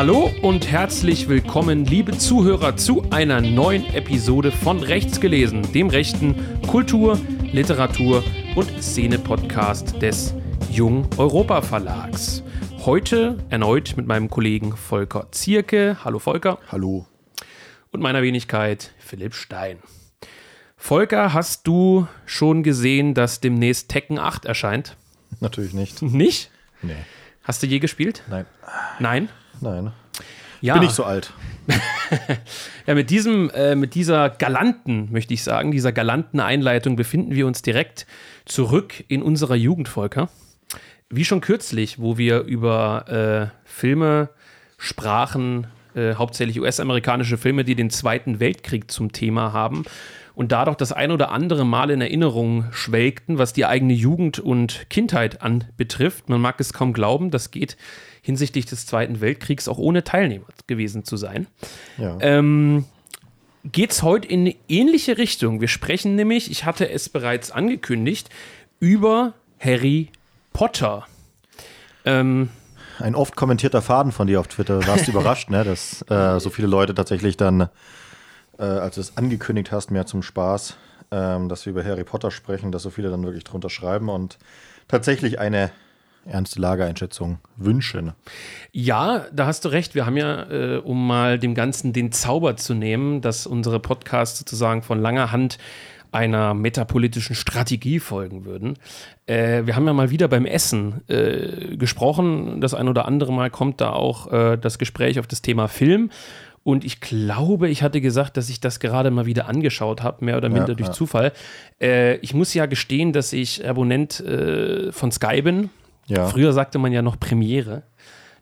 Hallo und herzlich willkommen, liebe Zuhörer, zu einer neuen Episode von Rechts gelesen, dem rechten Kultur-, Literatur- und Szene-Podcast des Jung Europa Verlags. Heute erneut mit meinem Kollegen Volker Zierke. Hallo Volker. Hallo. Und meiner Wenigkeit Philipp Stein. Volker, hast du schon gesehen, dass demnächst Tekken 8 erscheint? Natürlich nicht. Nicht? Nee. Hast du je gespielt? Nein. Nein? Nein. Ja. Bin ich so alt. Ja, mit diesem, äh, mit dieser galanten, möchte ich sagen, dieser galanten Einleitung befinden wir uns direkt zurück in unserer Jugend, Volker. Wie schon kürzlich, wo wir über äh, Filme sprachen, äh, hauptsächlich US-amerikanische Filme, die den Zweiten Weltkrieg zum Thema haben und dadurch das ein oder andere Mal in Erinnerung schwelgten, was die eigene Jugend und Kindheit anbetrifft. Man mag es kaum glauben, das geht hinsichtlich des Zweiten Weltkriegs auch ohne Teilnehmer gewesen zu sein. Ja. Ähm, geht es heute in eine ähnliche Richtung. Wir sprechen nämlich, ich hatte es bereits angekündigt, über Harry Potter. Ähm, Ein oft kommentierter Faden von dir auf Twitter. Warst du überrascht, ne? dass äh, so viele Leute tatsächlich dann, äh, als du es angekündigt hast, mehr zum Spaß, ähm, dass wir über Harry Potter sprechen, dass so viele dann wirklich drunter schreiben und tatsächlich eine ernste Lageeinschätzung wünschen. ja, da hast du recht. Wir haben ja, äh, um mal dem Ganzen den Zauber zu nehmen, dass unsere Podcasts sozusagen von langer Hand einer metapolitischen Strategie folgen würden. Äh, wir haben ja mal wieder beim Essen äh, gesprochen. Das ein oder andere Mal kommt da auch äh, das Gespräch auf das Thema Film. Und ich glaube, ich hatte gesagt, dass ich das gerade mal wieder angeschaut habe, mehr oder minder durch ja. Zufall. Äh, ich muss ja gestehen, dass ich Abonnent äh, von Sky bin. Ja. Früher sagte man ja noch Premiere.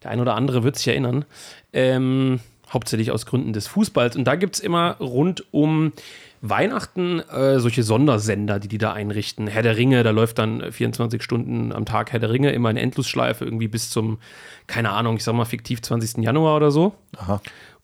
Der ein oder andere wird sich erinnern. Ähm, hauptsächlich aus Gründen des Fußballs. Und da gibt es immer rund um Weihnachten äh, solche Sondersender, die die da einrichten. Herr der Ringe, da läuft dann 24 Stunden am Tag Herr der Ringe, immer in Endlosschleife, irgendwie bis zum, keine Ahnung, ich sag mal fiktiv 20. Januar oder so. Aha.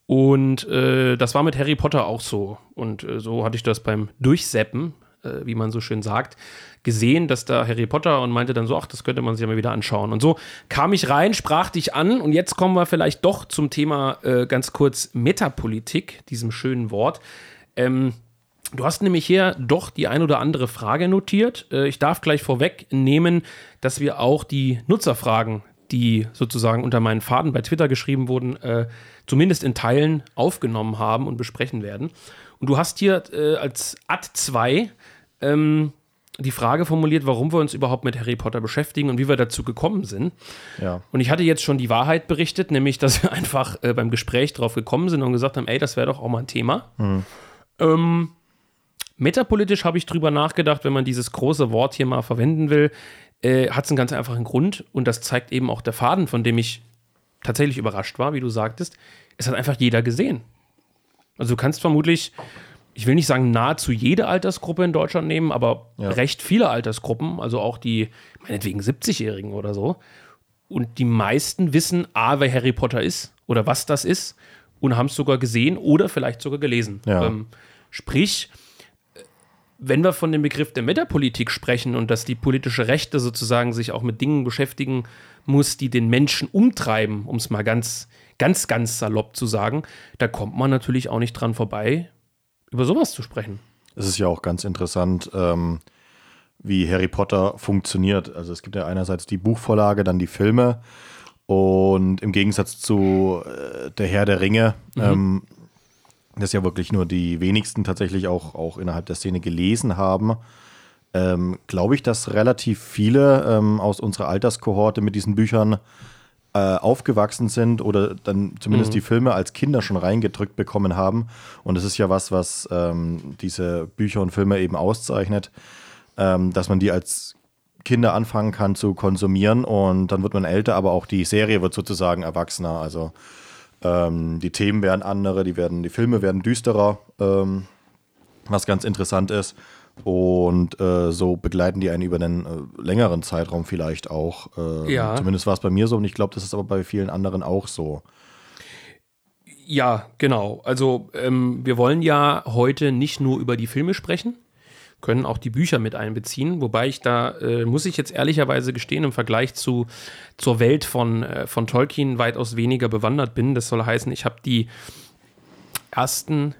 Und äh, das war mit Harry Potter auch so. Und äh, so hatte ich das beim Durchseppen, äh, wie man so schön sagt, gesehen, dass da Harry Potter und meinte dann so, ach, das könnte man sich ja mal wieder anschauen. Und so kam ich rein, sprach dich an und jetzt kommen wir vielleicht doch zum Thema äh, ganz kurz Metapolitik, diesem schönen Wort. Ähm, Du hast nämlich hier doch die ein oder andere Frage notiert. Äh, Ich darf gleich vorwegnehmen, dass wir auch die Nutzerfragen, die sozusagen unter meinen Faden bei Twitter geschrieben wurden, äh, zumindest in Teilen aufgenommen haben und besprechen werden. Und du hast hier äh, als Ad 2 ähm, die Frage formuliert, warum wir uns überhaupt mit Harry Potter beschäftigen und wie wir dazu gekommen sind. Ja. Und ich hatte jetzt schon die Wahrheit berichtet, nämlich, dass wir einfach äh, beim Gespräch drauf gekommen sind und gesagt haben, ey, das wäre doch auch mal ein Thema. Ähm, metapolitisch habe ich drüber nachgedacht, wenn man dieses große Wort hier mal verwenden will, äh, hat es einen ganz einfachen Grund und das zeigt eben auch der Faden, von dem ich tatsächlich überrascht war, wie du sagtest. Es hat einfach jeder gesehen. Also du kannst vermutlich, ich will nicht sagen nahezu jede Altersgruppe in Deutschland nehmen, aber Ja. recht viele Altersgruppen, also auch die meinetwegen 70-Jährigen oder so. Und die meisten wissen A, wer Harry Potter ist oder was das ist und haben es sogar gesehen oder vielleicht sogar gelesen. Ja. Ähm, sprich, wenn wir von dem Begriff der Metapolitik sprechen und dass die politische Rechte sozusagen sich auch mit Dingen beschäftigen muss, die den Menschen umtreiben, um es mal ganz, ganz, ganz salopp zu sagen, da kommt man natürlich auch nicht dran vorbei, über sowas zu sprechen. Es ist ja auch ganz interessant, ähm, wie Harry Potter funktioniert. Also es gibt ja einerseits die Buchvorlage, dann die Filme und im Gegensatz zu äh, Der Herr der Ringe, ähm, das ja wirklich nur die wenigsten tatsächlich auch, auch innerhalb der Szene gelesen haben, ähm, glaube ich, dass relativ viele ähm, aus unserer Alterskohorte mit diesen Büchern äh, aufgewachsen sind oder dann zumindest die Filme als Kinder schon reingedrückt bekommen haben. Und das ist ja was, was ähm, diese Bücher und Filme eben auszeichnet, ähm, dass man die als Kinder anfangen kann zu konsumieren und dann wird man älter, aber auch die Serie wird sozusagen erwachsener. Also ähm, die Themen werden andere, die, werden, die Filme werden düsterer, ähm, was ganz interessant ist. Und äh, so begleiten die einen über einen äh, längeren Zeitraum vielleicht auch. Äh, Ja. Zumindest war es bei mir so und ich glaube, das ist aber bei vielen anderen auch so. Ja, genau. Also ähm, wir wollen ja heute nicht nur über die Filme sprechen. können auch die Bücher mit einbeziehen, wobei ich da, äh, muss ich jetzt ehrlicherweise gestehen, im Vergleich zu, zur Welt von, äh, von Tolkien weitaus weniger bewandert bin. Das soll heißen, ich habe die ersten,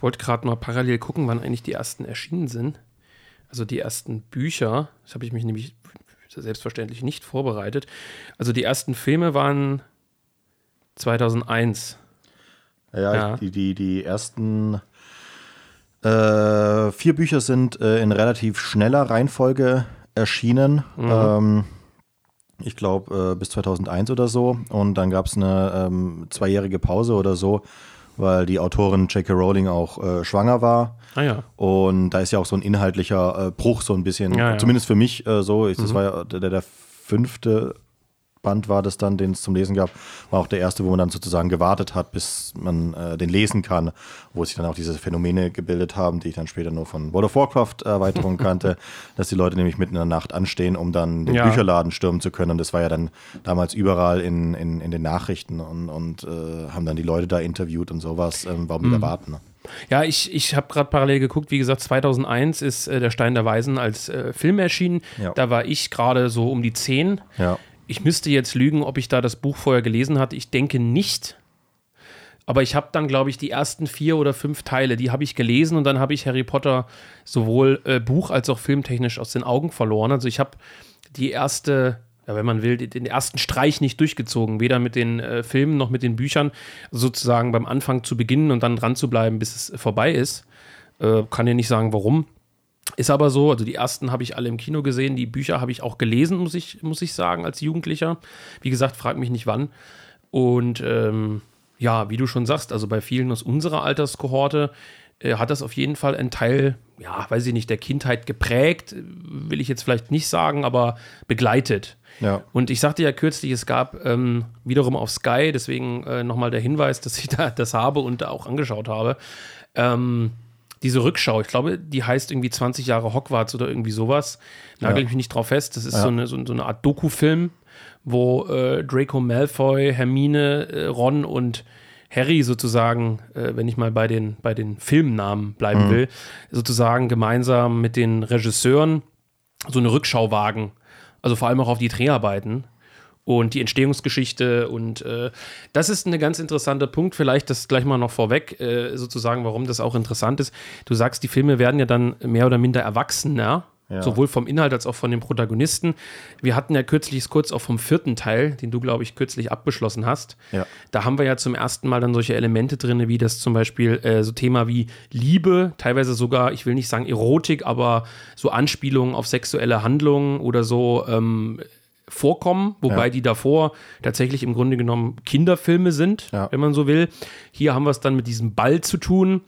ich wollte gerade mal parallel gucken, wann eigentlich die ersten erschienen sind. Also die ersten Bücher, das habe ich mich nämlich selbstverständlich nicht vorbereitet. Also die ersten Filme waren 2001. Ja, ja. Die, die, die ersten äh, vier Bücher sind äh, in relativ schneller Reihenfolge erschienen. Mhm. Ähm, ich glaube, äh, bis 2001 oder so. Und dann gab es eine ähm, zweijährige Pause oder so, weil die Autorin J.K. Rowling auch äh, schwanger war. Ah ja. Und da ist ja auch so ein inhaltlicher äh, Bruch, so ein bisschen, ja, ja. zumindest für mich äh, so. Ich, das mhm. war ja der, der fünfte Band war das dann, den es zum Lesen gab, war auch der erste, wo man dann sozusagen gewartet hat, bis man äh, den lesen kann, wo sich dann auch diese Phänomene gebildet haben, die ich dann später nur von World of Warcraft Erweiterung kannte, dass die Leute nämlich mitten in der Nacht anstehen, um dann den ja. Bücherladen stürmen zu können. Und das war ja dann damals überall in, in, in den Nachrichten und, und äh, haben dann die Leute da interviewt und sowas, ähm, warum mhm. die da warten. Ne? Ja, ich, ich habe gerade parallel geguckt, wie gesagt, 2001 ist äh, Der Stein der Weisen als äh, Film erschienen. Ja. Da war ich gerade so um die 10. Ja. Ich müsste jetzt lügen, ob ich da das Buch vorher gelesen hatte. Ich denke nicht. Aber ich habe dann, glaube ich, die ersten vier oder fünf Teile, die habe ich gelesen und dann habe ich Harry Potter sowohl äh, Buch als auch filmtechnisch aus den Augen verloren. Also ich habe die erste, ja, wenn man will, den ersten Streich nicht durchgezogen, weder mit den äh, Filmen noch mit den Büchern, sozusagen beim Anfang zu beginnen und dann dran zu bleiben, bis es vorbei ist. Äh, kann ja nicht sagen, warum. Ist aber so, also die ersten habe ich alle im Kino gesehen, die Bücher habe ich auch gelesen, muss ich, muss ich sagen, als Jugendlicher. Wie gesagt, frag mich nicht wann. Und ähm, ja, wie du schon sagst, also bei vielen aus unserer Alterskohorte äh, hat das auf jeden Fall einen Teil, ja, weiß ich nicht, der Kindheit geprägt, will ich jetzt vielleicht nicht sagen, aber begleitet. Ja. Und ich sagte ja kürzlich, es gab ähm, wiederum auf Sky, deswegen äh, nochmal der Hinweis, dass ich da das habe und auch angeschaut habe. Ähm, diese Rückschau, ich glaube, die heißt irgendwie 20 Jahre Hogwarts oder irgendwie sowas. Nagel ich mich nicht drauf fest. Das ist so, eine, so, so, eine Art Doku-Film, wo äh, Draco Malfoy, Hermine, äh, Ron und Harry sozusagen, äh, wenn ich mal bei den, bei den Filmnamen bleiben mhm. will, sozusagen gemeinsam mit den Regisseuren so eine Rückschau wagen. Also vor allem auch auf die Dreharbeiten und die Entstehungsgeschichte. Und äh, das ist ein ganz interessanter Punkt. Vielleicht das gleich mal noch vorweg, äh, sozusagen, warum das auch interessant ist. Du sagst, die Filme werden ja dann mehr oder minder erwachsener. Ja. Sowohl vom Inhalt als auch von den Protagonisten. Wir hatten ja kürzlich kurz auch vom vierten Teil, den du, glaube ich, kürzlich abgeschlossen hast. Ja. Da haben wir ja zum ersten Mal dann solche Elemente drin, wie das zum Beispiel äh, so Thema wie Liebe, teilweise sogar, ich will nicht sagen Erotik, aber so Anspielungen auf sexuelle Handlungen oder so ähm, vorkommen, wobei ja. die davor tatsächlich im Grunde genommen Kinderfilme sind, ja. wenn man so will. Hier haben wir es dann mit diesem Ball zu tun.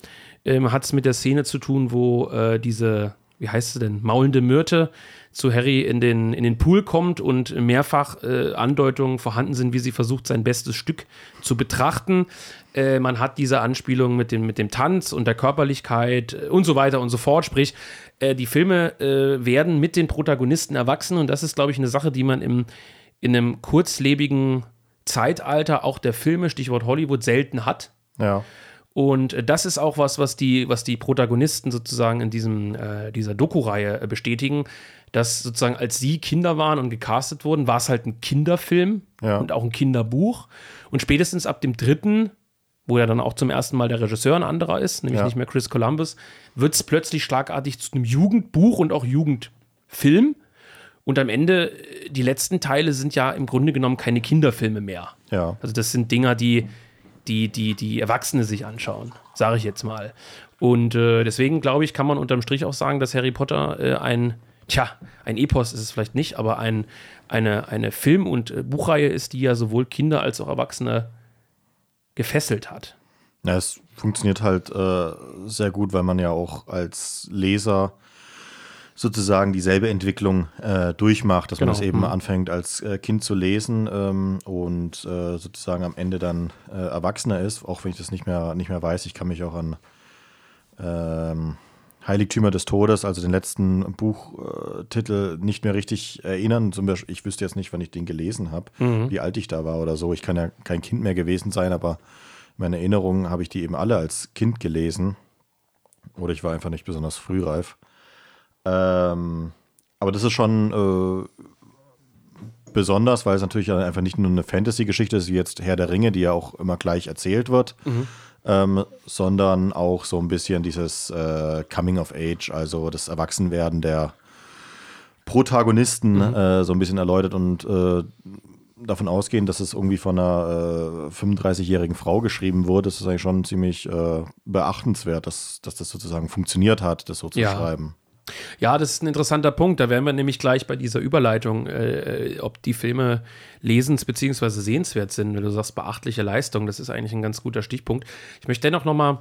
Ähm, Hat es mit der Szene zu tun, wo äh, diese, wie heißt sie denn, maulende Myrte zu Harry in den, in den Pool kommt und mehrfach äh, Andeutungen vorhanden sind, wie sie versucht, sein bestes Stück zu betrachten. Äh, man hat diese Anspielung mit dem, mit dem Tanz und der Körperlichkeit äh, und so weiter und so fort. Sprich, äh, die Filme äh, werden mit den Protagonisten erwachsen und das ist, glaube ich, eine Sache, die man im, in einem kurzlebigen Zeitalter auch der Filme, Stichwort Hollywood, selten hat. Ja. Und äh, das ist auch was, was die, was die Protagonisten sozusagen in diesem, äh, dieser Doku-Reihe äh, bestätigen, dass sozusagen als sie Kinder waren und gecastet wurden, war es halt ein Kinderfilm ja. und auch ein Kinderbuch. Und spätestens ab dem dritten wo ja dann auch zum ersten Mal der Regisseur ein anderer ist, nämlich ja. nicht mehr Chris Columbus, wird es plötzlich schlagartig zu einem Jugendbuch und auch Jugendfilm. Und am Ende, äh, die letzten Teile sind ja im Grunde genommen keine Kinderfilme mehr. Ja. Also das sind Dinger, die die, die, die Erwachsene sich anschauen, sage ich jetzt mal. Und äh, deswegen glaube ich, kann man unterm Strich auch sagen, dass Harry Potter äh, ein, tja, ein Epos ist es vielleicht nicht, aber ein, eine, eine Film- und äh, Buchreihe ist, die ja sowohl Kinder als auch Erwachsene gefesselt hat. Ja, es funktioniert halt äh, sehr gut, weil man ja auch als Leser sozusagen dieselbe Entwicklung äh, durchmacht, dass genau. man es eben mhm. anfängt als äh, Kind zu lesen ähm, und äh, sozusagen am Ende dann äh, Erwachsener ist, auch wenn ich das nicht mehr, nicht mehr weiß. Ich kann mich auch an ähm, Heiligtümer des Todes, also den letzten Buchtitel, nicht mehr richtig erinnern. Zum Beispiel, ich wüsste jetzt nicht, wann ich den gelesen habe, mhm. wie alt ich da war oder so. Ich kann ja kein Kind mehr gewesen sein, aber meine Erinnerungen habe ich die eben alle als Kind gelesen. Oder ich war einfach nicht besonders frühreif. Ähm, aber das ist schon äh, besonders, weil es natürlich einfach nicht nur eine Fantasy-Geschichte ist, wie jetzt Herr der Ringe, die ja auch immer gleich erzählt wird, mhm. Ähm, sondern auch so ein bisschen dieses äh, Coming of Age, also das Erwachsenwerden der Protagonisten mhm. äh, so ein bisschen erläutert und äh, davon ausgehen, dass es irgendwie von einer äh, 35-jährigen Frau geschrieben wurde, ist es eigentlich schon ziemlich äh, beachtenswert, dass, dass das sozusagen funktioniert hat, das so zu ja. schreiben. Ja, das ist ein interessanter Punkt. Da wären wir nämlich gleich bei dieser Überleitung, äh, ob die Filme lesens- bzw. sehenswert sind. Wenn du sagst, beachtliche Leistung, das ist eigentlich ein ganz guter Stichpunkt. Ich möchte dennoch nochmal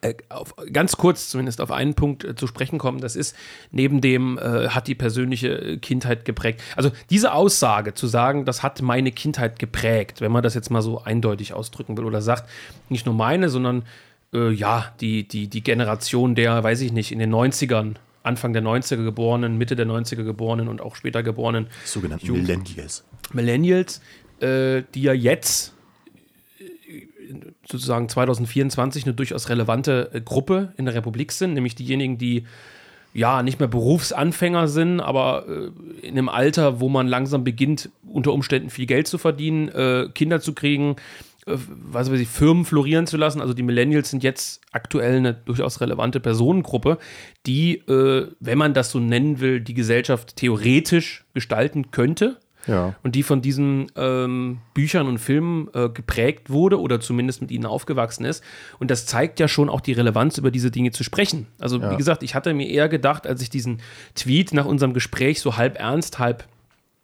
äh, auf, ganz kurz zumindest auf einen Punkt äh, zu sprechen kommen. Das ist neben dem, äh, hat die persönliche Kindheit geprägt. Also diese Aussage zu sagen, das hat meine Kindheit geprägt, wenn man das jetzt mal so eindeutig ausdrücken will oder sagt, nicht nur meine, sondern äh, ja, die, die, die Generation der, weiß ich nicht, in den 90ern Anfang der 90er geborenen, Mitte der 90er geborenen und auch später geborenen. Sogenannten Millennials. Millennials, äh, die ja jetzt äh, sozusagen 2024 eine durchaus relevante äh, Gruppe in der Republik sind, nämlich diejenigen, die ja nicht mehr Berufsanfänger sind, aber äh, in einem Alter, wo man langsam beginnt, unter Umständen viel Geld zu verdienen, äh, Kinder zu kriegen, was weiß ich, Firmen florieren zu lassen. Also die Millennials sind jetzt aktuell eine durchaus relevante Personengruppe, die, äh, wenn man das so nennen will, die Gesellschaft theoretisch gestalten könnte. Ja. Und die von diesen ähm, Büchern und Filmen äh, geprägt wurde oder zumindest mit ihnen aufgewachsen ist. Und das zeigt ja schon auch die Relevanz, über diese Dinge zu sprechen. Also, ja. wie gesagt, ich hatte mir eher gedacht, als ich diesen Tweet nach unserem Gespräch so halb ernst, halb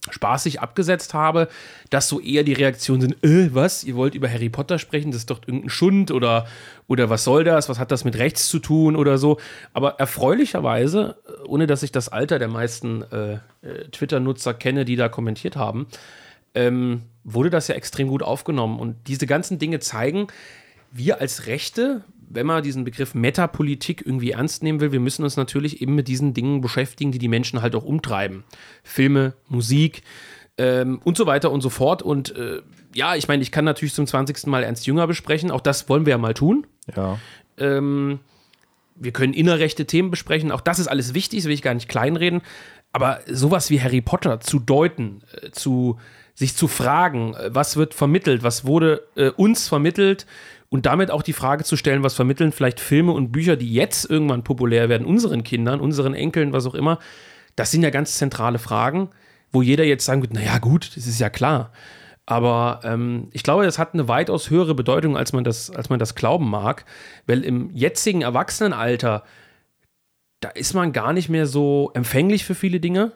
spaßig abgesetzt habe, dass so eher die Reaktionen sind, äh, was, ihr wollt über Harry Potter sprechen, das ist doch irgendein Schund oder, oder was soll das, was hat das mit rechts zu tun oder so. Aber erfreulicherweise, ohne dass ich das Alter der meisten äh, äh, Twitter-Nutzer kenne, die da kommentiert haben, ähm, wurde das ja extrem gut aufgenommen. Und diese ganzen Dinge zeigen, wir als Rechte, wenn man diesen Begriff Metapolitik irgendwie ernst nehmen will, wir müssen uns natürlich eben mit diesen Dingen beschäftigen, die die Menschen halt auch umtreiben. Filme, Musik ähm, und so weiter und so fort. Und äh, ja, ich meine, ich kann natürlich zum 20. Mal Ernst Jünger besprechen. Auch das wollen wir ja mal tun. Ja. Ähm, wir können innerrechte Themen besprechen. Auch das ist alles wichtig, das will ich gar nicht kleinreden. Aber sowas wie Harry Potter zu deuten, äh, zu sich zu fragen, äh, was wird vermittelt, was wurde äh, uns vermittelt und damit auch die Frage zu stellen, was vermitteln vielleicht Filme und Bücher, die jetzt irgendwann populär werden, unseren Kindern, unseren Enkeln, was auch immer. Das sind ja ganz zentrale Fragen, wo jeder jetzt sagen wird, naja gut, das ist ja klar. Aber ähm, ich glaube, das hat eine weitaus höhere Bedeutung, als man, das, als man das glauben mag, weil im jetzigen Erwachsenenalter, da ist man gar nicht mehr so empfänglich für viele Dinge.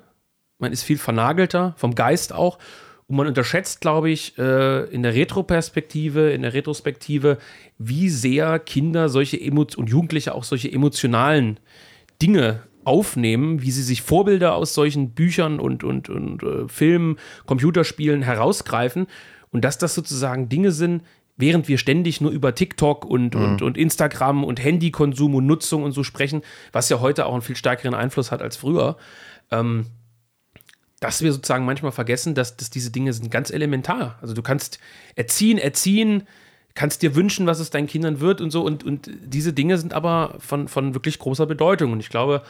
Man ist viel vernagelter, vom Geist auch. Und man unterschätzt, glaube ich, äh, in der Retroperspektive, in der Retrospektive, wie sehr Kinder solche Emo und Jugendliche auch solche emotionalen Dinge aufnehmen, wie sie sich Vorbilder aus solchen Büchern und, und, und äh, Filmen, Computerspielen herausgreifen und dass das sozusagen Dinge sind, während wir ständig nur über TikTok und, mhm. und, und Instagram und Handykonsum und Nutzung und so sprechen, was ja heute auch einen viel stärkeren Einfluss hat als früher, ähm, dass wir sozusagen manchmal vergessen, dass, dass diese Dinge sind ganz elementar. Also du kannst erziehen, erziehen, kannst dir wünschen, was es deinen Kindern wird und so. Und, und diese Dinge sind aber von, von wirklich großer Bedeutung. Und ich glaube,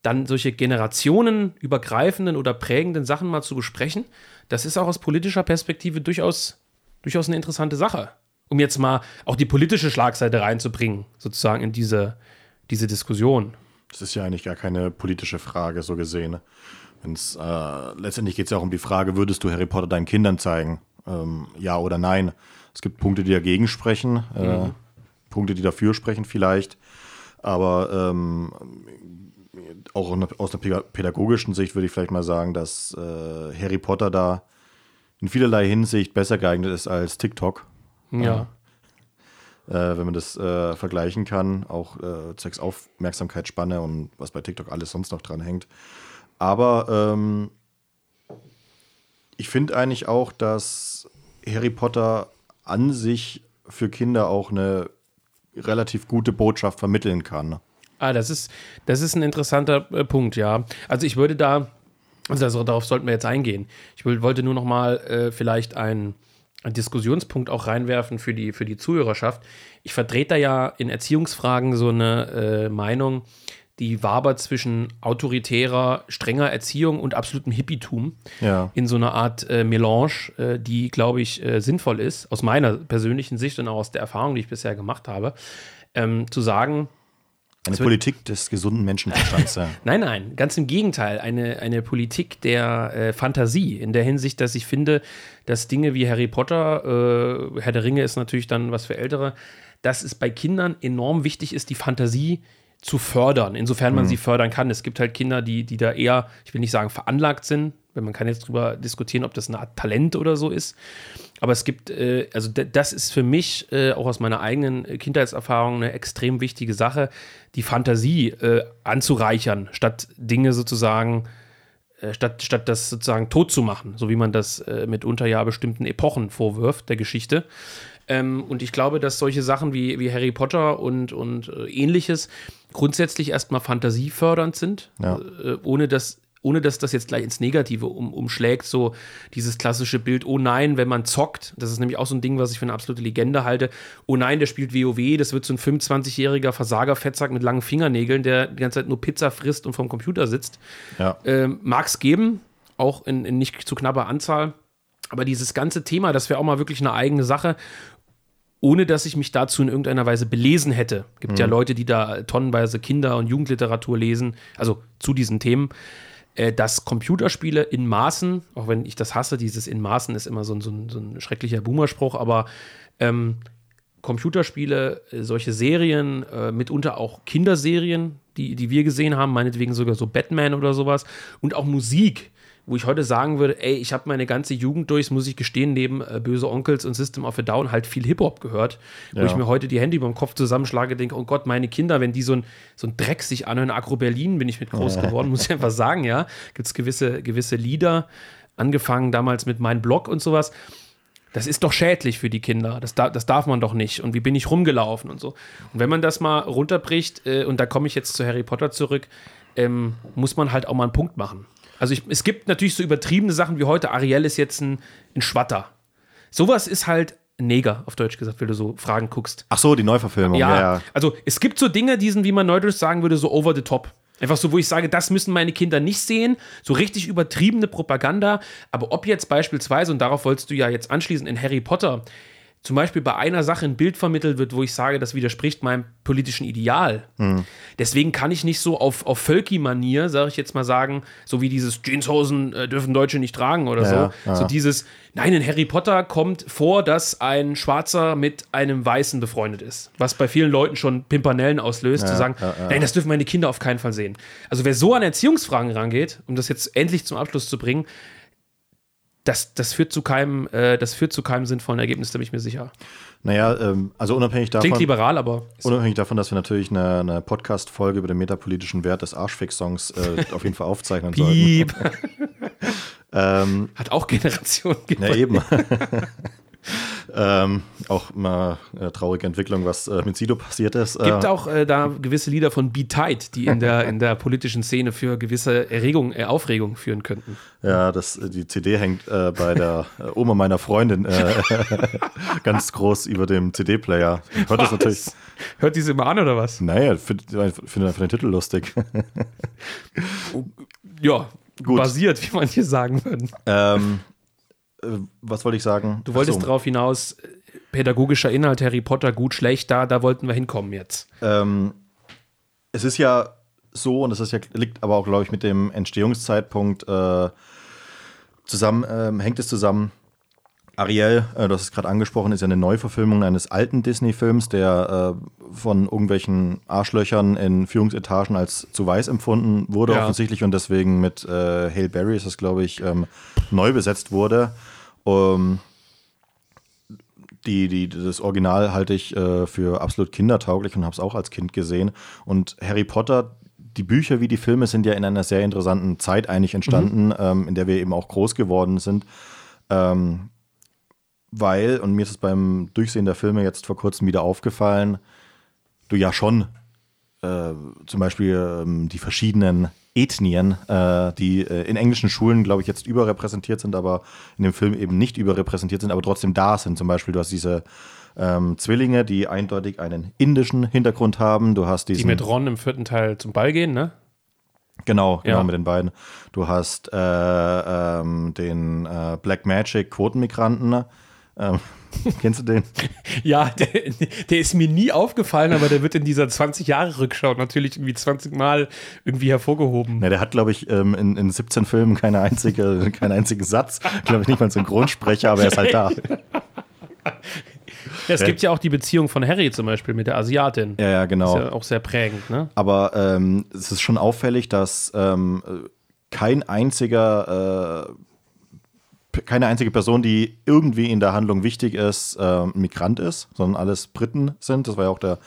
dann solche generationenübergreifenden oder prägenden Sachen mal zu besprechen, das ist auch aus politischer Perspektive durchaus, durchaus eine interessante Sache. Um jetzt mal auch die politische Schlagseite reinzubringen, sozusagen in diese, diese Diskussion. Das ist ja eigentlich gar keine politische Frage, so gesehen. Wenn's, äh, letztendlich geht es ja auch um die Frage, würdest du Harry Potter deinen Kindern zeigen? Ähm, ja oder nein? Es gibt Punkte, die dagegen sprechen, äh, mhm. Punkte, die dafür sprechen vielleicht. Aber ähm, auch aus einer pädagogischen Sicht würde ich vielleicht mal sagen, dass äh, Harry Potter da in vielerlei Hinsicht besser geeignet ist als TikTok. Ja. Äh, wenn man das äh, vergleichen kann, auch äh, zwecks Aufmerksamkeitsspanne und was bei TikTok alles sonst noch dran hängt. Aber ähm, ich finde eigentlich auch, dass Harry Potter an sich für Kinder auch eine relativ gute Botschaft vermitteln kann. Ah, das ist, das ist ein interessanter äh, Punkt, ja. Also ich würde da, also darauf sollten wir jetzt eingehen. Ich will, wollte nur noch mal äh, vielleicht einen, einen Diskussionspunkt auch reinwerfen für die, für die Zuhörerschaft. Ich vertrete da ja in Erziehungsfragen so eine äh, Meinung, die wabert zwischen autoritärer, strenger Erziehung und absolutem Hippietum Ja. in so einer Art äh, Melange, äh, die, glaube ich, äh, sinnvoll ist, aus meiner persönlichen Sicht und auch aus der Erfahrung, die ich bisher gemacht habe, ähm, zu sagen, Eine Politik des gesunden Menschenverstands. ja. Nein, nein, ganz im Gegenteil. Eine, eine Politik der äh, Fantasie in der Hinsicht, dass ich finde, dass Dinge wie Harry Potter, äh, Herr der Ringe ist natürlich dann was für Ältere, dass es bei Kindern enorm wichtig ist, die Fantasie zu fördern, insofern man sie fördern kann. Es gibt halt Kinder, die, die da eher, ich will nicht sagen veranlagt sind, wenn man kann jetzt drüber diskutieren, ob das eine Art Talent oder so ist. Aber es gibt, äh, also das ist für mich äh, auch aus meiner eigenen äh, Kindheitserfahrung eine extrem wichtige Sache, die Fantasie äh, anzureichern, statt Dinge sozusagen, statt, statt das sozusagen tot zu machen, so wie man das äh, mitunter ja bestimmten Epochen vorwirft der Geschichte. Ähm, und ich glaube, dass solche Sachen wie, wie Harry Potter und, und äh, ähnliches grundsätzlich erstmal fantasiefördernd sind, Ja. äh, ohne dass ohne dass das jetzt gleich ins Negative um, umschlägt, so dieses klassische Bild, oh nein, wenn man zockt, das ist nämlich auch so ein Ding, was ich für eine absolute Legende halte, oh nein, der spielt WoW, das wird so ein 25-jähriger Versager-Fettsack mit langen Fingernägeln, der die ganze Zeit nur Pizza frisst und vom Computer sitzt. Ja. Ähm, Mag es geben, auch in, in nicht zu knapper Anzahl. Aber dieses ganze Thema, das wäre auch mal wirklich eine eigene Sache, ohne dass ich mich dazu in irgendeiner Weise belesen hätte. Gibt ja Leute, die da tonnenweise Kinder- und Jugendliteratur lesen, also zu diesen Themen. Äh, dass Computerspiele in Maßen, auch wenn ich das hasse, dieses in Maßen ist immer so ein, so ein, so ein schrecklicher Boomerspruch, aber ähm, Computerspiele, äh, solche Serien, äh, mitunter auch Kinderserien, die, die wir gesehen haben, meinetwegen sogar so Batman oder sowas, und auch Musik, wo ich heute sagen würde, ey, ich habe meine ganze Jugend durch, muss ich gestehen, neben äh, Böse Onkels und System of a Down halt viel Hip-Hop gehört, wo Ja. ich mir heute die Hände über dem Kopf zusammenschlage, denke, oh Gott, meine Kinder, wenn die so ein, so ein Dreck sich anhören, Agro Berlin bin ich mit groß geworden, muss ich einfach sagen, ja, gibt es gewisse, gewisse Lieder, angefangen damals mit meinem Blog und sowas, das ist doch schädlich für die Kinder. Das, da, das darf man doch nicht. Und wie bin ich rumgelaufen und so. Und wenn man das mal runterbricht, äh, und da komme ich jetzt zu Harry Potter zurück, ähm, muss man halt auch mal einen Punkt machen. Also ich, es gibt natürlich so übertriebene Sachen wie heute, Ariel ist jetzt ein, ein Schwatter. Sowas ist halt Neger, auf Deutsch gesagt, wenn du so Fragen guckst. Ach so, die Neuverfilmung. Ja, Ja, ja. also es gibt so Dinge, die sind, wie man neudeutsch sagen würde, so over the top. Einfach so, wo ich sage, das müssen meine Kinder nicht sehen. So richtig übertriebene Propaganda. Aber ob jetzt beispielsweise, und darauf wolltest du ja jetzt anschließen, in Harry Potter zum Beispiel bei einer Sache ein Bild vermittelt wird, wo ich sage, das widerspricht meinem politischen Ideal. Deswegen kann ich nicht so auf, auf Völki-Manier, sage ich jetzt mal sagen, so wie dieses Jeanshosen äh, dürfen Deutsche nicht tragen oder Ja, so. ja. So dieses, nein, in Harry Potter kommt vor, dass ein Schwarzer mit einem Weißen befreundet ist. Was bei vielen Leuten schon Pimpernellen auslöst, zu sagen, ja, ja. nein, das dürfen meine Kinder auf keinen Fall sehen. Also wer so an Erziehungsfragen rangeht, um das jetzt endlich zum Abschluss zu bringen, das, das, führt zu keinem, äh, das führt zu keinem sinnvollen Ergebnis, da bin ich mir sicher. Naja, ähm, also unabhängig davon. Klingt liberal, aber Unabhängig davon, dass wir natürlich eine, eine Podcast-Folge über den metapolitischen Wert des Arschfix-Songs äh, auf jeden Fall aufzeichnen sollten. Ähm, Hat auch Generationen ja, eben. ähm, auch mal äh, traurige Entwicklung, was äh, mit Sido passiert ist. Gibt äh, auch äh, da gewisse Lieder von Be Tight, die in der, in der politischen Szene für gewisse Erregung, äh, Aufregung führen könnten. Ja, das, äh, die CD hängt äh, bei der Oma meiner Freundin ganz groß über dem CD-Player. Hört das natürlich. Was? Hört die sie immer an oder was? Naja, finde find einfach den Titel lustig. Ja, Gut. basiert, wie man hier sagen würde. ähm, äh, was wollte ich sagen? Du wolltest so. darauf hinaus, äh, pädagogischer Inhalt, Harry Potter, gut, schlecht, da, da wollten wir hinkommen jetzt. Ähm, es ist ja so, und das ist ja, liegt aber auch, glaube ich, mit dem Entstehungszeitpunkt äh, zusammen, ähm, hängt es zusammen. Ariel, äh, du hast es gerade angesprochen, ist ja eine Neuverfilmung eines alten Disney-Films, der äh, von irgendwelchen Arschlöchern in Führungsetagen als zu weiß empfunden wurde, Ja. offensichtlich, und deswegen mit äh, Hale Berry ist das, glaube ich, ähm, neu besetzt wurde. Ähm, die, die, das Original halte ich äh, für absolut kindertauglich und habe es auch als Kind gesehen. Und Harry Potter, die Bücher wie die Filme sind ja in einer sehr interessanten Zeit eigentlich entstanden, ähm, in der wir eben auch groß geworden sind. Ähm, weil, und mir ist es beim Durchsehen der Filme jetzt vor kurzem wieder aufgefallen, du ja schon äh, zum Beispiel ähm, die verschiedenen Ethnien, äh, die äh, in englischen Schulen, glaube ich, jetzt überrepräsentiert sind, aber in dem Film eben nicht überrepräsentiert sind, aber trotzdem da sind. Zum Beispiel, du hast diese ähm, Zwillinge, die eindeutig einen indischen Hintergrund haben. Du hast diesen, Die mit Ron im vierten Teil zum Ball gehen, ne? Genau, genau Ja. mit den beiden. Du hast äh, ähm, den äh, Black Magic Quotenmigranten. Ähm, kennst du den? Ja, der, der ist mir nie aufgefallen, aber der wird in dieser 20-Jahre-Rückschau natürlich irgendwie 20 Mal irgendwie hervorgehoben. Ne, der hat, glaube ich, ähm, in, in 17 Filmen keine einzige, keinen einzigen Satz. Glaube ich nicht mal einen Synchronsprecher, aber er ist halt da. Ja, es gibt ja auch die Beziehung von Harry zum Beispiel mit der Asiatin. Ja, ja, genau. Ist ja auch sehr prägend, ne? Aber ähm, es ist schon auffällig, dass ähm, kein einziger, äh, keine einzige Person, die irgendwie in der Handlung wichtig ist, äh, Migrant ist, sondern alles Briten sind. Das war ja auch der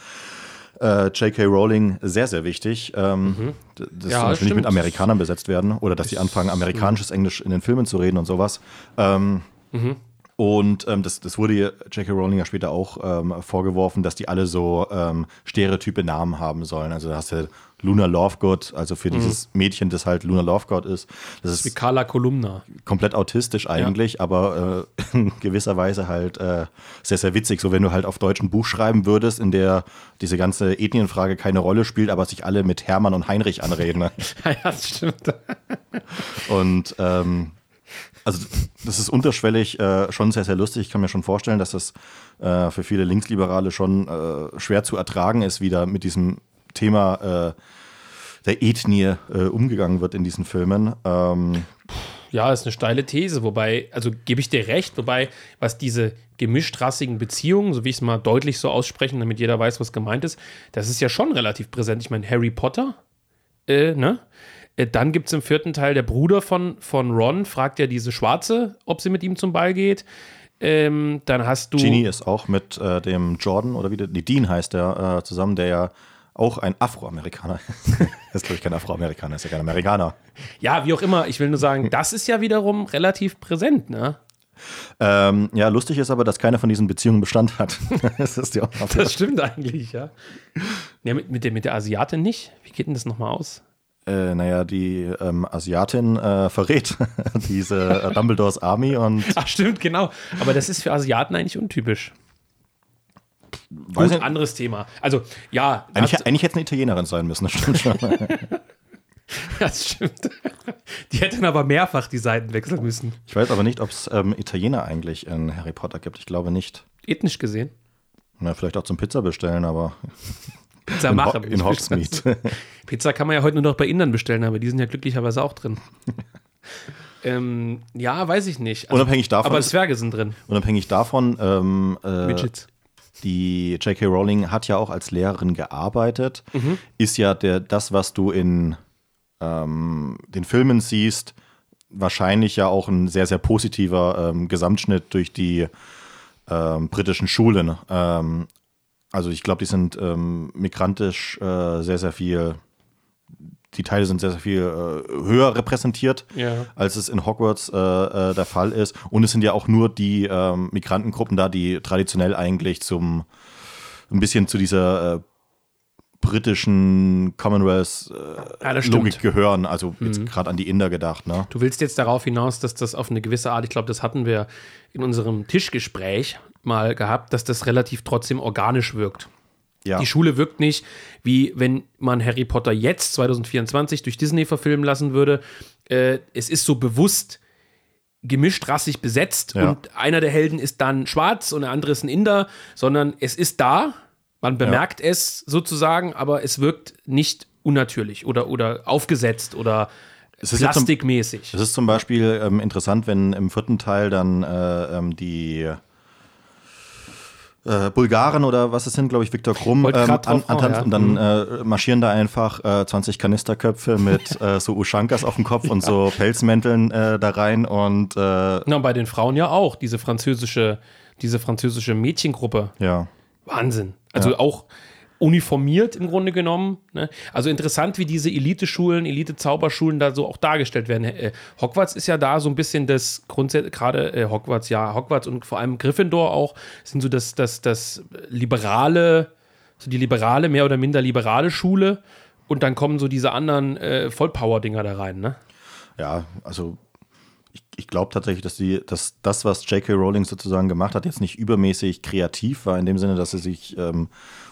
äh, J.K. Rowling sehr, sehr wichtig, ähm, d- dass Mhm. Ja, zum Beispiel nicht mit. Amerikanern besetzt werden oder dass sie anfangen, amerikanisches Englisch in den Filmen zu reden und sowas. Ähm, Mhm. Und ähm, das, das wurde J.K. Rowling ja später auch ähm, vorgeworfen, dass die alle so ähm, stereotype Namen haben sollen. Also da hast du Luna Lovegood, also für dieses Mädchen, das halt Luna Lovegood ist. Das Mhm. Wie ist Carla Kolumna. komplett autistisch eigentlich, aber äh, in gewisser Weise halt äh, sehr, sehr witzig. So wenn du halt auf Deutsch ein Buch schreiben würdest, in der diese ganze Ethnienfrage keine Rolle spielt, aber sich alle mit Hermann und Heinrich anreden. Ne? Ja, das stimmt. Und ähm, also das ist unterschwellig äh, schon sehr, sehr lustig. Ich kann mir schon vorstellen, dass das äh, für viele Linksliberale schon äh, schwer zu ertragen ist, wie da mit diesem Thema äh, der Ethnie äh, umgegangen wird in diesen Filmen. Ähm, Ja, ist eine steile These, wobei, also gebe ich dir recht, wobei, was diese gemischtrassigen Beziehungen, so wie ich es mal deutlich so aussprechen, damit jeder weiß, was gemeint ist, das ist ja schon relativ präsent. Ich meine, Harry Potter, äh, ne? Äh, Dann gibt es im vierten Teil der Bruder von, von Ron, fragt ja diese Schwarze, ob sie mit ihm zum Ball geht. Ähm, dann hast du. Genie ist auch mit äh, dem Jordan oder wie der, nee, Dean heißt der äh, zusammen, der ja auch ein Afroamerikaner ist. ist, glaube ich, kein Afroamerikaner, ist ja kein Amerikaner. Ja, wie auch immer, ich will nur sagen, das ist ja wiederum relativ präsent, ne? Ähm, ja, lustig ist aber, dass keine von diesen Beziehungen Bestand hat. das ist noch Das stimmt eigentlich, ja. ja mit, mit, der, mit der Asiatin nicht? Wie geht denn das nochmal aus? Äh, naja, die ähm, Asiatin äh, verrät diese Dumbledores Army und Ach, stimmt, genau. Aber das ist für Asiaten eigentlich untypisch. weiß Gut, nicht, anderes Thema. Also, ja, eigentlich, eigentlich hätte es eine Italienerin sein müssen, das stimmt schon. das stimmt. Die hätten aber mehrfach die Seiten wechseln müssen. Ich weiß aber nicht, ob es ähm, Italiener eigentlich in Harry Potter gibt. Ich glaube nicht. Ethnisch gesehen. Na, vielleicht auch zum Pizza bestellen, aber Pizza in, machen. Ho in Hogsmeade. Pizza kann man ja heute nur noch bei Indern bestellen, aber die sind ja glücklicherweise auch drin. ähm, ja, weiß ich nicht. Also, Unabhängig davon, aber Zwerge sind drin. unabhängig davon ähm, äh, Midgets. die J.K. Rowling hat ja auch als Lehrerin gearbeitet. Mhm. Ist ja der, das, was du in ähm, den Filmen siehst, wahrscheinlich ja auch ein sehr, sehr positiver ähm, Gesamtschnitt durch die ähm, britischen Schulen. Ähm, also ich glaube, die sind ähm, migrantisch äh, sehr, sehr viel, die Teile sind sehr, sehr viel äh, höher repräsentiert, Ja. als es in Hogwarts äh, äh, der Fall ist. Und es sind ja auch nur die ähm, Migrantengruppen da, die traditionell eigentlich zum ein bisschen zu dieser äh, britischen Commonwealth äh, Ja. Mhm. gehören. Also jetzt gerade an die Inder gedacht, ne? Du willst jetzt darauf hinaus, dass das auf eine gewisse Art, ich glaube, das hatten wir in unserem Tischgespräch mal gehabt, dass das relativ trotzdem organisch wirkt. Ja. Die Schule wirkt nicht, wie wenn man Harry Potter jetzt 2024 durch Disney verfilmen lassen würde. Äh, es ist so bewusst gemischt rassig besetzt Ja. und einer der Helden ist dann schwarz und der andere ist ein Inder, sondern es ist da, man bemerkt es sozusagen, aber es wirkt nicht unnatürlich oder, oder aufgesetzt oder Es ja zum- plastikmäßig. Es ist zum Beispiel ähm, interessant, wenn im vierten Teil dann äh, ähm, die äh, Bulgaren oder was es sind, glaube ich, Viktor Krumm ähm, an, auch, und ja. dann äh, marschieren da einfach äh, 20 Kanisterköpfe mit äh, so Ushankas auf dem Kopf und so Pelzmänteln äh, da rein und äh, Na, und bei den Frauen ja auch, diese französische, diese französische Mädchengruppe. ja. Wahnsinn. Also auch uniformiert im Grunde genommen. Ne? Also interessant, wie diese Elite-Schulen, Elite-Zauberschulen da so auch dargestellt werden. Äh, Hogwarts ist ja da so ein bisschen das Grundsätzlich, gerade äh, Hogwarts, ja, Hogwarts und vor allem Gryffindor auch, sind so das, das, das liberale so die liberale, mehr oder minder liberale Schule und dann kommen so diese anderen äh, Vollpower-Dinger da rein, ne? Ja, also ich, ich glaube tatsächlich, dass, die, dass das, was J.K. Rowling sozusagen gemacht hat, jetzt nicht übermäßig kreativ war, in dem Sinne, dass sie sich ähm,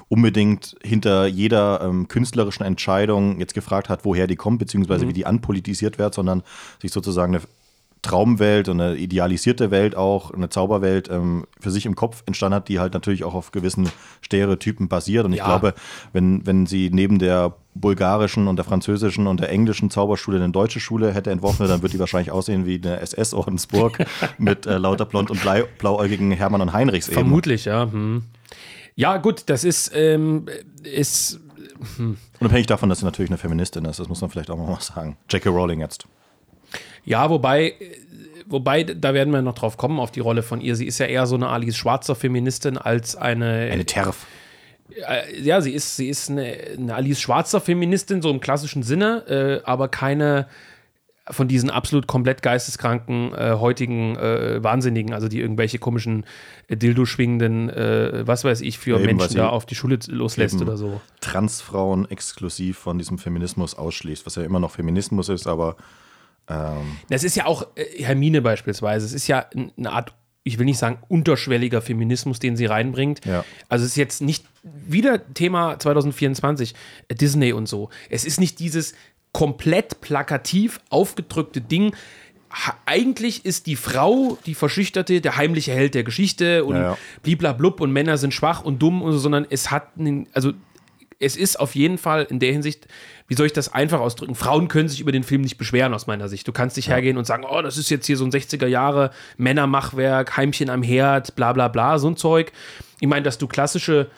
unbedingt hinter jeder ähm, künstlerischen Entscheidung jetzt gefragt hat, woher die kommt, beziehungsweise mhm. wie die anpolitisiert wird, sondern sich sozusagen eine Traumwelt und eine idealisierte Welt auch, eine Zauberwelt ähm, für sich im Kopf entstanden hat, die halt natürlich auch auf gewissen Stereotypen basiert. Und ich ja. glaube, wenn, wenn sie neben der bulgarischen und der französischen und der englischen Zauberschule eine deutsche Schule hätte entworfen, dann würde die wahrscheinlich aussehen wie eine SS-Ordensburg mit äh, lauter blond und blauäugigen Hermann und Heinrichs eben. Vermutlich, ja. Hm. Ja, gut, das ist, ähm, ist hm. Unabhängig davon, dass sie natürlich eine Feministin ist, das muss man vielleicht auch mal sagen. J.K. Rowling jetzt. Ja, wobei, wobei, da werden wir noch drauf kommen, auf die Rolle von ihr. Sie ist ja eher so eine Alice Schwarzer Feministin als eine. Eine Terf. Äh, ja, sie ist, sie ist eine, eine Alice Schwarzer Feministin, so im klassischen Sinne, äh, aber keine von diesen absolut komplett geisteskranken äh, heutigen äh, Wahnsinnigen, also die irgendwelche komischen äh, Dildo schwingenden, äh, was weiß ich, für ja, eben, Menschen da auf die Schule loslässt oder so. Transfrauen exklusiv von diesem Feminismus ausschließt, was ja immer noch Feminismus ist, aber ähm das ist ja auch Hermine beispielsweise. Es ist ja eine Art, ich will nicht sagen unterschwelliger Feminismus, den sie reinbringt. Ja. Also es ist jetzt nicht wieder Thema 2024 äh, Disney und so. Es ist nicht dieses komplett plakativ aufgedrückte Ding. eigentlich ist die Frau, die Verschüchterte, der heimliche Held der Geschichte und ja, ja. bliblablub und Männer sind schwach und dumm und so, sondern es hat, einen, also es ist auf jeden Fall in der Hinsicht, wie soll ich das einfach ausdrücken? Frauen können sich über den Film nicht beschweren, aus meiner Sicht. Du kannst nicht ja. hergehen und sagen, oh, das ist jetzt hier so ein 60er Jahre Männermachwerk, Heimchen am Herd, bla bla bla, so ein Zeug. Ich meine, dass du klassische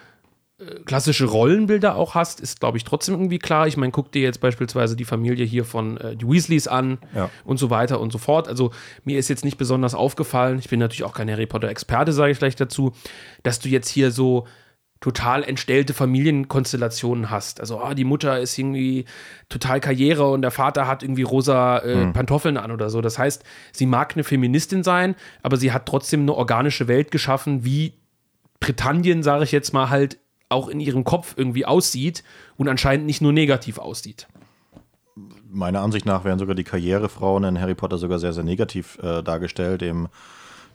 klassische Rollenbilder auch hast, ist, glaube ich, trotzdem irgendwie klar. Ich meine, guck dir jetzt beispielsweise die Familie hier von äh, die Weasleys an ja. und so weiter und so fort. Also mir ist jetzt nicht besonders aufgefallen, ich bin natürlich auch kein Harry Potter-Experte, sage ich gleich dazu, dass du jetzt hier so total entstellte Familienkonstellationen hast. Also, oh, die Mutter ist irgendwie total Karriere und der Vater hat irgendwie rosa äh, mhm. Pantoffeln an oder so. Das heißt, sie mag eine Feministin sein, aber sie hat trotzdem eine organische Welt geschaffen, wie Britannien, sage ich jetzt mal, halt auch in ihrem Kopf irgendwie aussieht und anscheinend nicht nur negativ aussieht. Meiner Ansicht nach werden sogar die Karrierefrauen in Harry Potter sogar sehr, sehr negativ äh, dargestellt. Eben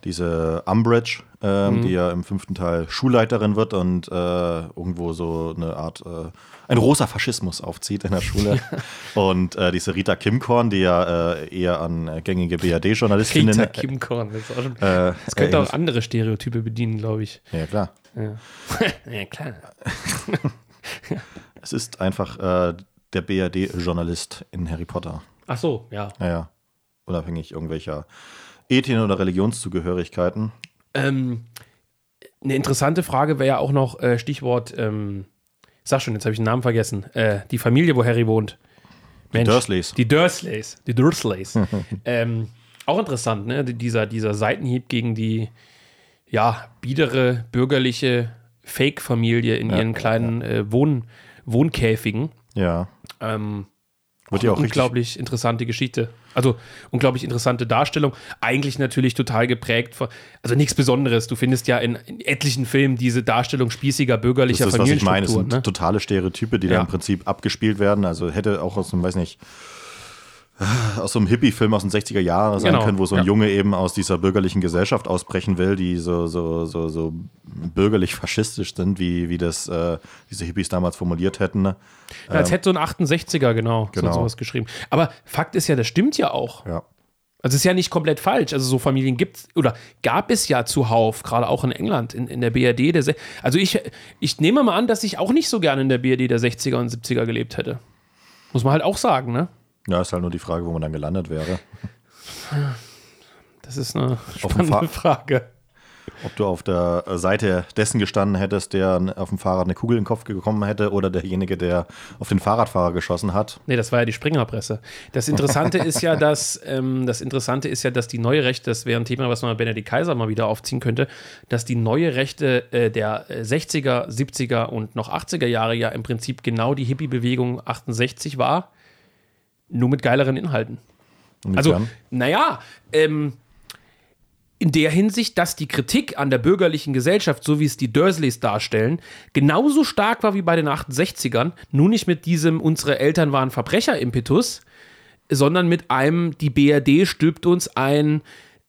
diese Umbridge, äh, mhm. die ja im fünften Teil Schulleiterin wird und äh, irgendwo so eine Art, äh, ein rosa Faschismus aufzieht in der Schule. und äh, diese Rita Kimkorn, die ja äh, eher an gängige BRD-Journalistinnen. Rita Kimkorn, das, auch schon, äh, das könnte auch andere Stereotype bedienen, glaube ich. Ja, klar. Ja, ja klar. es ist einfach der BRD-Journalist in Harry Potter. Ach so, ja. Naja, unabhängig irgendwelcher Ethien oder Religionszugehörigkeiten? Ähm, eine interessante Frage wäre ja auch noch äh, Stichwort, ähm, sag schon, jetzt habe ich den Namen vergessen, äh, die Familie, wo Harry wohnt. Mensch, die Dursleys. Die Dursleys. Die Dursleys. ähm, auch interessant, ne? Dieser, dieser Seitenhieb gegen die, ja, biedere, bürgerliche Fake-Familie in ja, ihren kleinen ja. Äh, Wohn Wohnkäfigen. Ja. Ähm, wird ja auch unglaublich interessante Geschichte. Also unglaublich interessante Darstellung. Eigentlich natürlich total geprägt von, also nichts Besonderes. Du findest ja in, in etlichen Filmen diese Darstellung spießiger bürgerlicher Das ist, was ich meine. Es sind ne? totale Stereotype, die ja. da im Prinzip abgespielt werden. Also hätte auch aus einem, weiß nicht, aus so einem Hippie-Film aus den 60er Jahren sein genau, können, wo so ein ja. Junge eben aus dieser bürgerlichen Gesellschaft ausbrechen will, die so, so, so, so bürgerlich faschistisch sind, wie, wie das äh, diese Hippies damals formuliert hätten. Ne? Ja, als ähm, hätte so ein 68er, genau, genau. So, sowas geschrieben. Aber Fakt ist ja, das stimmt ja auch. Ja. Also es ist ja nicht komplett falsch. Also so Familien gibt es oder gab es ja zuhauf, gerade auch in England, in, in der BRD. Der also ich, ich nehme mal an, dass ich auch nicht so gerne in der BRD der 60er und 70er gelebt hätte. Muss man halt auch sagen, ne? Ja, ist halt nur die Frage, wo man dann gelandet wäre. Das ist eine spannende Frage. Ob du auf der Seite dessen gestanden hättest, der auf dem Fahrrad eine Kugel in den Kopf gekommen hätte oder derjenige, der auf den Fahrradfahrer geschossen hat. Nee, das war ja die Springerpresse. Das Interessante ist ja, dass ähm, das Interessante ist ja, dass die neue Rechte, das wäre ein Thema, was man bei Benedikt Kaiser mal wieder aufziehen könnte, dass die neue Rechte äh, der 60er, 70er und noch 80er Jahre ja im Prinzip genau die Hippie-Bewegung 68 war nur mit geileren Inhalten. Also, naja, ähm, in der Hinsicht, dass die Kritik an der bürgerlichen Gesellschaft, so wie es die Dursleys darstellen, genauso stark war wie bei den 68ern, nur nicht mit diesem unsere Eltern waren Verbrecher-Impetus, sondern mit einem, die BRD stülpt uns ein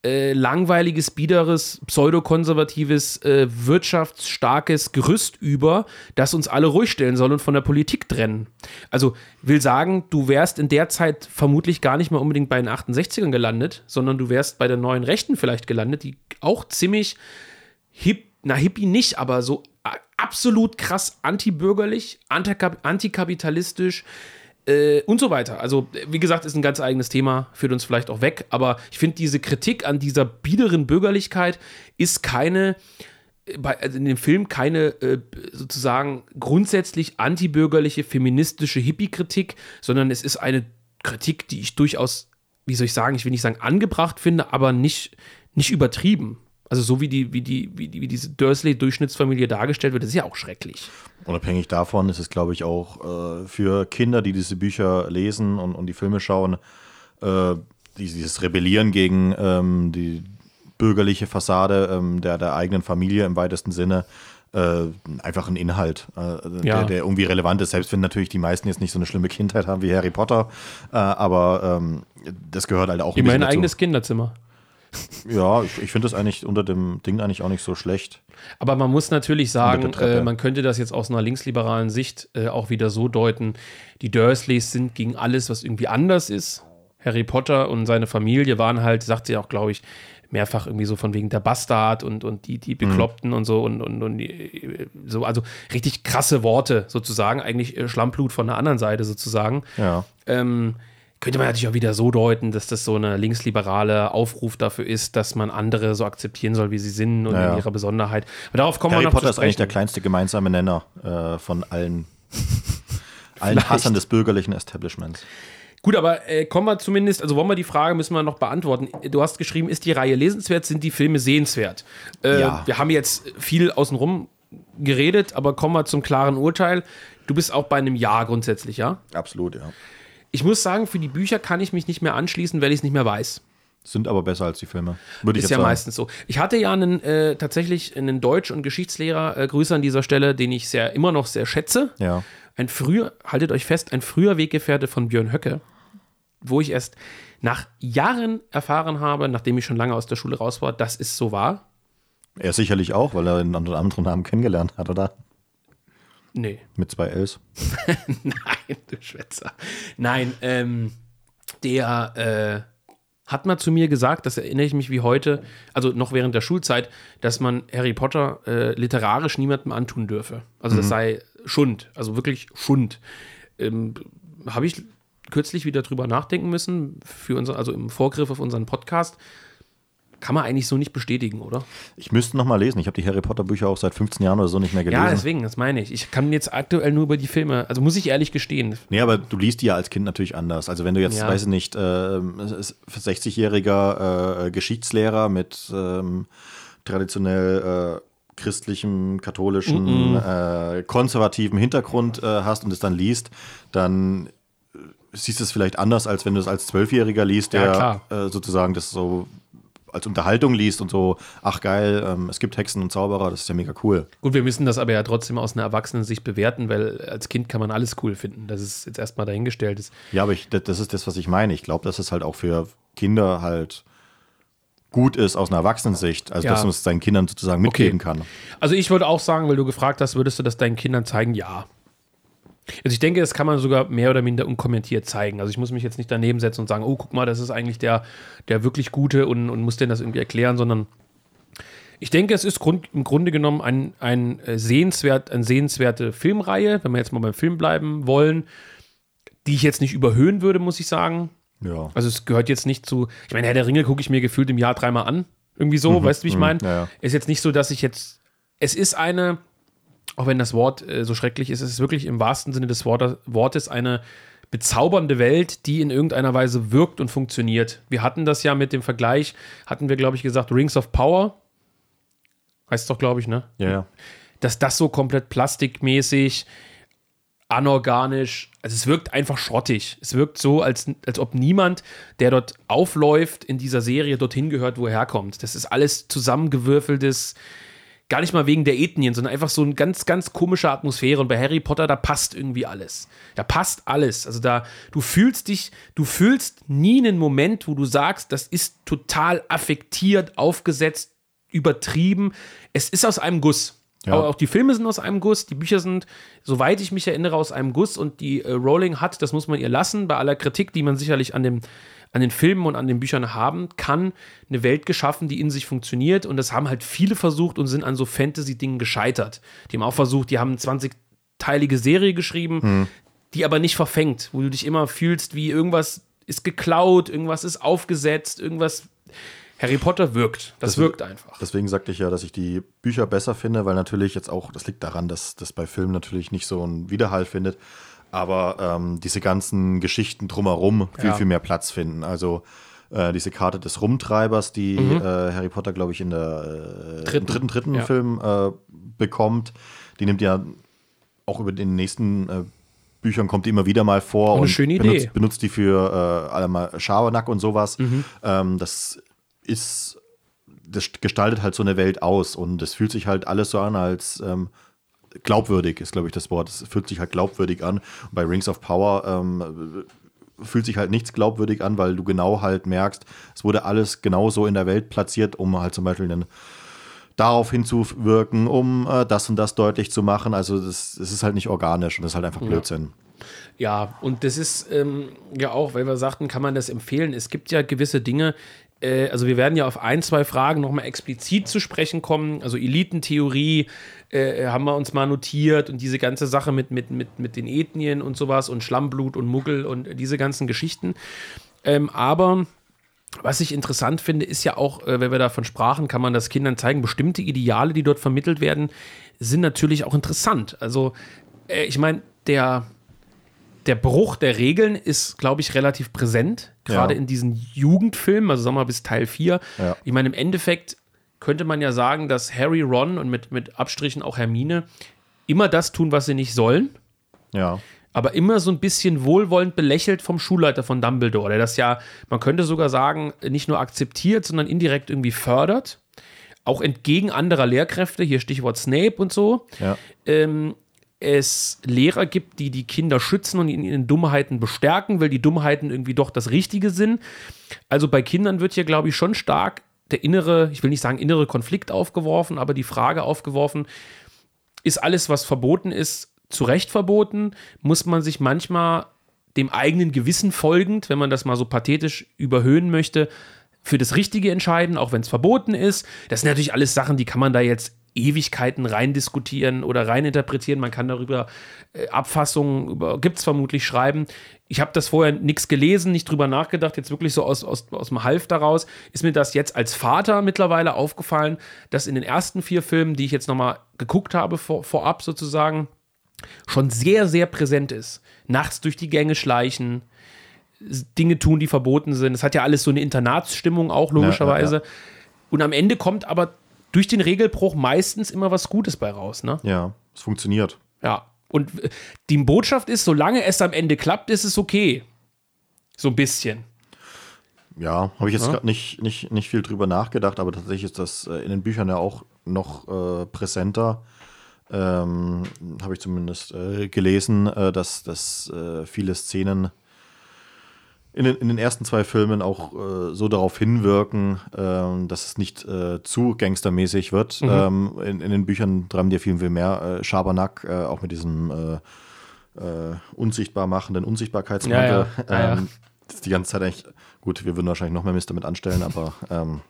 äh, langweiliges, biederes, pseudokonservatives, äh, wirtschaftsstarkes Gerüst über, das uns alle ruhig stellen soll und von der Politik trennen. Also will sagen, du wärst in der Zeit vermutlich gar nicht mal unbedingt bei den 68ern gelandet, sondern du wärst bei den neuen Rechten vielleicht gelandet, die auch ziemlich hip, na hippie nicht, aber so absolut krass antibürgerlich, antikapitalistisch, äh, und so weiter. Also, wie gesagt, ist ein ganz eigenes Thema, führt uns vielleicht auch weg, aber ich finde, diese Kritik an dieser biederen Bürgerlichkeit ist keine, bei, also in dem Film keine äh, sozusagen grundsätzlich antibürgerliche, feministische Hippie-Kritik, sondern es ist eine Kritik, die ich durchaus, wie soll ich sagen, ich will nicht sagen angebracht finde, aber nicht, nicht übertrieben. Also so wie die, wie die, wie, die, wie diese Dursley-Durchschnittsfamilie dargestellt wird, ist ja auch schrecklich. Unabhängig davon ist es, glaube ich, auch äh, für Kinder, die diese Bücher lesen und, und die Filme schauen, äh, dieses Rebellieren gegen ähm, die bürgerliche Fassade ähm, der, der eigenen Familie im weitesten Sinne, äh, einfach ein Inhalt, äh, ja. der, der, irgendwie relevant ist, selbst wenn natürlich die meisten jetzt nicht so eine schlimme Kindheit haben wie Harry Potter, äh, aber ähm, das gehört halt auch ein Immerhin ein eigenes Kinderzimmer. Ja, ich, ich finde das eigentlich unter dem Ding eigentlich auch nicht so schlecht. Aber man muss natürlich sagen, äh, man könnte das jetzt aus einer linksliberalen Sicht äh, auch wieder so deuten, die Dursleys sind gegen alles, was irgendwie anders ist. Harry Potter und seine Familie waren halt, sagt sie auch, glaube ich, mehrfach irgendwie so von wegen der Bastard und, und die, die Bekloppten mhm. und so und, und, und so, also richtig krasse Worte sozusagen, eigentlich äh, Schlammblut von der anderen Seite sozusagen. Ja. Ähm, könnte man natürlich auch wieder so deuten, dass das so eine linksliberale Aufruf dafür ist, dass man andere so akzeptieren soll, wie sie sind und ja, in ihrer Besonderheit. Aber darauf kommen Harry wir noch Potter ist eigentlich der kleinste gemeinsame Nenner äh, von allen, allen Hassern des bürgerlichen Establishments. Gut, aber äh, kommen wir zumindest, also wollen wir die Frage, müssen wir noch beantworten. Du hast geschrieben, ist die Reihe lesenswert, sind die Filme sehenswert? Äh, ja. Wir haben jetzt viel außenrum geredet, aber kommen wir zum klaren Urteil. Du bist auch bei einem Ja grundsätzlich, ja? Absolut, ja. Ich muss sagen, für die Bücher kann ich mich nicht mehr anschließen, weil ich es nicht mehr weiß. Sind aber besser als die Filme. Würde ich Ist ja sagen. meistens so. Ich hatte ja einen, äh, tatsächlich einen Deutsch- und Geschichtslehrer, äh, Grüße an dieser Stelle, den ich sehr, immer noch sehr schätze. Ja. Ein früher, haltet euch fest, ein früher Weggefährte von Björn Höcke, wo ich erst nach Jahren erfahren habe, nachdem ich schon lange aus der Schule raus war, dass es so war. Er sicherlich auch, weil er einen anderen Namen kennengelernt hat, oder? Nee. Mit zwei Ls? Nein, du Schwätzer. Nein, ähm, der äh, hat mal zu mir gesagt, das erinnere ich mich wie heute, also noch während der Schulzeit, dass man Harry Potter äh, literarisch niemandem antun dürfe. Also mhm. das sei Schund, also wirklich Schund. Ähm, Habe ich kürzlich wieder drüber nachdenken müssen, für unser, also im Vorgriff auf unseren Podcast kann man eigentlich so nicht bestätigen, oder? Ich müsste noch mal lesen. Ich habe die Harry Potter Bücher auch seit 15 Jahren oder so nicht mehr gelesen. Ja, deswegen, das meine ich. Ich kann jetzt aktuell nur über die Filme, also muss ich ehrlich gestehen. Nee, aber du liest die ja als Kind natürlich anders. Also wenn du jetzt, ja. weiß ich nicht, äh, 60-jähriger äh, Geschichtslehrer mit ähm, traditionell äh, christlichem, katholischen, mm -mm. konservativen Hintergrund äh, hast und es dann liest, dann äh, siehst du es vielleicht anders, als wenn du es als Zwölfjähriger liest, der ja, äh, sozusagen das so als Unterhaltung liest und so, ach geil, ähm, es gibt Hexen und Zauberer, das ist ja mega cool. Gut, wir müssen das aber ja trotzdem aus einer Erwachsenen-Sicht bewerten, weil als Kind kann man alles cool finden, dass es jetzt erstmal dahingestellt ist. Ja, aber ich, das ist das, was ich meine. Ich glaube, dass es halt auch für Kinder halt gut ist aus einer Erwachsenensicht, also ja. dass man es seinen Kindern sozusagen mitgeben okay. kann. Also ich würde auch sagen, weil du gefragt hast, würdest du das deinen Kindern zeigen? Ja. Also ich denke, das kann man sogar mehr oder minder unkommentiert zeigen. Also ich muss mich jetzt nicht daneben setzen und sagen, oh, guck mal, das ist eigentlich der, der wirklich Gute und, und muss denn das irgendwie erklären, sondern ich denke, es ist Grund, im Grunde genommen ein, ein äh, sehenswert, eine sehenswerte Filmreihe, wenn wir jetzt mal beim Film bleiben wollen, die ich jetzt nicht überhöhen würde, muss ich sagen. Ja. Also es gehört jetzt nicht zu, ich meine, Herr der Ringe gucke ich mir gefühlt im Jahr dreimal an. Irgendwie so, mhm, weißt du, wie ich mhm, meine? Ja, ja. Ist jetzt nicht so, dass ich jetzt, es ist eine, auch wenn das Wort äh, so schrecklich ist, es ist wirklich im wahrsten Sinne des Wort Wortes eine bezaubernde Welt, die in irgendeiner Weise wirkt und funktioniert. Wir hatten das ja mit dem Vergleich, hatten wir, glaube ich, gesagt, Rings of Power. Heißt doch, glaube ich, ne? Ja, ja. Dass das so komplett plastikmäßig anorganisch. Also es wirkt einfach schrottig. Es wirkt so, als, als ob niemand, der dort aufläuft in dieser Serie, dorthin gehört, wo er herkommt. Das ist alles zusammengewürfeltes, gar nicht mal wegen der Ethnien, sondern einfach so eine ganz, ganz komische Atmosphäre. Und bei Harry Potter, da passt irgendwie alles. Da passt alles. Also da, du fühlst dich, du fühlst nie einen Moment, wo du sagst, das ist total affektiert, aufgesetzt, übertrieben. Es ist aus einem Guss. Ja. Aber auch die Filme sind aus einem Guss, die Bücher sind, soweit ich mich erinnere, aus einem Guss und die äh, Rowling hat, das muss man ihr lassen, bei aller Kritik, die man sicherlich an, dem, an den Filmen und an den Büchern haben kann, eine Welt geschaffen, die in sich funktioniert und das haben halt viele versucht und sind an so Fantasy-Dingen gescheitert. Die haben auch versucht, die haben eine 20-teilige Serie geschrieben, hm. die aber nicht verfängt, wo du dich immer fühlst, wie irgendwas ist geklaut, irgendwas ist aufgesetzt, irgendwas Harry Potter wirkt. Das, das wirkt einfach. Deswegen sagte ich ja, dass ich die Bücher besser finde, weil natürlich jetzt auch, das liegt daran, dass das bei Filmen natürlich nicht so einen Widerhall findet, aber ähm, diese ganzen Geschichten drumherum viel, ja. viel mehr Platz finden. Also äh, diese Karte des Rumtreibers, die mhm. äh, Harry Potter, glaube ich, in der äh, dritten, dritten, dritten ja. Film äh, bekommt, die nimmt ja auch über den nächsten äh, Büchern kommt die immer wieder mal vor und, und schöne benutzt, Idee. benutzt die für äh, alle Schabernack und sowas. Mhm. Ähm, das ist, das gestaltet halt so eine Welt aus und es fühlt sich halt alles so an, als ähm, glaubwürdig ist, glaube ich, das Wort. Es fühlt sich halt glaubwürdig an. Und bei Rings of Power ähm, fühlt sich halt nichts glaubwürdig an, weil du genau halt merkst, es wurde alles genau so in der Welt platziert, um halt zum Beispiel einen darauf hinzuwirken, um äh, das und das deutlich zu machen. Also das, das ist halt nicht organisch und das ist halt einfach Blödsinn. Ja, und das ist ähm, ja auch, weil wir sagten, kann man das empfehlen. Es gibt ja gewisse Dinge, äh, also wir werden ja auf ein, zwei Fragen nochmal explizit zu sprechen kommen. Also Elitentheorie äh, haben wir uns mal notiert und diese ganze Sache mit, mit, mit, mit den Ethnien und sowas und Schlammblut und Muggel und diese ganzen Geschichten. Ähm, aber was ich interessant finde, ist ja auch, äh, wenn wir davon sprachen, kann man das Kindern zeigen, bestimmte Ideale, die dort vermittelt werden, sind natürlich auch interessant. Also äh, ich meine, der der Bruch der Regeln ist, glaube ich, relativ präsent, gerade ja. in diesen Jugendfilmen, also sagen wir mal bis Teil 4. Ja. Ich meine, im Endeffekt könnte man ja sagen, dass Harry, Ron und mit, mit Abstrichen auch Hermine immer das tun, was sie nicht sollen. Ja. Aber immer so ein bisschen wohlwollend belächelt vom Schulleiter von Dumbledore, der das ja, man könnte sogar sagen, nicht nur akzeptiert, sondern indirekt irgendwie fördert. Auch entgegen anderer Lehrkräfte, hier Stichwort Snape und so. Ja. Ähm, es Lehrer gibt, die die Kinder schützen und in ihren Dummheiten bestärken, weil die Dummheiten irgendwie doch das Richtige sind. Also bei Kindern wird hier, glaube ich, schon stark der innere, ich will nicht sagen innere Konflikt aufgeworfen, aber die Frage aufgeworfen, ist alles, was verboten ist, zu Recht verboten? Muss man sich manchmal dem eigenen Gewissen folgend, wenn man das mal so pathetisch überhöhen möchte, für das Richtige entscheiden, auch wenn es verboten ist? Das sind natürlich alles Sachen, die kann man da jetzt Ewigkeiten rein diskutieren oder rein interpretieren. Man kann darüber äh, Abfassungen, gibt es vermutlich schreiben. Ich habe das vorher nichts gelesen, nicht drüber nachgedacht, jetzt wirklich so aus, aus, aus dem Half daraus. Ist mir das jetzt als Vater mittlerweile aufgefallen, dass in den ersten vier Filmen, die ich jetzt nochmal geguckt habe, vor, vorab sozusagen, schon sehr, sehr präsent ist. Nachts durch die Gänge schleichen, Dinge tun, die verboten sind. Es hat ja alles so eine Internatsstimmung auch, logischerweise. Ja, ja, ja. Und am Ende kommt aber durch den Regelbruch meistens immer was Gutes bei raus, ne? Ja, es funktioniert. Ja. Und äh, die Botschaft ist, solange es am Ende klappt, ist es okay. So ein bisschen. Ja, habe ich jetzt ja. gerade nicht, nicht, nicht viel drüber nachgedacht, aber tatsächlich ist das äh, in den Büchern ja auch noch äh, präsenter. Ähm, habe ich zumindest äh, gelesen, äh, dass, dass äh, viele Szenen in den, in den ersten zwei Filmen auch äh, so darauf hinwirken, äh, dass es nicht äh, zu gangstermäßig wird. Mhm. Ähm, in, in, den Büchern treiben die ja viel, viel mehr äh, Schabernack, äh, auch mit diesem äh, unsichtbar machenden Unsichtbarkeitsmantel. Ja, ja. Ja, ähm, das ist die ganze Zeit eigentlich, gut, wir würden wahrscheinlich noch mehr Mist damit anstellen, aber ähm,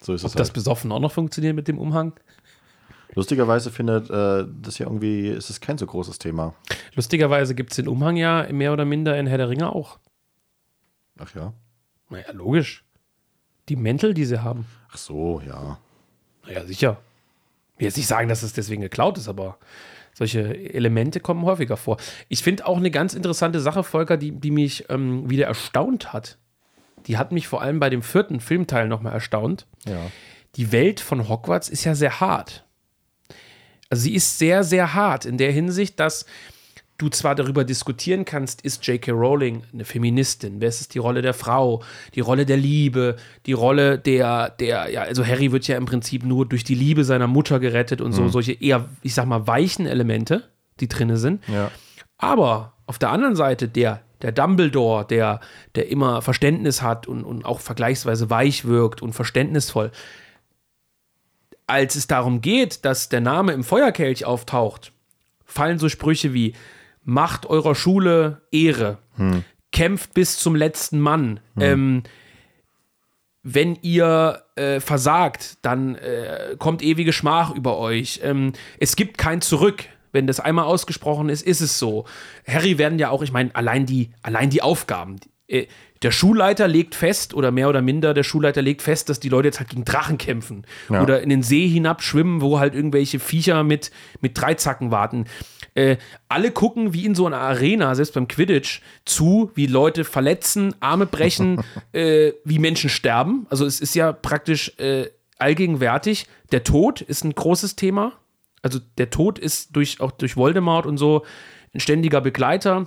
so ist Ob es. Ob halt. das besoffen auch noch funktioniert mit dem Umhang? Lustigerweise findet äh, das ja irgendwie, ist es kein so großes Thema. Lustigerweise gibt es den Umhang ja mehr oder minder in Herr der Ringe auch. Ach ja. Naja, logisch. Die Mäntel, die sie haben. Ach so, ja. Naja, sicher. Ich will jetzt nicht sagen, dass es deswegen geklaut ist, aber solche Elemente kommen häufiger vor. Ich finde auch eine ganz interessante Sache, Volker, die, die mich ähm, wieder erstaunt hat. Die hat mich vor allem bei dem vierten Filmteil nochmal erstaunt. Ja. Die Welt von Hogwarts ist ja sehr hart. Also sie ist sehr, sehr hart in der Hinsicht, dass du zwar darüber diskutieren kannst, ist J.K. Rowling eine Feministin? Wer ist die Rolle der Frau? Die Rolle der Liebe? Die Rolle der, der, ja, also Harry wird ja im Prinzip nur durch die Liebe seiner Mutter gerettet und so, mhm. solche eher, ich sag mal, weichen Elemente, die drinne sind. Ja. Aber auf der anderen Seite der, der Dumbledore, der, der immer Verständnis hat und, und auch vergleichsweise weich wirkt und verständnisvoll, als es darum geht, dass der Name im Feuerkelch auftaucht, fallen so Sprüche wie macht eurer Schule Ehre, hm. kämpft bis zum letzten Mann. Hm. Ähm, wenn ihr äh, versagt, dann äh, kommt ewige Schmach über euch. Ähm, es gibt kein Zurück. Wenn das einmal ausgesprochen ist, ist es so. Harry werden ja auch, ich meine, allein die, allein die Aufgaben. Äh, der Schulleiter legt fest, oder mehr oder minder, der Schulleiter legt fest, dass die Leute jetzt halt gegen Drachen kämpfen. Ja. Oder in den See hinabschwimmen, wo halt irgendwelche Viecher mit, mit Dreizacken warten. Äh, alle gucken wie in so einer Arena, selbst beim Quidditch, zu, wie Leute verletzen, Arme brechen, äh, wie Menschen sterben. Also es ist ja praktisch äh, allgegenwärtig. Der Tod ist ein großes Thema. Also der Tod ist durch, auch durch Voldemort und so ein ständiger Begleiter.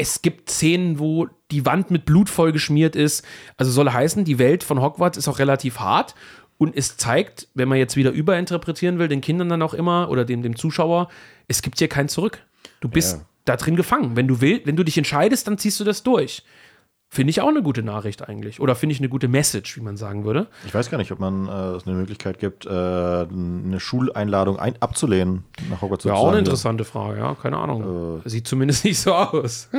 Es gibt Szenen, wo die Wand mit Blut vollgeschmiert ist. Also soll heißen, die Welt von Hogwarts ist auch relativ hart und es zeigt, wenn man jetzt wieder überinterpretieren will, den Kindern dann auch immer oder dem, dem Zuschauer, es gibt hier kein Zurück. Du bist ja. da drin gefangen. Wenn du willst, wenn du dich entscheidest, dann ziehst du das durch. Finde ich auch eine gute Nachricht eigentlich. Oder finde ich eine gute Message, wie man sagen würde. Ich weiß gar nicht, ob man äh, es eine Möglichkeit gibt, äh, eine Schuleinladung ein abzulehnen nach Hogwarts. Ja, auch eine interessante Frage, ja, keine Ahnung. Äh, Sieht zumindest nicht so aus.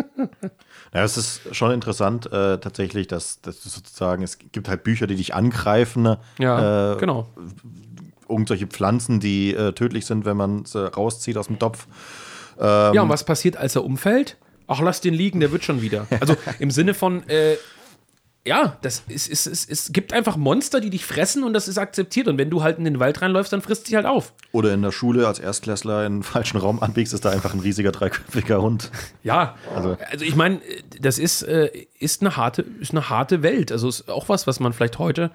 ja, es ist schon interessant äh, tatsächlich, dass, dass sozusagen, es gibt halt Bücher, die dich angreifen. Ja, äh, genau irgendwelche Pflanzen, die äh, tödlich sind, wenn man sie rauszieht aus dem Topf. Ähm, ja, und was passiert, als er umfällt? Ach, lass den liegen, der wird schon wieder. Also im Sinne von, äh, ja, das ist, ist, ist, es gibt einfach Monster, die dich fressen und das ist akzeptiert. Und wenn du halt in den Wald reinläufst, dann frisst sie halt auf. Oder in der Schule als Erstklässler in den falschen Raum anbiegst, ist da einfach ein riesiger dreiköpfiger Hund. Ja, also, also ich meine, das ist, äh, ist, eine harte, ist eine harte Welt. Also ist auch was, was man vielleicht heute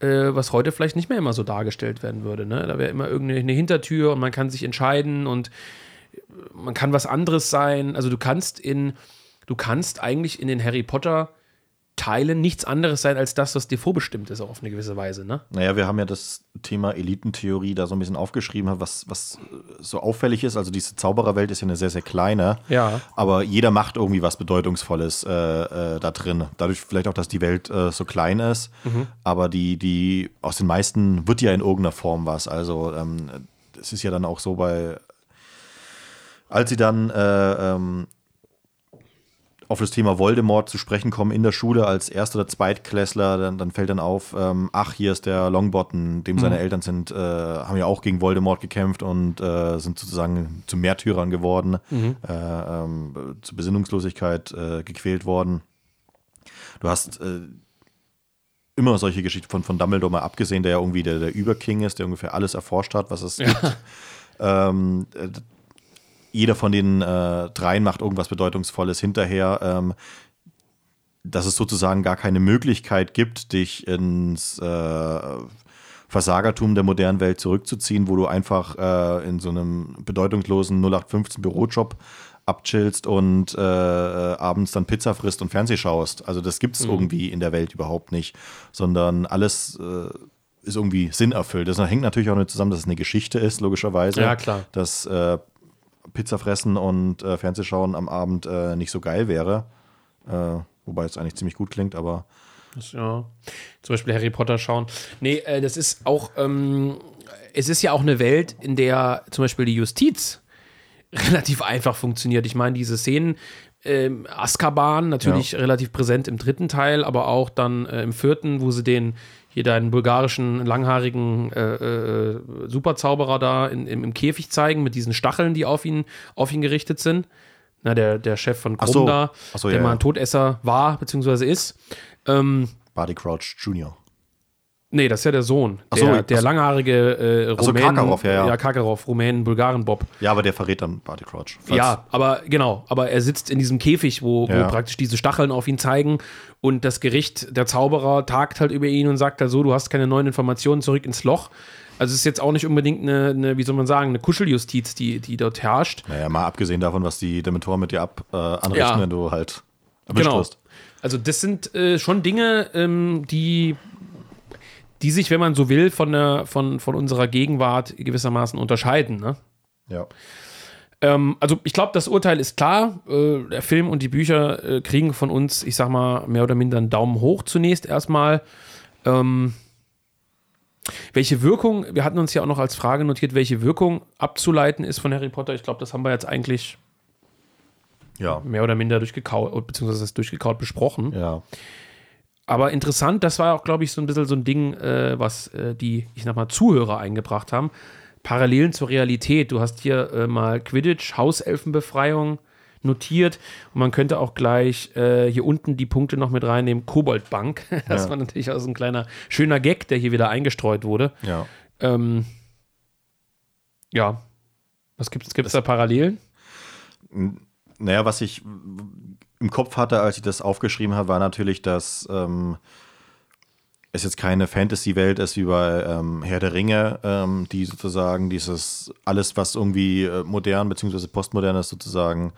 äh, was heute vielleicht nicht mehr immer so dargestellt werden würde. Ne? Da wäre immer irgendeine Hintertür und man kann sich entscheiden und man kann was anderes sein. Also du kannst in, du kannst eigentlich in den Harry Potter Teilen nichts anderes sein als das, was dir vorbestimmt ist, auch auf eine gewisse Weise. Ne? Naja, wir haben ja das Thema Elitentheorie da so ein bisschen aufgeschrieben, was, was so auffällig ist. Also diese Zaubererwelt ist ja eine sehr, sehr kleine. Ja. Aber jeder macht irgendwie was Bedeutungsvolles äh, äh, da drin. Dadurch vielleicht auch, dass die Welt äh, so klein ist. Mhm. Aber die, die, aus den meisten wird ja in irgendeiner Form was. Also ähm, es ist ja dann auch so bei als sie dann äh, ähm, auf das Thema Voldemort zu sprechen kommen in der Schule als Erst- oder Zweitklässler, dann, dann fällt dann auf, ähm, ach, hier ist der Longbottom, dem mhm. seine Eltern sind, äh, haben ja auch gegen Voldemort gekämpft und äh, sind sozusagen zu Märtyrern geworden, mhm. äh, ähm, zur Besinnungslosigkeit äh, gequält worden. Du hast äh, immer solche Geschichten von, von Dumbledore mal abgesehen, der ja irgendwie der, der Überking ist, der ungefähr alles erforscht hat, was es ja. gibt. Ähm, äh, jeder von den äh, dreien macht irgendwas Bedeutungsvolles hinterher. Ähm, dass es sozusagen gar keine Möglichkeit gibt, dich ins äh, Versagertum der modernen Welt zurückzuziehen, wo du einfach äh, in so einem bedeutungslosen 0815 Bürojob abchillst und äh, abends dann Pizza frisst und Fernseh schaust. Also das gibt es mhm. irgendwie in der Welt überhaupt nicht, sondern alles äh, ist irgendwie sinnerfüllt. Das hängt natürlich auch nicht zusammen, dass es eine Geschichte ist, logischerweise. Ja, klar. Dass äh, Pizza fressen und äh, Fernsehschauen am Abend äh, nicht so geil wäre. Äh, wobei es eigentlich ziemlich gut klingt, aber. Das, ja. Zum Beispiel Harry Potter schauen. Nee, äh, das ist auch, ähm, es ist ja auch eine Welt, in der zum Beispiel die Justiz relativ einfach funktioniert. Ich meine, diese Szenen, ähm, Azkaban natürlich ja. relativ präsent im dritten Teil, aber auch dann äh, im vierten, wo sie den hier deinen bulgarischen, langhaarigen äh, äh, Superzauberer da in, im, im, Käfig zeigen mit diesen Stacheln, die auf ihn, auf ihn gerichtet sind. Na, der, der Chef von Krumm so. da, so, der ja, mal ein Todesser war, beziehungsweise ist. Ähm, Barty Crouch Jr. Nee, das ist ja der Sohn. Der, so, der langhaarige äh, Rumänen. So, Karkaroff, ja, ja. Ja, Karkaroff, Rumänen, Bulgaren, Bob. Ja, aber der verrät dann Barty Crouch. Ja, aber genau. Aber er sitzt in diesem Käfig, wo, ja. wo, praktisch diese Stacheln auf ihn zeigen. Und das Gericht, der Zauberer, tagt halt über ihn und sagt halt so: Du hast keine neuen Informationen, zurück ins Loch. Also es ist jetzt auch nicht unbedingt eine, eine wie soll man sagen, eine Kuscheljustiz, die, die dort herrscht. Naja, mal abgesehen davon, was die Dementoren mit dir ab, äh, anrichten, Ja. wenn du halt erwischt Genau. wirst. Also das sind äh, schon Dinge, ähm, die, die sich, wenn man so will, von, der, von, von unserer Gegenwart gewissermaßen unterscheiden. Ne? Ja. Ähm, also ich glaube, das Urteil ist klar. Äh, der Film und die Bücher äh, kriegen von uns, ich sag mal, mehr oder minder einen Daumen hoch zunächst erstmal. Ähm, welche Wirkung, wir hatten uns ja auch noch als Frage notiert, welche Wirkung abzuleiten ist von Harry Potter. Ich glaube, das haben wir jetzt eigentlich Ja. mehr oder minder durchgekaut, beziehungsweise durchgekaut besprochen. Ja. Aber interessant, das war auch, glaube ich, so ein bisschen so ein Ding, äh, was äh, die, ich sag mal, Zuhörer eingebracht haben. Parallelen zur Realität. Du hast hier äh, mal Quidditch, Hauselfenbefreiung notiert und man könnte auch gleich äh, hier unten die Punkte noch mit reinnehmen. Koboldbank. Das Ja. war natürlich auch so ein kleiner schöner Gag, der hier wieder eingestreut wurde. Ja. Ähm, ja. Was gibt es da Parallelen? Naja, was ich im Kopf hatte, als ich das aufgeschrieben habe, war natürlich, dass ähm, es jetzt keine Fantasy-Welt ist wie bei ähm, Herr der Ringe, ähm, die sozusagen dieses alles, was irgendwie äh, modern bzw. postmodern ist, sozusagen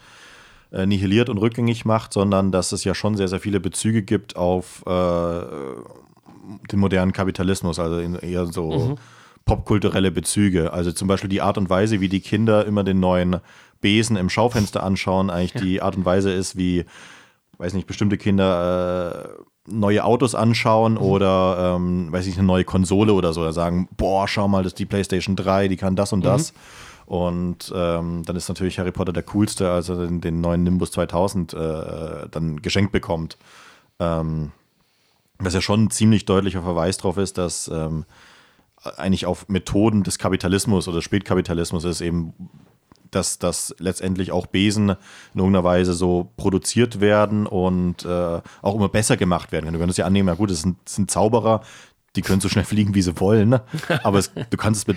äh, nihiliert und rückgängig macht, sondern dass es ja schon sehr, sehr viele Bezüge gibt auf äh, den modernen Kapitalismus, also eher so popkulturelle Bezüge. Also zum Beispiel die Art und Weise, wie die Kinder immer den neuen Besen im Schaufenster anschauen, eigentlich die Art und Weise ist, wie, weiß nicht, bestimmte Kinder äh, neue Autos anschauen oder, ähm, weiß nicht, eine neue Konsole oder so, oder sagen, boah, schau mal, das ist die PlayStation 3, die kann das und das. Und ähm, dann ist natürlich Harry Potter der coolste, als er den, den neuen Nimbus 2000 äh, dann geschenkt bekommt. Ähm, was ja schon ein ziemlich deutlicher Verweis darauf ist, dass ähm, eigentlich auf Methoden des Kapitalismus oder Spätkapitalismus ist eben, dass, dass letztendlich auch Besen in irgendeiner Weise so produziert werden und äh, auch immer besser gemacht werden. Du könntest ja annehmen, ja gut, das sind, das sind Zauberer, die können so schnell fliegen, wie sie wollen, ne? aber es, du kannst es mit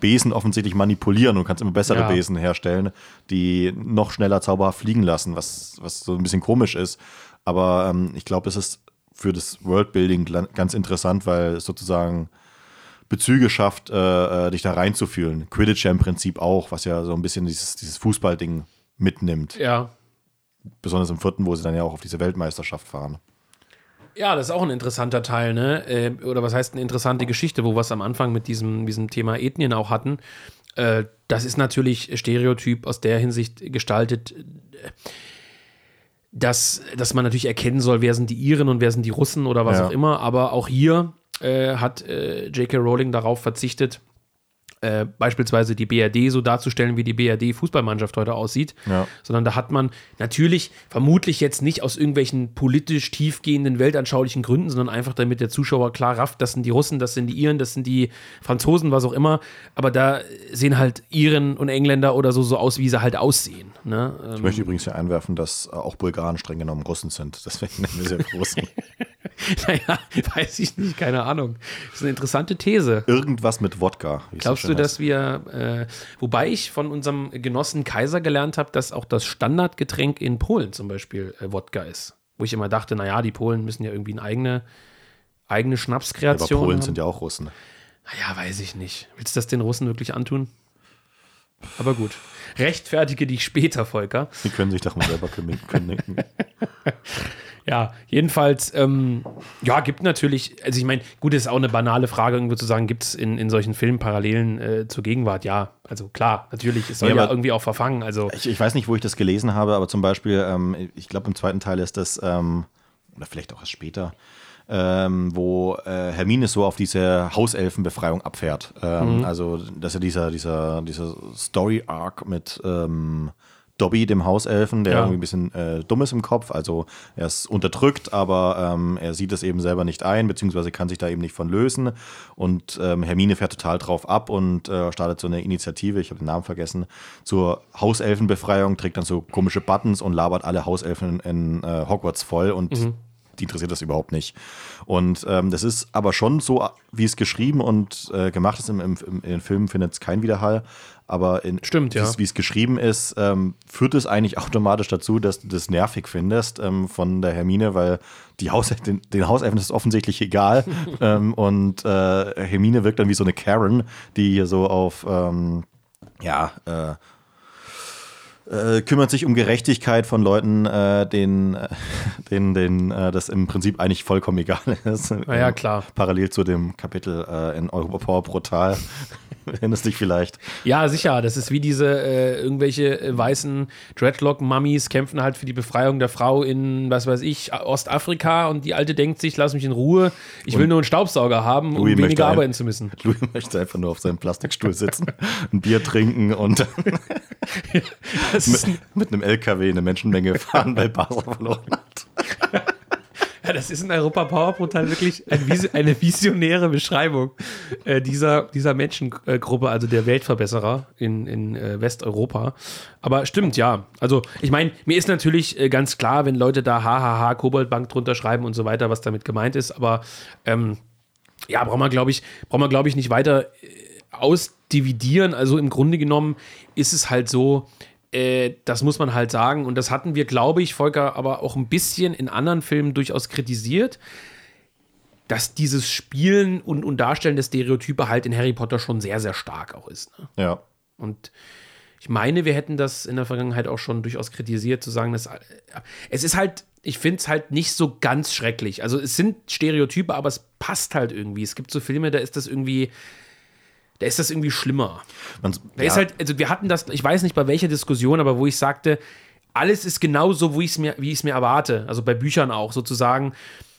Besen offensichtlich manipulieren und kannst immer bessere Ja. Besen herstellen, die noch schneller zauberhaft fliegen lassen, was, was so ein bisschen komisch ist. Aber ähm, ich glaube, es ist für das Worldbuilding ganz interessant, weil sozusagen Bezüge schafft, äh, äh, dich da reinzufühlen. Quidditch ja im Prinzip auch, was ja so ein bisschen dieses, dieses Fußballding mitnimmt. Ja. Besonders im vierten, wo sie dann ja auch auf diese Weltmeisterschaft fahren. Ja, das ist auch ein interessanter Teil, ne? Äh, oder was heißt eine interessante Geschichte, wo wir es am Anfang mit diesem, diesem Thema Ethnien auch hatten. Äh, das ist natürlich Stereotyp aus der Hinsicht gestaltet, dass, dass man natürlich erkennen soll, wer sind die Iren und wer sind die Russen oder was Ja. auch immer. Aber auch hier äh, hat äh, J.K. Rowling darauf verzichtet, äh, beispielsweise die BRD so darzustellen, wie die BRD-Fußballmannschaft heute aussieht, Ja. sondern da hat man natürlich vermutlich jetzt nicht aus irgendwelchen politisch tiefgehenden, weltanschaulichen Gründen, sondern einfach damit der Zuschauer klar rafft, das sind die Russen, das sind die Iren, das sind die Franzosen, was auch immer. Aber da sehen halt Iren und Engländer oder so so aus, wie sie halt aussehen. Ne? Ähm, Ich möchte übrigens hier einwerfen, dass äh, auch Bulgaren streng genommen Russen sind. Deswegen nennen wir sie ja Russen. naja, weiß ich nicht, keine Ahnung. Das ist eine interessante These. Irgendwas mit Wodka. Glaubst schön du, dass wir, äh, wobei ich von unserem Genossen Kaiser gelernt habe, dass auch das Standardgetränk in Polen zum Beispiel äh, Wodka ist. Wo ich immer dachte, naja, die Polen müssen ja irgendwie eine eigene, eigene Aber Schnapskreation Polen haben. sind ja auch Russen. Naja, weiß ich nicht. Willst du das den Russen wirklich antun? Aber gut. Rechtfertige dich später, Volker. Die können sich doch mal selber kündigen. Ja, jedenfalls, ähm, ja, gibt natürlich, also ich meine, gut, das ist auch eine banale Frage, irgendwo zu sagen, gibt es in, in solchen Filmen Parallelen äh, zur Gegenwart? Ja, also klar, natürlich, es soll Ja, ja, irgendwie auch verfangen. Also, Ich, ich weiß nicht, wo ich das gelesen habe, aber zum Beispiel, ähm, ich glaube, im zweiten Teil ist das, ähm, oder vielleicht auch erst später, ähm, wo äh, Hermine so auf diese Hauselfenbefreiung abfährt. Ähm, Also, dass ja dieser, dieser, dieser Story-Arc mit ähm, Dobby, dem Hauselfen, der Ja. irgendwie ein bisschen äh, dumm ist im Kopf. Also, er ist unterdrückt, aber ähm, er sieht es eben selber nicht ein, beziehungsweise kann sich da eben nicht von lösen. Und ähm, Hermine fährt total drauf ab und äh, startet so eine Initiative, ich habe den Namen vergessen, zur Hauselfenbefreiung, trägt dann so komische Buttons und labert alle Hauselfen in äh, Hogwarts voll und die interessiert das überhaupt nicht. Und ähm, das ist aber schon so, wie es geschrieben und äh, gemacht ist im, im, im, in den Filmen, findet es keinen Widerhall. Aber in, Stimmt, ja. wie es geschrieben ist, ähm, führt es eigentlich automatisch dazu, dass du das nervig findest ähm, von der Hermine, weil die Haus, den, den Hauselfen ist offensichtlich egal. ähm, und äh, Hermine wirkt dann wie so eine Karen, die hier so auf, ähm, ja, äh, äh, kümmert sich um Gerechtigkeit von Leuten, äh, denen, äh, denen, denen äh, das im Prinzip eigentlich vollkommen egal ist. Na ja, klar. Parallel zu dem Kapitel äh, in Europower Brutal. Erinnerst dich vielleicht? Ja, sicher. Das ist wie diese äh, irgendwelche äh, weißen Dreadlock-Mummies kämpfen halt für die Befreiung der Frau in, was weiß ich, Ostafrika und die Alte denkt sich, lass mich in Ruhe. Ich will nur einen Staubsauger haben, um Louis möchte weniger ein- arbeiten zu müssen. Louis möchte einfach nur auf seinem Plastikstuhl sitzen, ein Bier trinken und mit, mit einem LKW eine Menschenmenge fahren, weil Basel verloren hat. Ja, das ist in Europa Powerportal wirklich ein, Visi- eine visionäre Beschreibung äh, dieser, dieser Menschengruppe, also der Weltverbesserer in, in äh, Westeuropa. Aber stimmt, ja. Also, ich meine, mir ist natürlich äh, ganz klar, wenn Leute da hahaha Koboldbank drunter schreiben und so weiter, was damit gemeint ist, aber ähm, ja, brauchen wir, glaube ich, brauchen wir, glaube ich, nicht weiter äh, ausdividieren. Also im Grunde genommen ist es halt so, äh, das muss man halt sagen. Und das hatten wir, glaube ich, Volker, aber auch ein bisschen in anderen Filmen durchaus kritisiert, dass dieses Spielen und, und Darstellen der Stereotype halt in Harry Potter schon sehr, sehr stark auch ist. Ne? Ja. Und ich meine, wir hätten das in der Vergangenheit auch schon durchaus kritisiert, zu sagen, dass äh, es ist halt, ich finde es halt nicht so ganz schrecklich. Also es sind Stereotype, aber es passt halt irgendwie. Es gibt so Filme, da ist das irgendwie, da ist das irgendwie schlimmer. Man, Da ist halt, also wir hatten das, ich weiß nicht bei welcher Diskussion, aber wo ich sagte, alles ist genau so, wo ich's mir, wie ich es mir erwarte. Also bei Büchern auch sozusagen.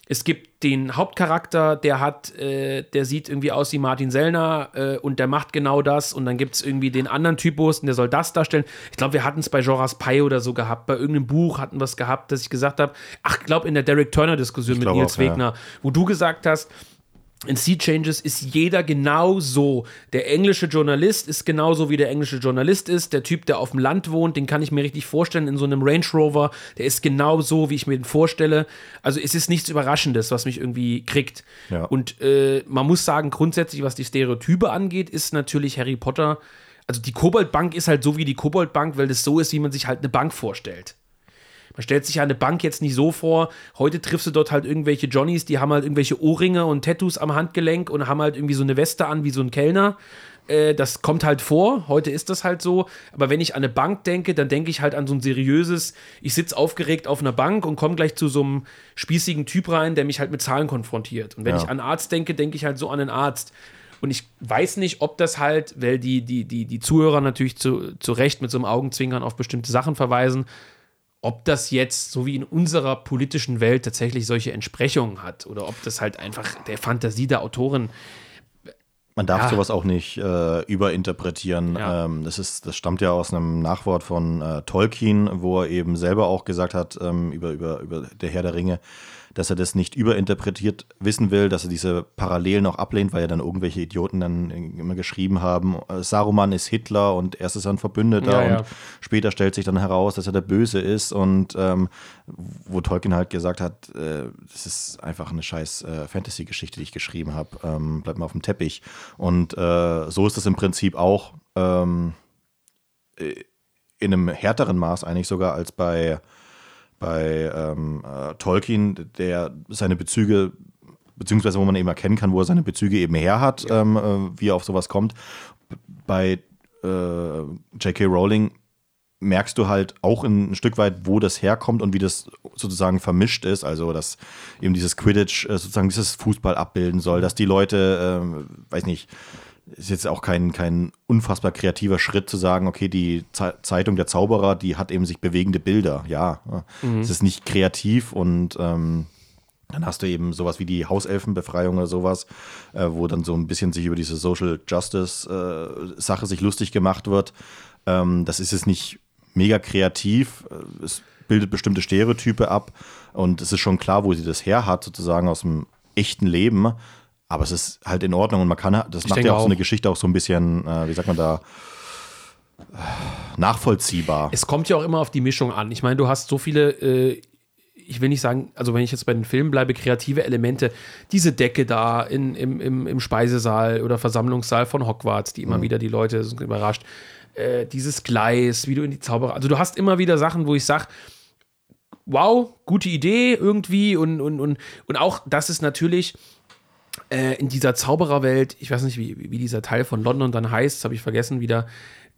Es gibt den Hauptcharakter, der hat, äh, der sieht irgendwie aus wie Martin Sellner äh, und der macht genau das. Und dann gibt es irgendwie den anderen Typus und der soll das darstellen. Ich glaube, wir hatten es bei Joras Pai oder so gehabt. Bei irgendeinem Buch hatten wir es gehabt, dass ich gesagt habe, ach, ich glaube in der Derek Turner-Diskussion mit Nils auch, ja. Wegner, wo du gesagt hast, in Sea Changes ist jeder genauso. Der englische Journalist ist genauso, wie der englische Journalist ist. Der Typ, der auf dem Land wohnt, den kann ich mir richtig vorstellen in so einem Range Rover. Der ist genauso, wie ich mir den vorstelle. Also es ist nichts Überraschendes, was mich irgendwie kriegt. Ja. Und äh, man muss sagen, grundsätzlich, was die Stereotype angeht, ist natürlich Harry Potter. Also die Koboldbank ist halt so wie die Koboldbank, weil das so ist, wie man sich halt eine Bank vorstellt. Man stellt sich ja eine Bank jetzt nicht so vor, heute triffst du dort halt irgendwelche Johnnies, die haben halt irgendwelche Ohrringe und Tattoos am Handgelenk und haben halt irgendwie so eine Weste an wie so ein Kellner. Äh, das kommt halt vor, heute ist das halt so. Aber wenn ich an eine Bank denke, dann denke ich halt an so ein seriöses, ich sitze aufgeregt auf einer Bank und komme gleich zu so einem spießigen Typ rein, der mich halt mit Zahlen konfrontiert. Und wenn Ja. ich an Arzt denke, denke ich halt so an einen Arzt. Und ich weiß nicht, ob das halt, weil die, die, die, die Zuhörer natürlich zu, zu Recht mit so einem Augenzwinkern auf bestimmte Sachen verweisen, ob das jetzt, so wie in unserer politischen Welt, tatsächlich solche Entsprechungen hat oder ob das halt einfach der Fantasie der Autorin. Man darf Ja. sowas auch nicht äh, überinterpretieren. Ja. Ähm, das, ist, das stammt ja aus einem Nachwort von äh, Tolkien, wo er eben selber auch gesagt hat, ähm, über, über, über der Herr der Ringe, dass er das nicht überinterpretiert wissen will, dass er diese Parallelen auch ablehnt, weil ja dann irgendwelche Idioten dann immer geschrieben haben, äh, Saruman ist Hitler und er ist ein Verbündeter Ja, ja. und später stellt sich dann heraus, dass er der Böse ist und ähm, wo Tolkien halt gesagt hat, äh, das ist einfach eine scheiß äh, Fantasy-Geschichte, die ich geschrieben habe, ähm, bleib mal auf dem Teppich. Und äh, so ist es im Prinzip auch ähm, äh, in einem härteren Maß eigentlich sogar als bei, bei ähm, äh, Tolkien, der seine Bezüge beziehungsweise wo man eben erkennen kann, wo er seine Bezüge eben her hat, ähm, äh, wie er auf sowas kommt. Bei äh, J.K. Rowling merkst du halt auch ein, Stück weit, wo das herkommt und wie das sozusagen vermischt ist. Also, dass eben dieses Quidditch äh, sozusagen dieses Fußball abbilden soll, dass die Leute, ähm, weiß nicht, ist jetzt auch kein, kein unfassbar kreativer Schritt zu sagen, okay, die Ze Zeitung der Zauberer, die hat eben sich bewegende Bilder. Ja, es ist nicht kreativ und ähm, dann hast du eben sowas wie die Hauselfenbefreiung oder sowas, äh, wo dann so ein bisschen sich über diese Social Justice äh, Sache sich lustig gemacht wird. Ähm, das ist jetzt nicht mega kreativ. Äh, Es bildet bestimmte Stereotype ab und es ist schon klar, wo sie das her hat, sozusagen aus dem echten Leben. Aber es ist halt in Ordnung und man kann, das macht denke ja auch so eine Geschichte auch so ein bisschen, äh, wie sagt man da, nachvollziehbar. Es kommt ja auch immer auf die Mischung an. Ich meine, du hast so viele äh, ich will nicht sagen, also wenn ich jetzt bei den Filmen bleibe, kreative Elemente, diese Decke da in, im, im, im Speisesaal oder Versammlungssaal von Hogwarts, die immer mhm. wieder die Leute sind überrascht, äh, dieses Gleis, wie du in die Zauberer, also du hast immer wieder Sachen, wo ich sage, wow, gute Idee irgendwie und, und, und, und auch, das ist natürlich äh, in dieser Zaubererwelt, ich weiß nicht, wie, wie dieser Teil von London dann heißt, habe ich vergessen, wieder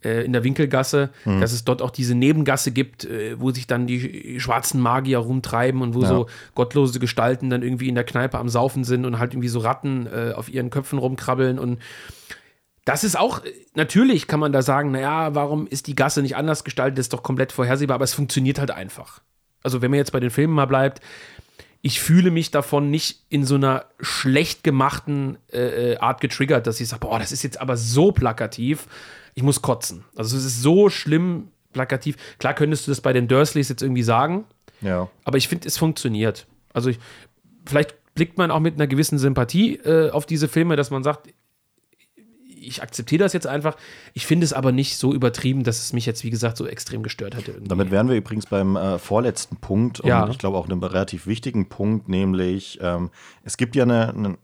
äh, in der Winkelgasse, mhm. dass es dort auch diese Nebengasse gibt, äh, wo sich dann die schwarzen Magier rumtreiben und wo ja. so gottlose Gestalten dann irgendwie in der Kneipe am Saufen sind und halt irgendwie so Ratten äh, auf ihren Köpfen rumkrabbeln und das ist auch, natürlich kann man da sagen, naja, warum ist die Gasse nicht anders gestaltet, das ist doch komplett vorhersehbar, aber es funktioniert halt einfach. Also wenn man jetzt bei den Filmen mal bleibt, ich fühle mich davon nicht in so einer schlecht gemachten äh, äh Art getriggert, dass ich sage, boah, das ist jetzt aber so plakativ, ich muss kotzen. Also es ist so schlimm plakativ. Klar könntest du das bei den Dursleys jetzt irgendwie sagen, ja. aber ich finde, es funktioniert. Also ich, vielleicht blickt man auch mit einer gewissen Sympathie äh, auf diese Filme, dass man sagt, ich akzeptiere das jetzt einfach. Ich finde es aber nicht so übertrieben, dass es mich jetzt, wie gesagt, so extrem gestört hätte. Irgendwie. Damit wären wir übrigens beim äh, vorletzten Punkt und ja. ich glaube auch einem relativ wichtigen Punkt, nämlich ähm, es gibt ja eine, eine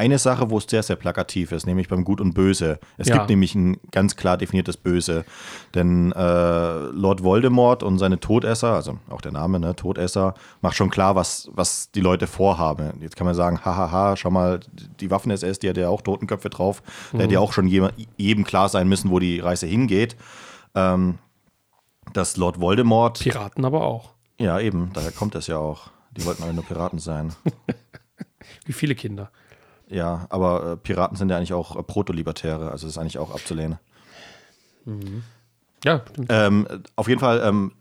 eine Sache, wo es sehr, sehr plakativ ist, nämlich beim Gut und Böse. Es ja. gibt nämlich ein ganz klar definiertes Böse. Denn äh, Lord Voldemort und seine Todesser, also auch der Name, ne, Todesser, macht schon klar, was, was die Leute vorhaben. Jetzt kann man sagen, hahaha, schau mal, die Waffen-SS, die hat ja auch Totenköpfe drauf. Mhm. Da hätte ja auch schon jedem, jedem klar sein müssen, wo die Reise hingeht. Ähm, dass Lord Voldemort. Piraten aber auch. Ja, eben, daher kommt es ja auch. Die wollten alle nur Piraten sein. Wie viele Kinder. Ja, aber äh, Piraten sind ja eigentlich auch äh, Protolibertäre, also das ist eigentlich auch abzulehnen. Mhm. Ja, ähm, auf jeden Fall, ähm,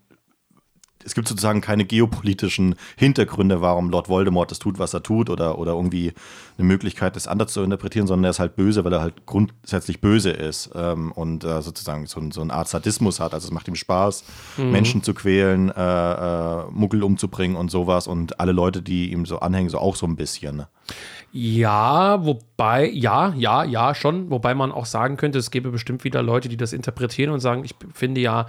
es gibt sozusagen keine geopolitischen Hintergründe, warum Lord Voldemort das tut, was er tut, oder, oder irgendwie eine Möglichkeit, das anders zu interpretieren, sondern er ist halt böse, weil er halt grundsätzlich böse ist ähm, und äh, sozusagen so, so, eine Art Sadismus hat. Also es macht ihm Spaß, mhm. Menschen zu quälen, äh, äh, Muggel umzubringen und sowas und alle Leute, die ihm so anhängen, so auch so ein bisschen. Ne? Ja, wobei, ja, ja, ja, schon. Wobei man auch sagen könnte, es gäbe bestimmt wieder Leute, die das interpretieren und sagen, ich finde ja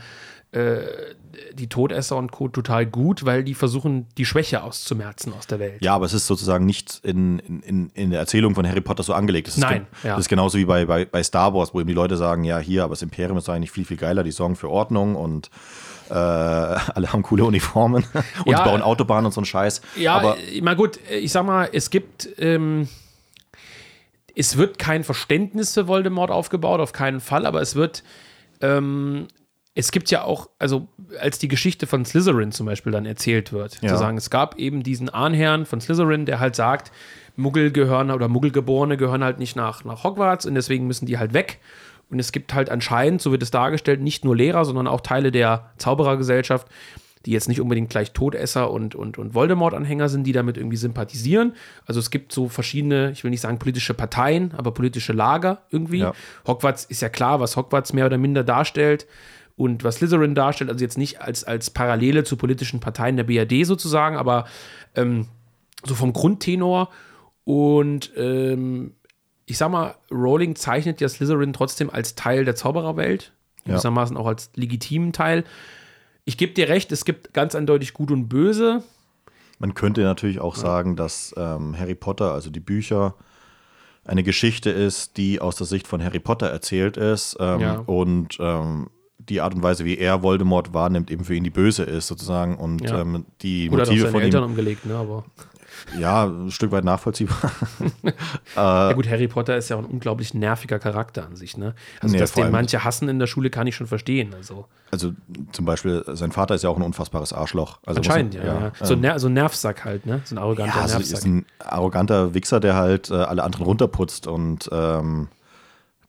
die Todesser und Co. total gut, weil die versuchen, die Schwäche auszumerzen aus der Welt. Ja, aber es ist sozusagen nicht in, in, in der Erzählung von Harry Potter so angelegt. Das Nein. ja. Das ist genauso wie bei, bei, bei Star Wars, wo eben die Leute sagen, ja, hier, aber das Imperium ist eigentlich viel, viel geiler, die sorgen für Ordnung und äh, alle haben coole Uniformen und ja, bauen Autobahnen und so einen Scheiß. Ja, aber mal gut, ich sag mal, es gibt. Ähm, es wird kein Verständnis für Voldemort aufgebaut, auf keinen Fall, aber es wird. Ähm, es gibt ja auch, also als die Geschichte von Slytherin zum Beispiel dann erzählt wird, ja. zu sagen, es gab eben diesen Ahnherrn von Slytherin, der halt sagt, Muggel gehören oder Muggelgeborene gehören halt nicht nach, nach Hogwarts und deswegen müssen die halt weg. Und es gibt halt anscheinend, so wird es dargestellt, nicht nur Lehrer, sondern auch Teile der Zauberergesellschaft, die jetzt nicht unbedingt gleich Todesser und, und, und Voldemort-Anhänger sind, die damit irgendwie sympathisieren. Also es gibt so verschiedene, ich will nicht sagen politische Parteien, aber politische Lager irgendwie. Ja. Hogwarts ist ja klar, was Hogwarts mehr oder minder darstellt und was Slytherin darstellt, also jetzt nicht als, als Parallele zu politischen Parteien der BRD sozusagen, aber ähm, so vom Grundtenor. Und ähm, ich sag mal, Rowling zeichnet ja Slytherin trotzdem als Teil der Zaubererwelt, gewissermaßen ja. auch als legitimen Teil. Ich gebe dir recht, es gibt ganz eindeutig Gut und Böse. Man könnte natürlich auch ja. sagen, dass ähm, Harry Potter, also die Bücher, eine Geschichte ist, die aus der Sicht von Harry Potter erzählt ist ähm, ja. und ähm, die Art und Weise, wie er Voldemort wahrnimmt, eben für ihn die Böse ist, sozusagen. Und ja. ähm, die Oder Motive von Eltern ihm, umgelegt, ne? Aber ja, ein Stück weit nachvollziehbar. ja gut, Harry Potter ist ja auch ein unglaublich nerviger Charakter an sich, ne? Also, nee, dass den manche hassen in der Schule, kann ich schon verstehen. Also. also zum Beispiel, sein Vater ist ja auch ein unfassbares Arschloch. Also Anscheinend, man, ja, ja. So, ein Ner so ein Nervsack halt, ne? So ein arroganter ja, also Nervsack. Ist ein arroganter Wichser, der halt äh, alle anderen runterputzt und ähm,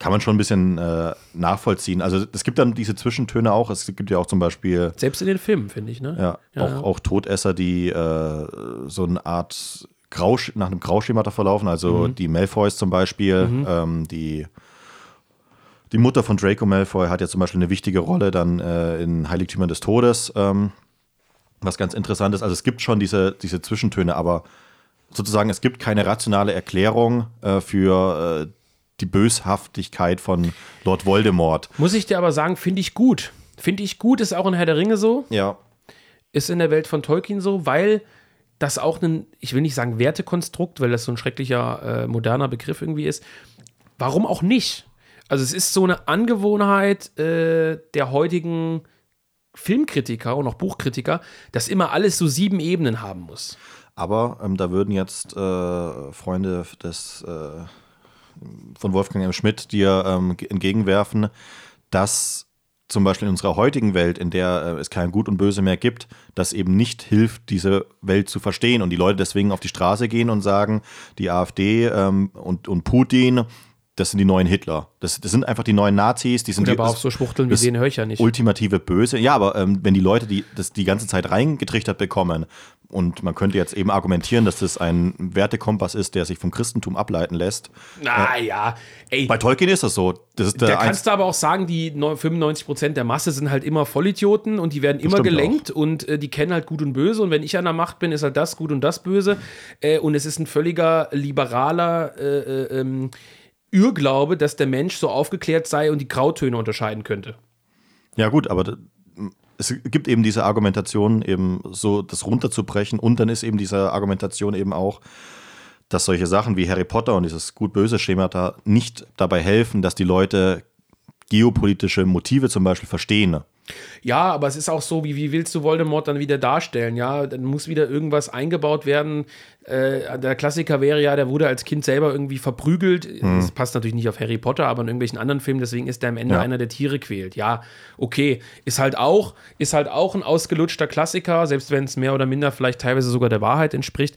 kann man schon ein bisschen äh, nachvollziehen. Also es gibt dann diese Zwischentöne auch. Es gibt ja auch zum Beispiel. Selbst in den Filmen, finde ich, ne? Ja, ja, auch, ja. auch Todesser, die äh, so eine Art Grau, nach einem Grauschemata verlaufen. Also mhm. die Malfoys zum Beispiel, mhm. ähm, die. Die Mutter von Draco Malfoy hat ja zum Beispiel eine wichtige Rolle dann äh, in Heiligtümern des Todes, ähm, was ganz interessant ist. Also es gibt schon diese, diese Zwischentöne, aber sozusagen es gibt keine rationale Erklärung äh, für äh, die Böshaftigkeit von Lord Voldemort. Muss ich dir aber sagen, finde ich gut. Finde ich gut, ist auch in Herr der Ringe so. Ja. ist in der Welt von Tolkien so, weil das auch ein, ich will nicht sagen Wertekonstrukt, weil das so ein schrecklicher, äh, moderner Begriff irgendwie ist. Warum auch nicht? Also es ist so eine Angewohnheit äh, der heutigen Filmkritiker und auch Buchkritiker, dass immer alles so sieben Ebenen haben muss. Aber ähm, da würden jetzt äh, Freunde des, äh, von Wolfgang M. Schmidt dir ähm, entgegenwerfen, dass zum Beispiel in unserer heutigen Welt, in der äh, es kein Gut und Böse mehr gibt, das eben nicht hilft, diese Welt zu verstehen und die Leute deswegen auf die Straße gehen und sagen, die AfD ähm, und, und Putin das sind die neuen Hitler. Das, das sind einfach die neuen Nazis. Die sind Gut, die, aber auch so Schwuchteln wie den höre ich ja nicht. Ultimative Böse. Ja, aber ähm, wenn die Leute die, das die ganze Zeit reingetrichtert bekommen und man könnte jetzt eben argumentieren, dass das ein Wertekompass ist, der sich vom Christentum ableiten lässt. Naja, ey. Bei Tolkien ist das so. Das da kannst du aber auch sagen, die 95 Prozent der Masse sind halt immer Vollidioten und die werden immer gelenkt auch. und äh, die kennen halt gut und böse. Und wenn ich an der Macht bin, ist halt das gut und das böse. Äh, und es ist ein völliger liberaler äh, äh ähm, Irrglaube, dass der Mensch so aufgeklärt sei und die Grautöne unterscheiden könnte. Ja, gut, aber es gibt eben diese Argumentation, eben so das runterzubrechen und dann ist eben diese Argumentation eben auch, dass solche Sachen wie Harry Potter und dieses gut-böse Schema da nicht dabei helfen, dass die Leute geopolitische Motive zum Beispiel verstehen. Ja, aber es ist auch so, wie, wie willst du Voldemort dann wieder darstellen? Ja, dann muss wieder irgendwas eingebaut werden. Äh, der Klassiker wäre ja, der wurde als Kind selber irgendwie verprügelt. Hm. Das passt natürlich nicht auf Harry Potter, aber in irgendwelchen anderen Filmen, deswegen ist der am Ende ja. einer, der Tiere quält. Ja, okay. Ist halt auch, ist halt auch ein ausgelutschter Klassiker, selbst wenn es mehr oder minder vielleicht teilweise sogar der Wahrheit entspricht.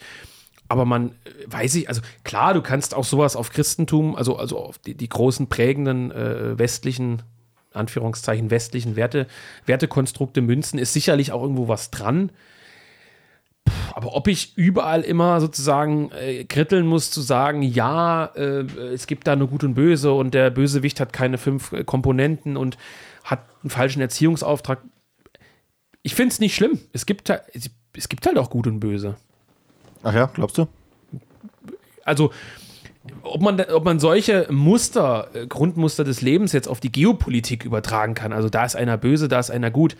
Aber man äh, weiß ich, also klar, du kannst auch sowas auf Christentum, also, also auf die, die großen prägenden äh, westlichen Anführungszeichen westlichen Werte, Wertekonstrukte münzen, ist sicherlich auch irgendwo was dran. Aber ob ich überall immer sozusagen äh, kritteln muss, zu sagen, ja, äh, es gibt da nur Gut und Böse und der Bösewicht hat keine fünf äh, Komponenten und hat einen falschen Erziehungsauftrag. Ich finde es nicht schlimm. Es gibt, es gibt halt auch Gut und Böse. Ach ja, glaubst du? Also, ob man, ob man solche Muster, äh, Grundmuster des Lebens jetzt auf die Geopolitik übertragen kann, also da ist einer böse, da ist einer gut,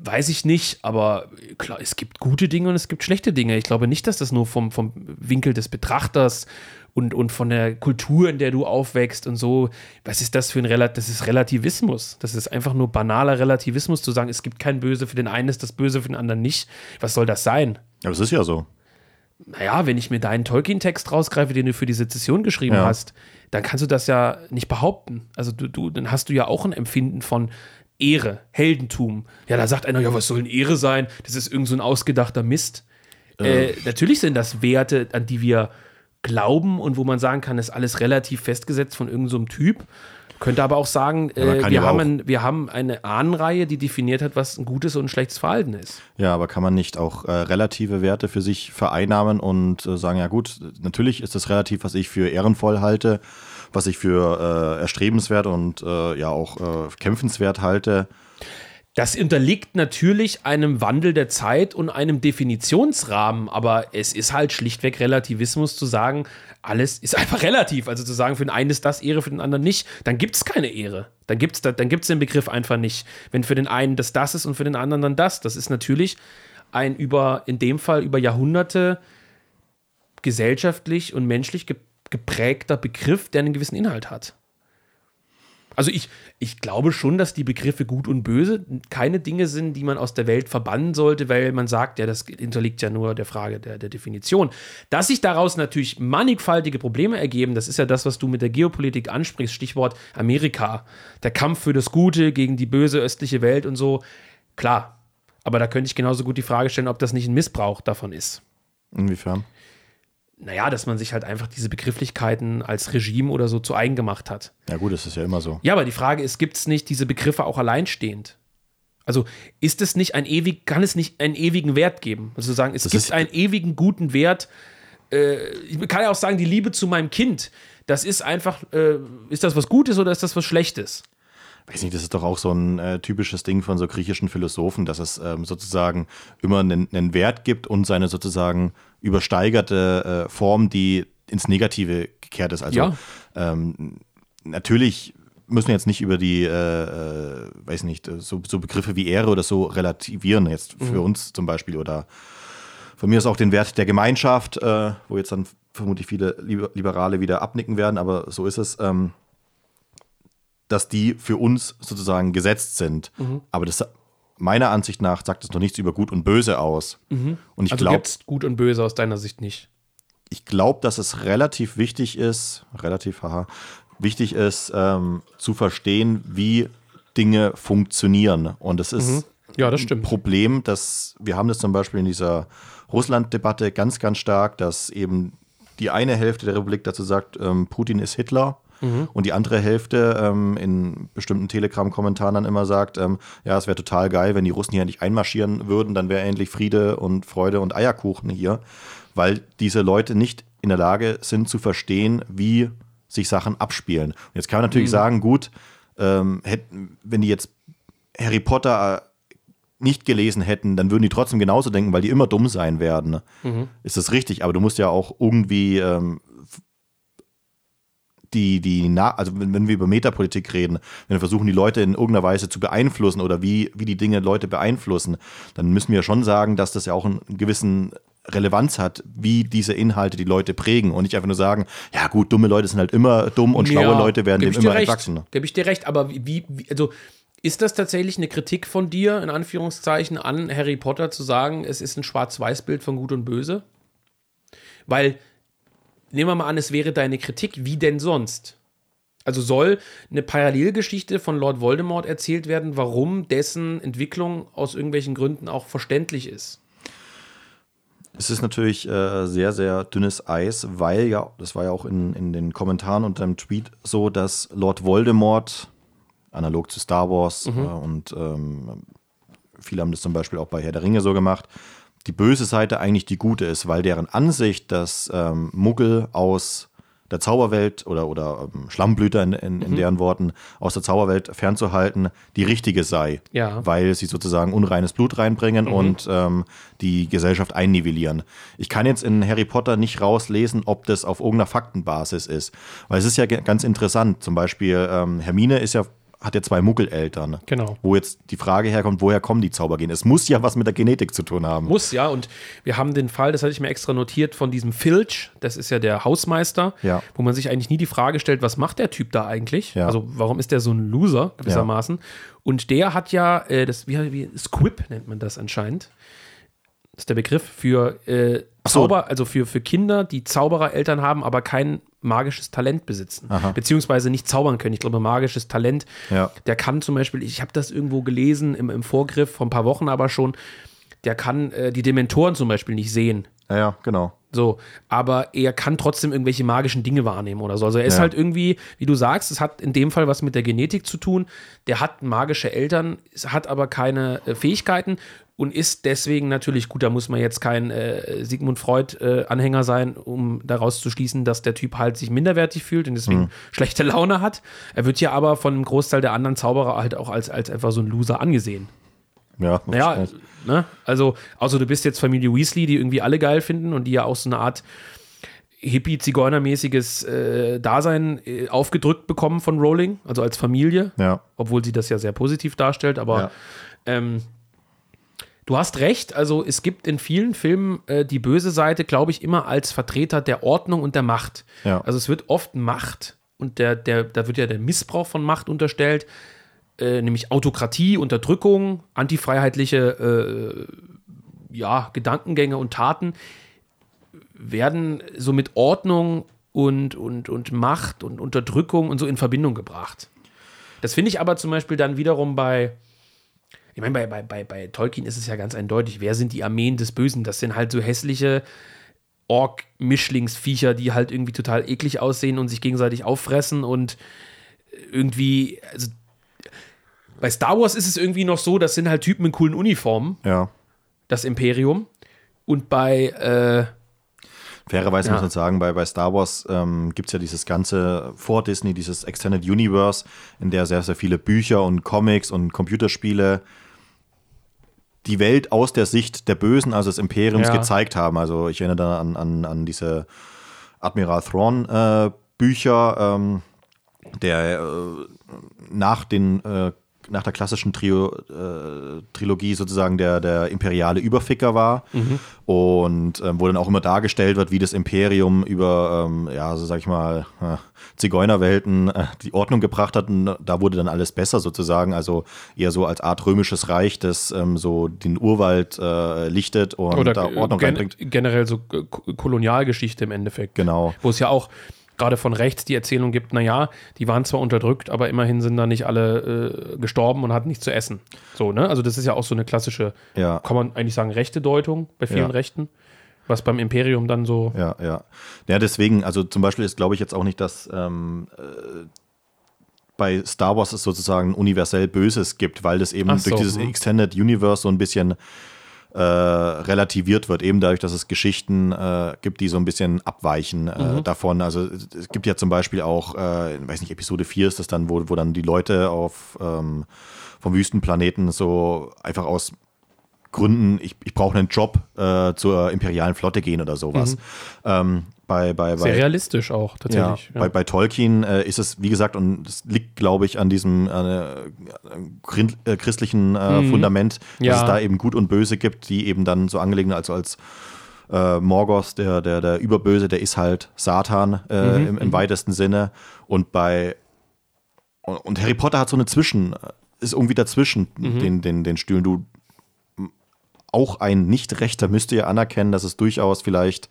weiß ich nicht, aber klar, es gibt gute Dinge und es gibt schlechte Dinge. Ich glaube nicht, dass das nur vom, vom Winkel des Betrachters und, und von der Kultur, in der du aufwächst und so, was ist das für ein Relativismus? das ist Relativismus. Das ist einfach nur banaler Relativismus zu sagen, es gibt kein Böse für den einen, ist das Böse für den anderen nicht. Was soll das sein? Aber es ist ja so naja, wenn ich mir deinen Tolkien-Text rausgreife, den du für die Sezession geschrieben ja. hast, dann kannst du das ja nicht behaupten. Also du, du, dann hast du ja auch ein Empfinden von Ehre, Heldentum. Ja, da sagt einer, ja, was soll denn Ehre sein? Das ist irgend so ein ausgedachter Mist. Äh. Natürlich sind das Werte, an die wir glauben und wo man sagen kann, ist alles relativ festgesetzt von irgendeinem so Typ. Könnte aber auch sagen, äh, wir, haben ein, wir haben eine Ahnenreihe, die definiert hat, was ein gutes und ein schlechtes Verhalten ist. Ja, aber kann man nicht auch äh, relative Werte für sich vereinnahmen und äh, sagen, ja gut, natürlich ist das relativ, was ich für ehrenvoll halte, was ich für äh, erstrebenswert und äh, ja auch äh, kämpfenswert halte. Das unterliegt natürlich einem Wandel der Zeit und einem Definitionsrahmen, aber es ist halt schlichtweg Relativismus zu sagen, alles ist einfach relativ. Also zu sagen, für den einen ist das Ehre, für den anderen nicht, dann gibt es keine Ehre. Dann gibt es dann gibt's den Begriff einfach nicht. Wenn für den einen das das ist und für den anderen dann das. Das ist natürlich ein über, in dem Fall über Jahrhunderte gesellschaftlich und menschlich geprägter Begriff, der einen gewissen Inhalt hat. Also ich, ich glaube schon, dass die Begriffe gut und böse keine Dinge sind, die man aus der Welt verbannen sollte, weil man sagt, ja, das unterliegt ja nur der Frage der, der Definition. Dass sich daraus natürlich mannigfaltige Probleme ergeben, das ist ja das, was du mit der Geopolitik ansprichst, Stichwort Amerika. Der Kampf für das Gute gegen die böse östliche Welt und so. Klar. Aber da könnte ich genauso gut die Frage stellen, ob das nicht ein Missbrauch davon ist. Inwiefern? Naja, dass man sich halt einfach diese Begrifflichkeiten als Regime oder so zu eigen gemacht hat. Ja, gut, das ist ja immer so. Ja, aber die Frage ist, gibt es nicht diese Begriffe auch alleinstehend? Also ist es nicht ein ewig, kann es nicht einen ewigen Wert geben? Also sagen, es das gibt einen ewigen guten Wert. Äh, ich kann ja auch sagen, die Liebe zu meinem Kind, das ist einfach, äh, ist das was Gutes oder ist das was Schlechtes? Weiß nicht, das ist doch auch so ein äh, typisches Ding von so griechischen Philosophen, dass es ähm, sozusagen immer einen, einen, Wert gibt und seine sozusagen übersteigerte äh, Form, die ins Negative gekehrt ist. Also ja. ähm, natürlich müssen jetzt nicht über die, äh, äh, weiß nicht, so, so, Begriffe wie Ehre oder so relativieren, jetzt für mhm. uns zum Beispiel. Oder von mir ist auch den Wert der Gemeinschaft, äh, wo jetzt dann vermutlich viele Liberale wieder abnicken werden, aber so ist es, ähm, dass die für uns sozusagen gesetzt sind. Mhm. Aber das meiner Ansicht nach sagt es noch nichts über Gut und Böse aus. Mhm. Und ich also glaube, Gut und Böse aus deiner Sicht nicht. Ich glaube, dass es relativ wichtig ist, relativ haha, wichtig ist, ähm, zu verstehen, wie Dinge funktionieren. Und es ist mhm. ja, das ein Problem, dass wir haben das zum Beispiel in dieser Russland-Debatte ganz, ganz stark, dass eben die eine Hälfte der Republik dazu sagt, ähm, Putin ist Hitler. Mhm. Und die andere Hälfte ähm, in bestimmten Telegram-Kommentaren dann immer sagt, ähm, ja, es wäre total geil, wenn die Russen hier nicht einmarschieren würden, dann wäre endlich Friede und Freude und Eierkuchen hier, weil diese Leute nicht in der Lage sind zu verstehen, wie sich Sachen abspielen. Und jetzt kann man natürlich mhm. sagen, gut, ähm, hätten, wenn die jetzt Harry Potter äh, nicht gelesen hätten, dann würden die trotzdem genauso denken, weil die immer dumm sein werden. Mhm. Ist das richtig? Aber du musst ja auch irgendwie ähm, die, die, also wenn, wenn wir über Metapolitik reden, wenn wir versuchen, die Leute in irgendeiner Weise zu beeinflussen oder wie, wie die Dinge Leute beeinflussen, dann müssen wir schon sagen, dass das ja auch einen gewissen Relevanz hat, wie diese Inhalte die Leute prägen und nicht einfach nur sagen, ja gut, dumme Leute sind halt immer dumm und schlaue ja, Leute werden dem immer recht, entwachsen. Gebe ich dir recht, aber wie, wie, also ist das tatsächlich eine Kritik von dir, in Anführungszeichen, an Harry Potter zu sagen, es ist ein Schwarz-Weiß-Bild von Gut und Böse? Weil, nehmen wir mal an, es wäre deine Kritik, wie denn sonst? Also soll eine Parallelgeschichte von Lord Voldemort erzählt werden, warum dessen Entwicklung aus irgendwelchen Gründen auch verständlich ist? Es ist natürlich äh, sehr, sehr dünnes Eis, weil ja, das war ja auch in, in den Kommentaren unter dem Tweet so, dass Lord Voldemort, analog zu Star Wars mhm. äh, und ähm, viele haben das zum Beispiel auch bei Herr der Ringe so gemacht, die böse Seite eigentlich die gute ist, weil deren Ansicht, dass ähm, Muggel aus der Zauberwelt oder, oder ähm, Schlammblüter in, in, in mhm. deren Worten aus der Zauberwelt fernzuhalten, die richtige sei. Ja. Weil sie sozusagen unreines Blut reinbringen mhm. und ähm, die Gesellschaft einnivellieren. Ich kann jetzt in Harry Potter nicht rauslesen, ob das auf irgendeiner Faktenbasis ist. Weil es ist ja ganz interessant. Zum Beispiel, ähm, Hermine ist ja hat ja zwei Muggeleltern. Genau. Wo jetzt die Frage herkommt, woher kommen die Zaubergene? Es muss ja was mit der Genetik zu tun haben. Muss, ja. Und wir haben den Fall, das hatte ich mir extra notiert, von diesem Filch, das ist ja der Hausmeister, ja. wo man sich eigentlich nie die Frage stellt, was macht der Typ da eigentlich? Ja. Also warum ist der so ein Loser gewissermaßen? Ja. Und der hat ja, äh, das, wie, wie, Squib nennt man das anscheinend. Das ist der Begriff für äh, Zauber, also für, für Kinder, die Zauberereltern haben, aber kein magisches Talent besitzen. Aha. Beziehungsweise nicht zaubern können. Ich glaube, magisches Talent, ja. der kann zum Beispiel, ich habe das irgendwo gelesen im, im Vorgriff vor ein paar Wochen aber schon, der kann äh, die Dementoren zum Beispiel nicht sehen. Ja, ja, genau. So, aber er kann trotzdem irgendwelche magischen Dinge wahrnehmen oder so. Also er ist ja. halt irgendwie, wie du sagst, es hat in dem Fall was mit der Genetik zu tun. Der hat magische Eltern, hat aber keine äh, Fähigkeiten und ist deswegen natürlich gut. Da muss man jetzt kein äh, Sigmund Freud-Anhänger äh, sein, um daraus zu schließen, dass der Typ halt sich minderwertig fühlt und deswegen mhm. schlechte Laune hat. Er wird ja aber von einem Großteil der anderen Zauberer halt auch als, als einfach so ein Loser angesehen. Ja, naja, ne? also, außer du bist jetzt Familie Weasley, die irgendwie alle geil finden und die ja auch so eine Art Hippie-Zigeunermäßiges äh, Dasein äh, aufgedrückt bekommen von Rowling, also als Familie. Ja. Obwohl sie das ja sehr positiv darstellt, aber ja. ähm, du hast recht, also es gibt in vielen Filmen äh, die böse Seite, glaube ich, immer als Vertreter der Ordnung und der Macht. Ja. Also es wird oft Macht und der, der, da wird ja der Missbrauch von Macht unterstellt äh, nämlich Autokratie, Unterdrückung, antifreiheitliche äh, ja, Gedankengänge und Taten, werden so mit Ordnung und, und, und Macht und Unterdrückung und so in Verbindung gebracht. Das finde ich aber zum Beispiel dann wiederum bei, ich meine, bei, bei, bei, bei Tolkien ist es ja ganz eindeutig, wer sind die Armeen des Bösen? Das sind halt so hässliche Ork-Mischlingsviecher, die halt irgendwie total eklig aussehen und sich gegenseitig auffressen und irgendwie, also bei Star Wars ist es irgendwie noch so, das sind halt Typen in coolen Uniformen. Ja. Das Imperium. Und bei. Äh, Fairerweise ja. muss man sagen, bei, bei Star Wars ähm, gibt es ja dieses ganze vor Disney, dieses Extended Universe, in der sehr, sehr viele Bücher und Comics und Computerspiele die Welt aus der Sicht der Bösen, also des Imperiums, ja. gezeigt haben. Also ich erinnere da an, an, an diese Admiral Thrawn äh, Bücher, ähm, der äh, nach den äh, nach der klassischen Trio, äh, Trilogie sozusagen der, der imperiale Überficker war mhm. und ähm, wo dann auch immer dargestellt wird, wie das Imperium über, ähm, ja, so sag ich mal, äh, Zigeunerwelten äh, die Ordnung gebracht hat und da wurde dann alles besser sozusagen, also eher so als Art römisches Reich, das ähm, so den Urwald äh, lichtet und Oder da Ordnung gen reinbringt. generell so Kolonialgeschichte im Endeffekt. Genau. Wo es ja auch gerade von rechts die Erzählung gibt, naja, die waren zwar unterdrückt, aber immerhin sind da nicht alle äh, gestorben und hatten nichts zu essen. So, ne? Also das ist ja auch so eine klassische, Ja. kann man eigentlich sagen, rechte Deutung bei vielen Ja. Rechten. Was beim Imperium dann so. Ja, ja. Ja, deswegen, also zum Beispiel ist, glaube ich, jetzt auch nicht, dass ähm, äh, bei Star Wars es sozusagen universell Böses gibt, weil das eben so, durch dieses hm. Extended Universe so ein bisschen äh, relativiert wird, eben dadurch, dass es Geschichten äh, gibt, die so ein bisschen abweichen äh, Mhm. davon. Also es gibt ja zum Beispiel auch, äh, ich weiß nicht, Episode 4 ist das dann, wo, wo dann die Leute auf ähm, vom Wüstenplaneten so einfach aus Gründen, ich, ich brauche einen Job äh, zur imperialen Flotte gehen oder sowas. Ähm, bei, bei, Sehr bei, realistisch auch, ja, tatsächlich. Ja, Bei, bei Tolkien äh, ist es, wie gesagt, und es liegt, glaube ich, an diesem äh, äh, christlichen äh, Fundament, dass Ja. es da eben Gut und Böse gibt, die eben dann so angelegen, also als äh, Morgoth, der, der, der Überböse, der ist halt Satan äh, im, im weitesten Sinne. Und bei und, Harry Potter hat so eine Zwischen, ist irgendwie dazwischen den, den, den Stühlen. Du auch ein Nicht-Rechter müsste ja anerkennen, dass es durchaus vielleicht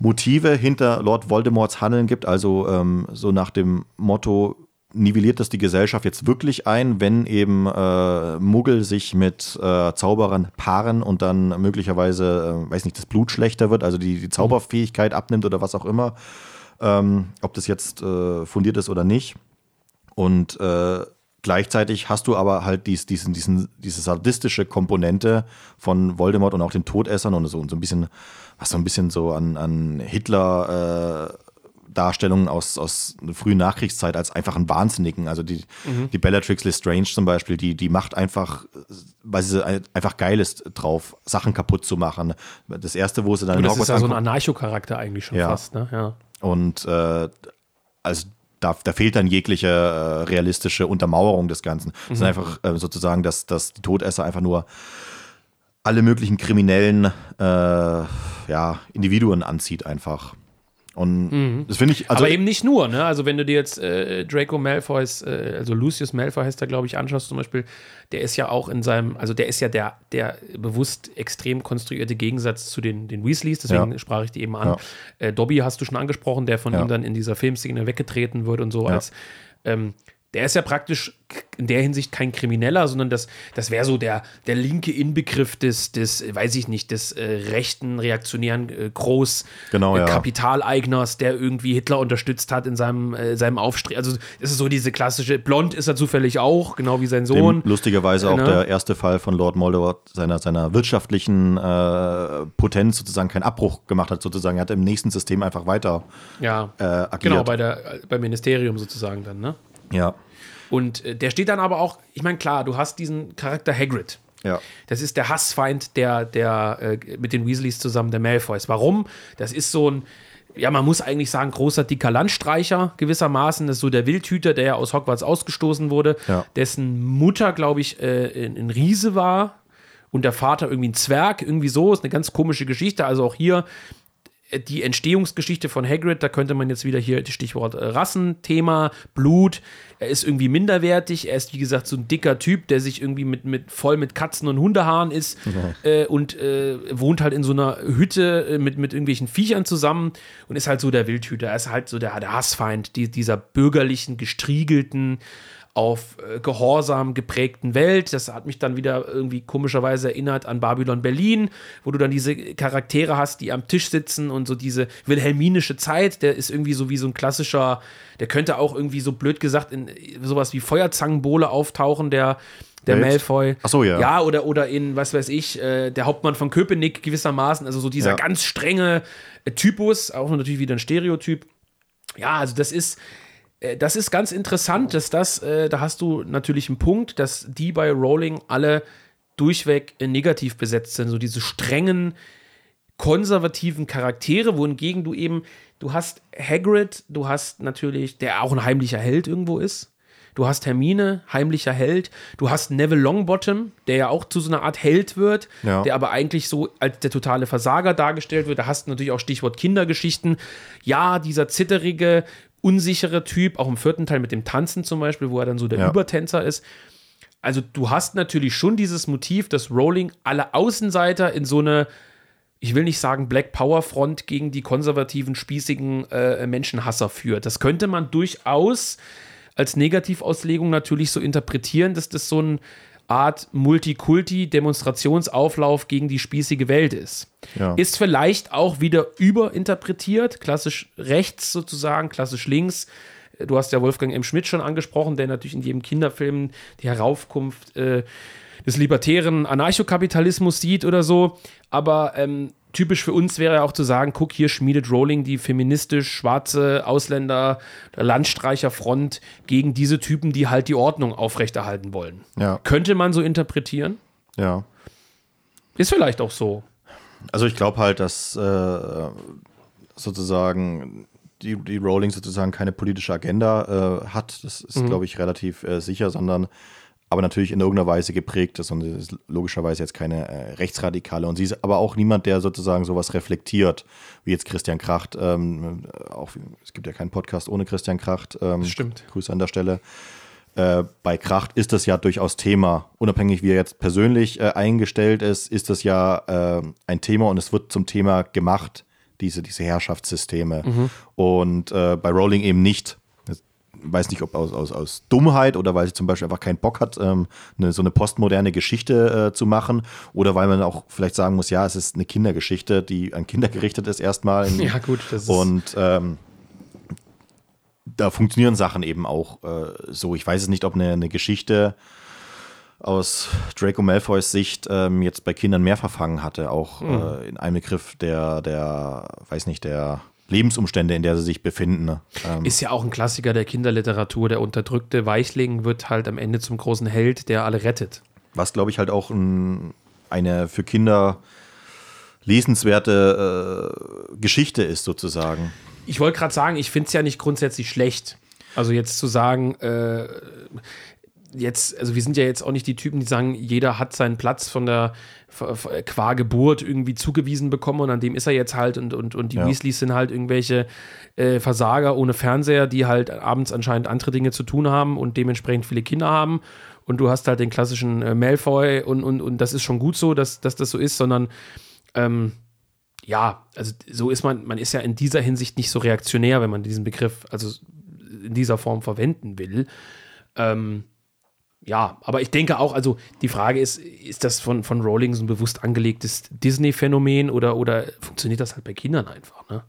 Motive hinter Lord Voldemorts Handeln gibt, also ähm, so nach dem Motto, nivelliert das die Gesellschaft jetzt wirklich ein, wenn eben äh, Muggel sich mit äh, Zauberern paaren und dann möglicherweise, äh, weiß nicht, das Blut schlechter wird, also die, die Zauberfähigkeit abnimmt oder was auch immer, ähm, ob das jetzt äh, fundiert ist oder nicht. Und äh, gleichzeitig hast du aber halt dies, diesen, diesen, diese sadistische Komponente von Voldemort und auch den Todessern und so, und so ein bisschen, was so ein bisschen so an, an Hitler äh, Darstellungen aus, aus der frühen Nachkriegszeit als einfach einen Wahnsinnigen. Also die, die Bellatrix Lestrange zum Beispiel, die, die macht einfach, weil sie ein- einfach geil ist drauf, Sachen kaputt zu machen. Das erste, wo sie dann Und das ist ja so ein Anarcho-Charakter eigentlich schon Ja. fast, ne? Ja. und äh, also da, da fehlt dann jegliche äh, realistische Untermauerung des Ganzen. Es ist einfach äh, sozusagen, dass, dass die Todesser einfach nur alle möglichen kriminellen äh, ja, Individuen anzieht einfach. Und das finde ich, also aber eben nicht nur, ne? Also wenn du dir jetzt äh, Draco Malfoys, äh, also Lucius Malfoy heißt er, glaube ich, anschaust zum Beispiel, der ist ja auch in seinem, also der ist ja der, der bewusst extrem konstruierte Gegensatz zu den, den Weasleys, deswegen Ja. sprach ich die eben an. Ja. Äh, Dobby hast du schon angesprochen, der von Ja. ihm dann in dieser Filmszene weggetreten wird und so als ähm, der ist ja praktisch in der Hinsicht kein Krimineller, sondern das, das wäre so der, der linke Inbegriff des, des, weiß ich nicht, des äh, rechten, reaktionären äh, Groß Genau, äh, ja. Der irgendwie Hitler unterstützt hat in seinem, äh, seinem Aufstrich. Also es ist so diese klassische, blond ist er zufällig auch, genau wie sein Sohn. dem lustigerweise auch ne? der erste Fall von Lord Voldemort seiner, seiner wirtschaftlichen äh, Potenz sozusagen keinen Abbruch gemacht hat, sozusagen. Er hat im nächsten System einfach weiter Ja, äh, agiert. genau, bei der, äh, beim Ministerium sozusagen dann, ne? Ja, Und äh, der steht dann aber auch, ich meine, klar, du hast diesen Charakter Hagrid. ja. Das ist der Hassfeind der, der äh, mit den Weasleys zusammen, der Malfoys. Warum? Das ist so ein, ja, man muss eigentlich sagen, großer, dicker Landstreicher gewissermaßen. Das ist so der Wildhüter, der ja aus Hogwarts ausgestoßen wurde, Ja. dessen Mutter, glaube ich, äh, ein, Riese war und der Vater irgendwie ein Zwerg, irgendwie so. Ist eine ganz komische Geschichte. Also auch hier die Entstehungsgeschichte von Hagrid, da könnte man jetzt wieder hier das Stichwort äh, Rassenthema, Blut. Er ist irgendwie minderwertig. Er ist, wie gesagt, so ein dicker Typ, der sich irgendwie mit, mit voll mit Katzen und Hundehaaren ist äh, und äh, wohnt halt in so einer Hütte äh, mit, mit irgendwelchen Viechern zusammen und ist halt so der Wildhüter. Er ist halt so der, der Hassfeind die, dieser bürgerlichen, gestriegelten, auf äh, Gehorsam geprägten Welt. Das hat mich dann wieder irgendwie komischerweise erinnert an Babylon Berlin, wo du dann diese Charaktere hast, die am Tisch sitzen und so diese wilhelminische Zeit, der ist irgendwie so wie so ein klassischer, der könnte auch irgendwie so blöd gesagt in sowas wie Feuerzangenbowle auftauchen, der der Welt? Malfoy. Ach so, ja. Ja, oder, oder in, was weiß ich, äh, der Hauptmann von Köpenick gewissermaßen, also so dieser Ja. ganz strenge äh, Typus, auch natürlich wieder ein Stereotyp. Ja, also das ist, äh, das ist ganz interessant, dass das, äh, da hast du natürlich einen Punkt, dass die bei Rowling alle durchweg äh, negativ besetzt sind, so diese strengen, konservativen Charaktere, wohingegen du eben du hast Hagrid, du hast natürlich, der auch ein heimlicher Held irgendwo ist. Du hast Hermine, heimlicher Held. Du hast Neville Longbottom, der ja auch zu so einer Art Held wird, Ja. der aber eigentlich so als der totale Versager dargestellt wird. Da hast du natürlich auch Stichwort Kindergeschichten. Ja, dieser zitterige, unsichere Typ, auch im vierten Teil mit dem Tanzen zum Beispiel, wo er dann so der Ja. Übertänzer ist. Also du hast natürlich schon dieses Motiv, dass Rowling alle Außenseiter in so eine, ich will nicht sagen Black Power Front gegen die konservativen, spießigen äh, Menschenhasser führt. Das könnte man durchaus als Negativauslegung natürlich so interpretieren, dass das so eine Art Multikulti-Demonstrationsauflauf gegen die spießige Welt ist. Ja. Ist vielleicht auch wieder überinterpretiert, klassisch rechts sozusagen, klassisch links. Du hast ja Wolfgang M. Schmidt schon angesprochen, der natürlich in jedem Kinderfilm die Heraufkunft äh, des libertären Anarchokapitalismus sieht oder so. Aber ähm, typisch für uns wäre ja auch zu sagen, guck, hier schmiedet Rowling die feministisch schwarze Ausländer, der Landstreicherfront gegen diese Typen, die halt die Ordnung aufrechterhalten wollen. Ja. Könnte man so interpretieren? Ja. Ist vielleicht auch so. Also ich glaube halt, dass äh, sozusagen die, die Rowling sozusagen keine politische Agenda äh, hat. Das ist, glaube ich, relativ äh, sicher, sondern aber natürlich in irgendeiner Weise geprägt ist und ist logischerweise jetzt keine äh, Rechtsradikale. Und sie ist aber auch niemand, der sozusagen sowas reflektiert, wie jetzt Christian Kracht. Ähm, auch, es gibt ja keinen Podcast ohne Christian Kracht. Ähm, stimmt. Grüße an der Stelle. Äh, bei Kracht ist das ja durchaus Thema. Unabhängig, wie er jetzt persönlich äh, eingestellt ist, ist das ja äh, ein Thema und es wird zum Thema gemacht, diese, diese Herrschaftssysteme. Und äh, bei Rowling eben nicht. Weiß nicht, ob aus, aus, aus Dummheit oder weil sie zum Beispiel einfach keinen Bock hat, ähm, eine, so eine postmoderne Geschichte äh, zu machen. Oder weil man auch vielleicht sagen muss, ja, es ist eine Kindergeschichte, die an Kinder gerichtet ist erstmal. Ja, gut, das ist- Und ähm, da funktionieren Sachen eben auch äh, so. Ich weiß es nicht, ob eine, eine Geschichte aus Draco Malfoys Sicht ähm, jetzt bei Kindern mehr verfangen hatte, auch äh, in einem Begriff der, der, weiß nicht, der Lebensumstände, in der sie sich befinden. ne? Ähm, Ist ja auch ein Klassiker der Kinderliteratur. Der unterdrückte Weichling wird halt am Ende zum großen Held, der alle rettet. was, glaube ich, halt auch ein, eine für Kinder lesenswerte äh, Geschichte ist, sozusagen. Ich wollte gerade sagen, ich finde es ja nicht grundsätzlich schlecht. Also jetzt zu sagen, äh, jetzt, also wir sind ja jetzt auch nicht die Typen, die sagen, jeder hat seinen Platz von der qua Geburt irgendwie zugewiesen bekommen und an dem ist er jetzt halt und, und, und die Ja. Weasleys sind halt irgendwelche äh, Versager ohne Fernseher, die halt abends anscheinend andere Dinge zu tun haben und dementsprechend viele Kinder haben und du hast halt den klassischen äh, Malfoy und, und, und das ist schon gut so, dass, dass das so ist, sondern ähm, ja, also so ist man, man ist ja in dieser Hinsicht nicht so reaktionär, wenn man diesen Begriff also in dieser Form verwenden will. Ähm, ja, aber ich denke auch, also die Frage ist, ist das von, von Rowling so ein bewusst angelegtes Disney-Phänomen oder, oder funktioniert das halt bei Kindern einfach, ne?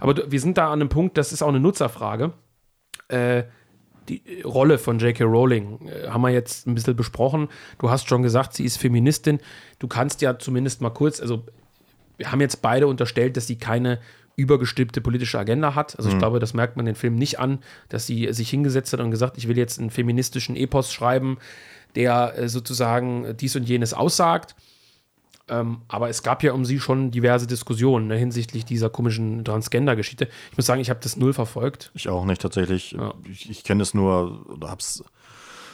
Aber du, wir sind da an einem Punkt, das ist auch eine Nutzerfrage. Äh, die Rolle von J.K. Rowling äh, haben wir jetzt ein bisschen besprochen. Du hast schon gesagt, sie ist Feministin. Du kannst ja zumindest mal kurz, also wir haben jetzt beide unterstellt, dass sie keine übergestülpte politische Agenda hat. Also ich glaube, das merkt man den Film nicht an, dass sie sich hingesetzt hat und gesagt, ich will jetzt einen feministischen Epos schreiben, der äh, sozusagen dies und jenes aussagt. Ähm, aber es gab ja um sie schon diverse Diskussionen ne, hinsichtlich dieser komischen Transgender-Geschichte. Ich muss sagen, ich habe das null verfolgt. Ich auch nicht tatsächlich. Ja. Ich, ich kenne es nur oder habe es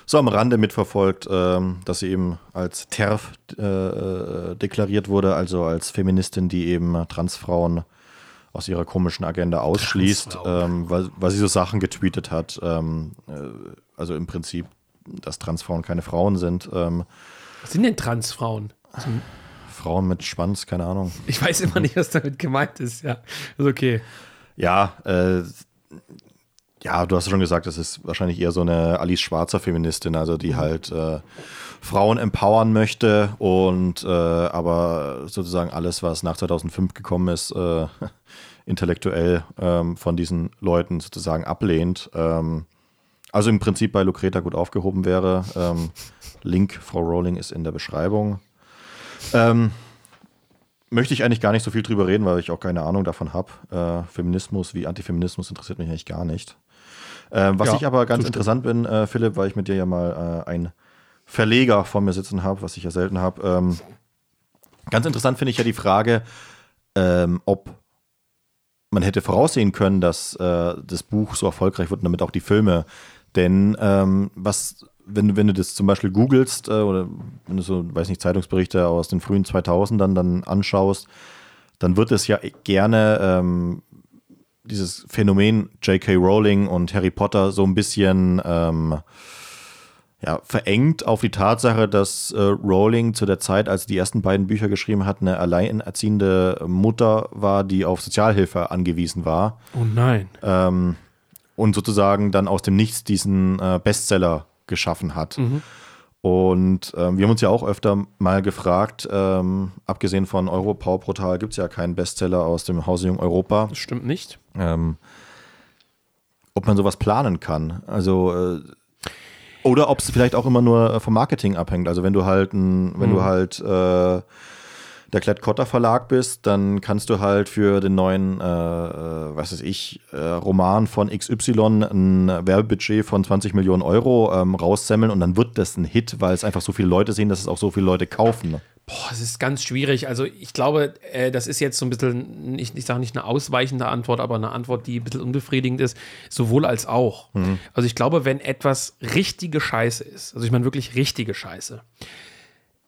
so am Rande mitverfolgt, ähm, dass sie eben als TERF äh, äh, deklariert wurde, also als Feministin, die eben Transfrauen aus ihrer komischen Agenda ausschließt, ähm, weil, weil sie so Sachen getweetet hat. Ähm, äh, also im Prinzip, dass Transfrauen keine Frauen sind. Ähm, Was sind denn Transfrauen? Frauen mit Schwanz, keine Ahnung. Ich weiß immer nicht, was damit gemeint ist. Ja, ist okay. Ja, äh, ja, du hast schon gesagt, das ist wahrscheinlich eher so eine Alice Schwarzer Feministin, also die halt äh, Frauen empowern möchte und äh, aber sozusagen alles, was nach 2005 gekommen ist, äh, intellektuell ähm, von diesen Leuten sozusagen ablehnt. Ähm, also im Prinzip bei Lucreta gut aufgehoben wäre. Ähm, Link, Frau Rowling, ist in der Beschreibung. Ähm, möchte ich eigentlich gar nicht so viel drüber reden, weil ich auch keine Ahnung davon habe. Äh, Feminismus wie Antifeminismus interessiert mich eigentlich gar nicht. Äh, was Ja, ich aber ganz interessant bin, äh, Philipp, weil ich mit dir ja mal äh, einen Verleger vor mir sitzen habe, was ich ja selten habe. Ähm, ganz interessant finde ich ja die Frage, ähm, ob man hätte voraussehen können, dass äh, das Buch so erfolgreich wird und damit auch die Filme. Denn ähm, was, wenn, du- wenn du das zum Beispiel googelst äh, oder wenn du so, weiß nicht, Zeitungsberichte aus den frühen 2000ern dann anschaust, dann wird es ja gerne ähm, dieses Phänomen J.K. Rowling und Harry Potter so ein bisschen ähm, ja, verengt auf die Tatsache, dass äh, Rowling zu der Zeit, als sie die ersten beiden Bücher geschrieben hat, eine alleinerziehende Mutter war, die auf Sozialhilfe angewiesen war Oh nein. ähm, und sozusagen dann aus dem Nichts diesen äh, Bestseller geschaffen hat. Und ähm, wir haben uns ja auch öfter mal gefragt, ähm, abgesehen von Europower Portal gibt es ja keinen Bestseller aus dem Hause Jung Europa, Das stimmt nicht. ähm, ob man sowas planen kann. Also äh, oder ob es vielleicht auch immer nur äh, vom Marketing abhängt. Also wenn du halt ein, wenn du halt äh, der Klett-Cotta Verlag bist, dann kannst du halt für den neuen, äh, äh, was weiß ich, äh, Roman von XY ein Werbebudget von 20 Millionen Euro ähm, raussemmeln und dann wird das ein Hit, weil es einfach so viele Leute sehen, dass es auch so viele Leute kaufen. Boah, es ist ganz schwierig. Also ich glaube, äh, das ist jetzt so ein bisschen, ich, ich sage nicht eine ausweichende Antwort, aber eine Antwort, die ein bisschen unbefriedigend ist, sowohl als auch. Also ich glaube, wenn etwas richtige Scheiße ist, also ich meine wirklich richtige Scheiße,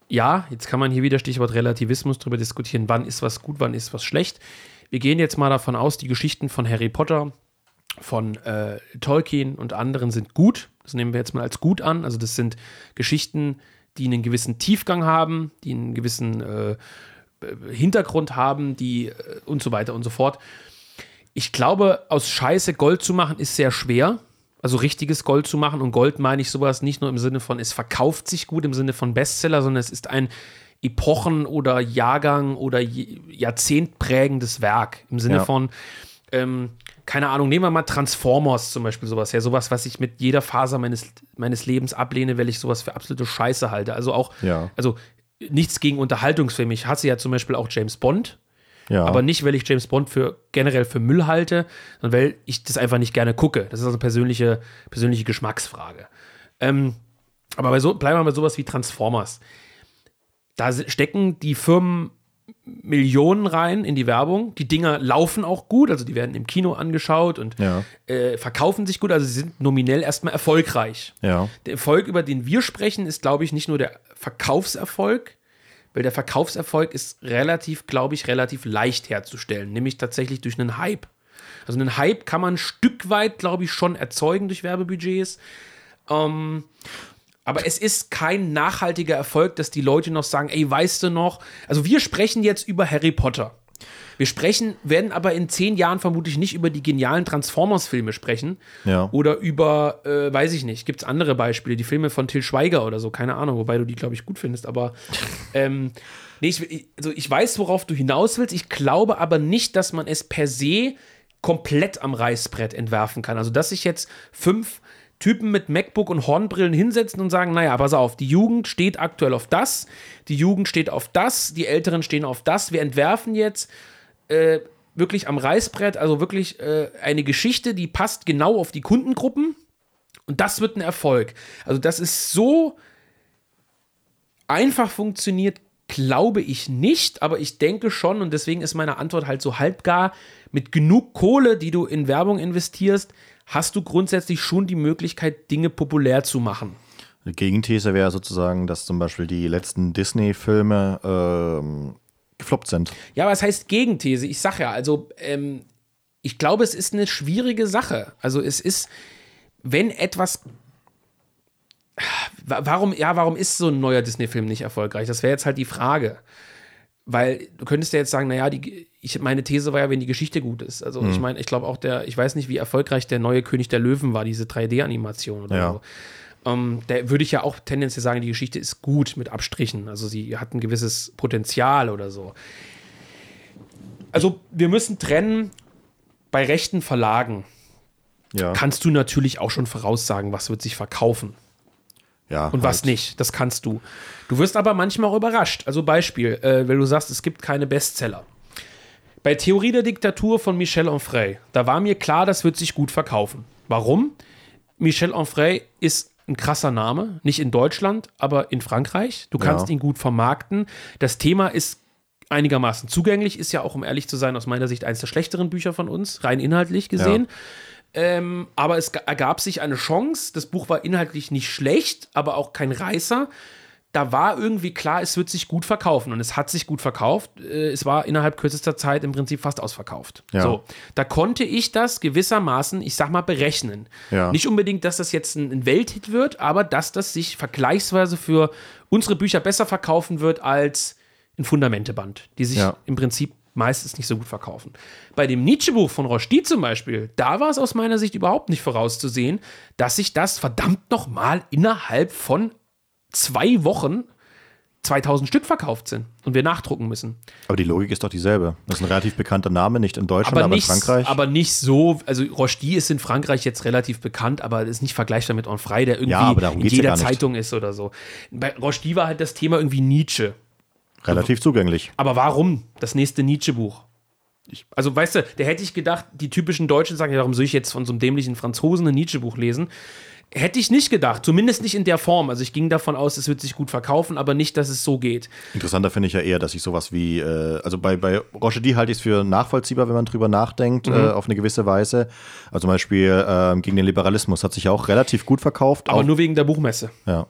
ja, jetzt kann man hier wieder Stichwort Relativismus drüber diskutieren, wann ist was gut, wann ist was schlecht. Wir gehen jetzt mal davon aus, die Geschichten von Harry Potter, von äh, Tolkien und anderen sind gut. Das nehmen wir jetzt mal als gut an. Also das sind Geschichten, die einen gewissen Tiefgang haben, die einen gewissen äh, äh, Hintergrund haben, die äh, und so weiter und so fort. Ich glaube, aus Scheiße Gold zu machen ist sehr schwer. Also richtiges Gold zu machen. Und Gold meine ich sowas nicht nur im Sinne von, es verkauft sich gut im Sinne von Bestseller, sondern es ist ein Epochen- oder Jahrgang oder J- Jahrzehnt prägendes Werk. Im Sinne Ja. von, ähm, keine Ahnung, nehmen wir mal Transformers zum Beispiel sowas her. Sowas, was ich mit jeder Faser meines, meines Lebens ablehne, weil ich sowas für absolute Scheiße halte. Also auch, Ja. also nichts gegen Unterhaltungsfilme. Ich hasse ja zum Beispiel auch James Bond. Ja. Aber nicht, weil ich James Bond für generell für Müll halte, sondern weil ich das einfach nicht gerne gucke. Das ist also eine persönliche, persönliche Geschmacksfrage. Ähm, aber bei so, bleiben wir bei sowas wie Transformers. Da stecken die Firmen Millionen rein in die Werbung. Die Dinger laufen auch gut, also die werden im Kino angeschaut und Ja. äh, verkaufen sich gut, also sie sind nominell erstmal erfolgreich. ja. Der Erfolg, über den wir sprechen, ist, glaube ich, nicht nur der Verkaufserfolg, weil der Verkaufserfolg ist relativ, glaube ich, relativ leicht herzustellen, nämlich tatsächlich durch einen Hype. Also einen Hype kann man ein Stück weit, glaube ich, schon erzeugen durch Werbebudgets. Ähm, aber es ist kein nachhaltiger Erfolg, dass die Leute noch sagen, ey, weißt du noch, also wir sprechen jetzt über Harry Potter. Wir sprechen, werden aber in zehn Jahren vermutlich nicht über die genialen Transformers-Filme sprechen. Ja. Oder über, äh, weiß ich nicht, gibt es andere Beispiele, die Filme von Till Schweiger oder so, keine Ahnung, wobei du die, glaube ich, gut findest, aber ähm, nee, ich, ich- also ich weiß, worauf du hinaus willst. Ich glaube aber nicht, dass man es per se komplett am Reißbrett entwerfen kann. Also, dass sich jetzt fünf Typen mit MacBook und Hornbrillen hinsetzen und sagen, naja, pass auf, die Jugend steht aktuell auf das, die Jugend steht auf das, die Älteren stehen auf das. Wir entwerfen jetzt äh, wirklich am Reißbrett, also wirklich äh, eine Geschichte, die passt genau auf die Kundengruppen und das wird ein Erfolg. Also das ist so einfach funktioniert, glaube ich nicht, aber ich denke schon und deswegen ist meine Antwort halt so halbgar. Mit genug Kohle, die du in Werbung investierst, hast du grundsätzlich schon die Möglichkeit, Dinge populär zu machen. Die Gegenthese wäre sozusagen, dass zum Beispiel die letzten Disney-Filme ähm, gefloppt sind. Ja, was heißt Gegenthese? Ich sage ja, also ähm, ich glaube, es ist eine schwierige Sache. Also es ist, wenn etwas. Wa- Warum, ja, warum ist so ein neuer Disney-Film nicht erfolgreich? Das wäre jetzt halt die Frage. Weil du könntest ja jetzt sagen, naja, die, ich, meine These war ja, wenn die Geschichte gut ist. Also ich meine, ich glaube auch der, ich weiß nicht, wie erfolgreich der neue König der Löwen war, diese 3D-Animation oder Ja. so. Ähm, da würde ich ja auch tendenziell sagen, die Geschichte ist gut mit Abstrichen. Also sie hat ein gewisses Potenzial oder so. Also wir müssen trennen, bei rechten Verlagen Ja. kannst du natürlich auch schon voraussagen, was wird sich verkaufen ja und was halt. nicht. Das kannst du. Du wirst aber manchmal auch überrascht. Also Beispiel, äh, wenn du sagst, es gibt keine Bestseller. Bei Theorie der Diktatur von Michel Onfray, da war mir klar, das wird sich gut verkaufen. Warum? Michel Onfray ist ein krasser Name, nicht in Deutschland, aber in Frankreich. Du kannst Ja. ihn gut vermarkten. Das Thema ist einigermaßen zugänglich. Ist ja auch, um ehrlich zu sein, aus meiner Sicht eines der schlechteren Bücher von uns, rein inhaltlich gesehen. Ähm, aber es ergab sich eine Chance. Das Buch war inhaltlich nicht schlecht, aber auch kein Reißer. Da war irgendwie klar, es wird sich gut verkaufen und es hat sich gut verkauft. Äh, Es war innerhalb kürzester Zeit im Prinzip fast ausverkauft. Ja. So, da konnte ich das gewissermaßen, ich sag mal, berechnen. Ja. Nicht unbedingt, dass das jetzt ein ein Welthit wird, aber dass das sich vergleichsweise für unsere Bücher besser verkaufen wird als ein Fundamenteband, die sich Ja. im Prinzip meistens nicht so gut verkaufen. Bei dem Nietzsche-Buch von Rosti zum Beispiel, da war es aus meiner Sicht überhaupt nicht vorauszusehen, dass sich das verdammt nochmal innerhalb von zwei Wochen 2000 Stück verkauft sind und wir nachdrucken müssen. Aber die Logik ist doch dieselbe. Das ist ein relativ bekannter Name, nicht in Deutschland, aber, nicht, in Frankreich. aber nicht so, also Rosti ist in Frankreich jetzt relativ bekannt, aber ist nicht vergleichbar mit Onfray, der irgendwie Ja, aber in ja jeder nicht. Zeitung ist oder so. Bei Rosti war halt das Thema irgendwie Nietzsche. Relativ zugänglich. Aber warum das nächste Nietzsche-Buch? Also, weißt du, da hätte ich gedacht, die typischen Deutschen sagen, ja, warum soll ich jetzt von so einem dämlichen Franzosen ein Nietzsche-Buch lesen? Hätte ich nicht gedacht, zumindest nicht in der Form. Also ich ging davon aus, es wird sich gut verkaufen, aber nicht, dass es so geht. Interessanter finde ich ja eher, dass ich sowas wie, äh, also bei, bei Rochedi halte ich es für nachvollziehbar, wenn man drüber nachdenkt, Mhm. äh, auf eine gewisse Weise. Also zum Beispiel ähm, gegen den Liberalismus hat sich ja auch relativ gut verkauft. Aber auch, nur wegen der Buchmesse. ja.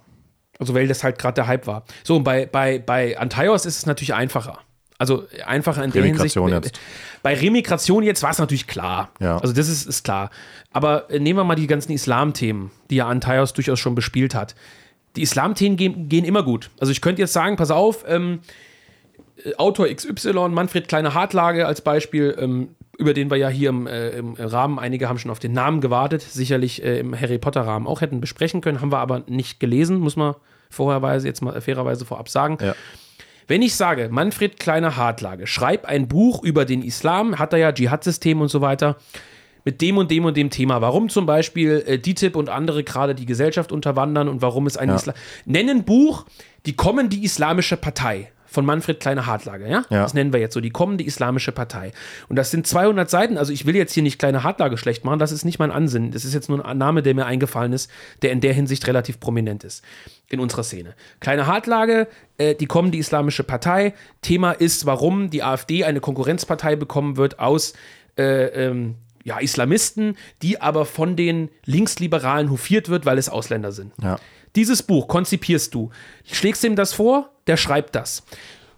Also weil das halt gerade der Hype war. So, und bei, bei, bei Antaios ist es natürlich einfacher. Also einfacher in der Hinsicht. Remigration jetzt. Bei Remigration jetzt war es natürlich klar. Ja. Also das ist, ist klar. Aber äh, nehmen wir mal die ganzen Islam-Themen, die ja Antaios durchaus schon bespielt hat. Die Islam-Themen gehen, gehen immer gut. Also ich könnte jetzt sagen, pass auf, ähm, äh, Autor XY, Manfred Kleine Hartlage als Beispiel, ähm, über den wir ja hier im, äh, im Rahmen, einige haben schon auf den Namen gewartet, sicherlich äh, im Harry Potter-Rahmen auch hätten besprechen können, haben wir aber nicht gelesen, muss man vorherweise, jetzt mal fairerweise vorab sagen. Ja. Wenn ich sage, Manfred Kleine Hartlage, schreib ein Buch über den Islam, hat er ja Dschihad-System und so weiter, mit dem und dem und dem Thema. Warum zum Beispiel äh, DITIB und andere gerade die Gesellschaft unterwandern und warum es ein Ja. Islam. Nennen Buch Die kommende Islamische Partei von Manfred Kleine Hartlage, ja? Ja. Das nennen wir jetzt so, die kommende Islamische Partei. Und das sind 200 Seiten, also ich will jetzt hier nicht Kleine Hartlage schlecht machen, das ist nicht mein Ansinnen. Das ist jetzt nur ein Name, der mir eingefallen ist, der in der Hinsicht relativ prominent ist in unserer Szene. Kleine Hartlage, äh, die kommende Islamische Partei. Thema ist, warum die AfD eine Konkurrenzpartei bekommen wird aus äh, ähm, ja, Islamisten, die aber von den Linksliberalen hofiert wird, weil es Ausländer sind. Ja. Dieses Buch konzipierst du, schlägst ihm das vor, der schreibt das.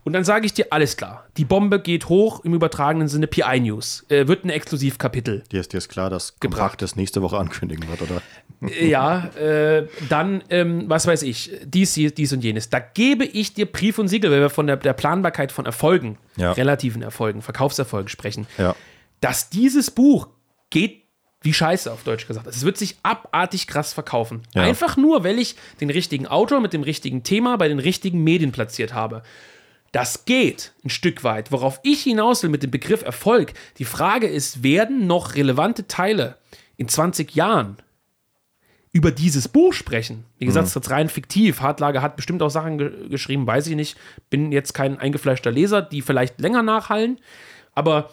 Und dann sage ich dir, alles klar, die Bombe geht hoch, im übertragenen Sinne PI News, äh, wird ein Exklusivkapitel. Dir ist, dir ist klar, dass Gebracht. Das nächste Woche ankündigen wird, oder? Äh, ja, äh, dann, ähm, was weiß ich, dies, dies, dies und jenes. Da gebe ich dir Brief und Siegel, wenn wir von der, der Planbarkeit von Erfolgen, Ja. relativen Erfolgen, Verkaufserfolgen sprechen, Ja. dass dieses Buch geht wie Scheiße auf Deutsch gesagt. Es wird sich abartig krass verkaufen. Ja. Einfach nur, weil ich den richtigen Autor mit dem richtigen Thema bei den richtigen Medien platziert habe. Das geht ein Stück weit. Worauf ich hinaus will mit dem Begriff Erfolg, die Frage ist, werden noch relevante Teile in 20 Jahren über dieses Buch sprechen? Wie gesagt, es ist jetzt rein fiktiv. Hartlage hat bestimmt auch Sachen ge geschrieben, weiß ich nicht. Bin jetzt kein eingefleischter Leser, die vielleicht länger nachhallen. Aber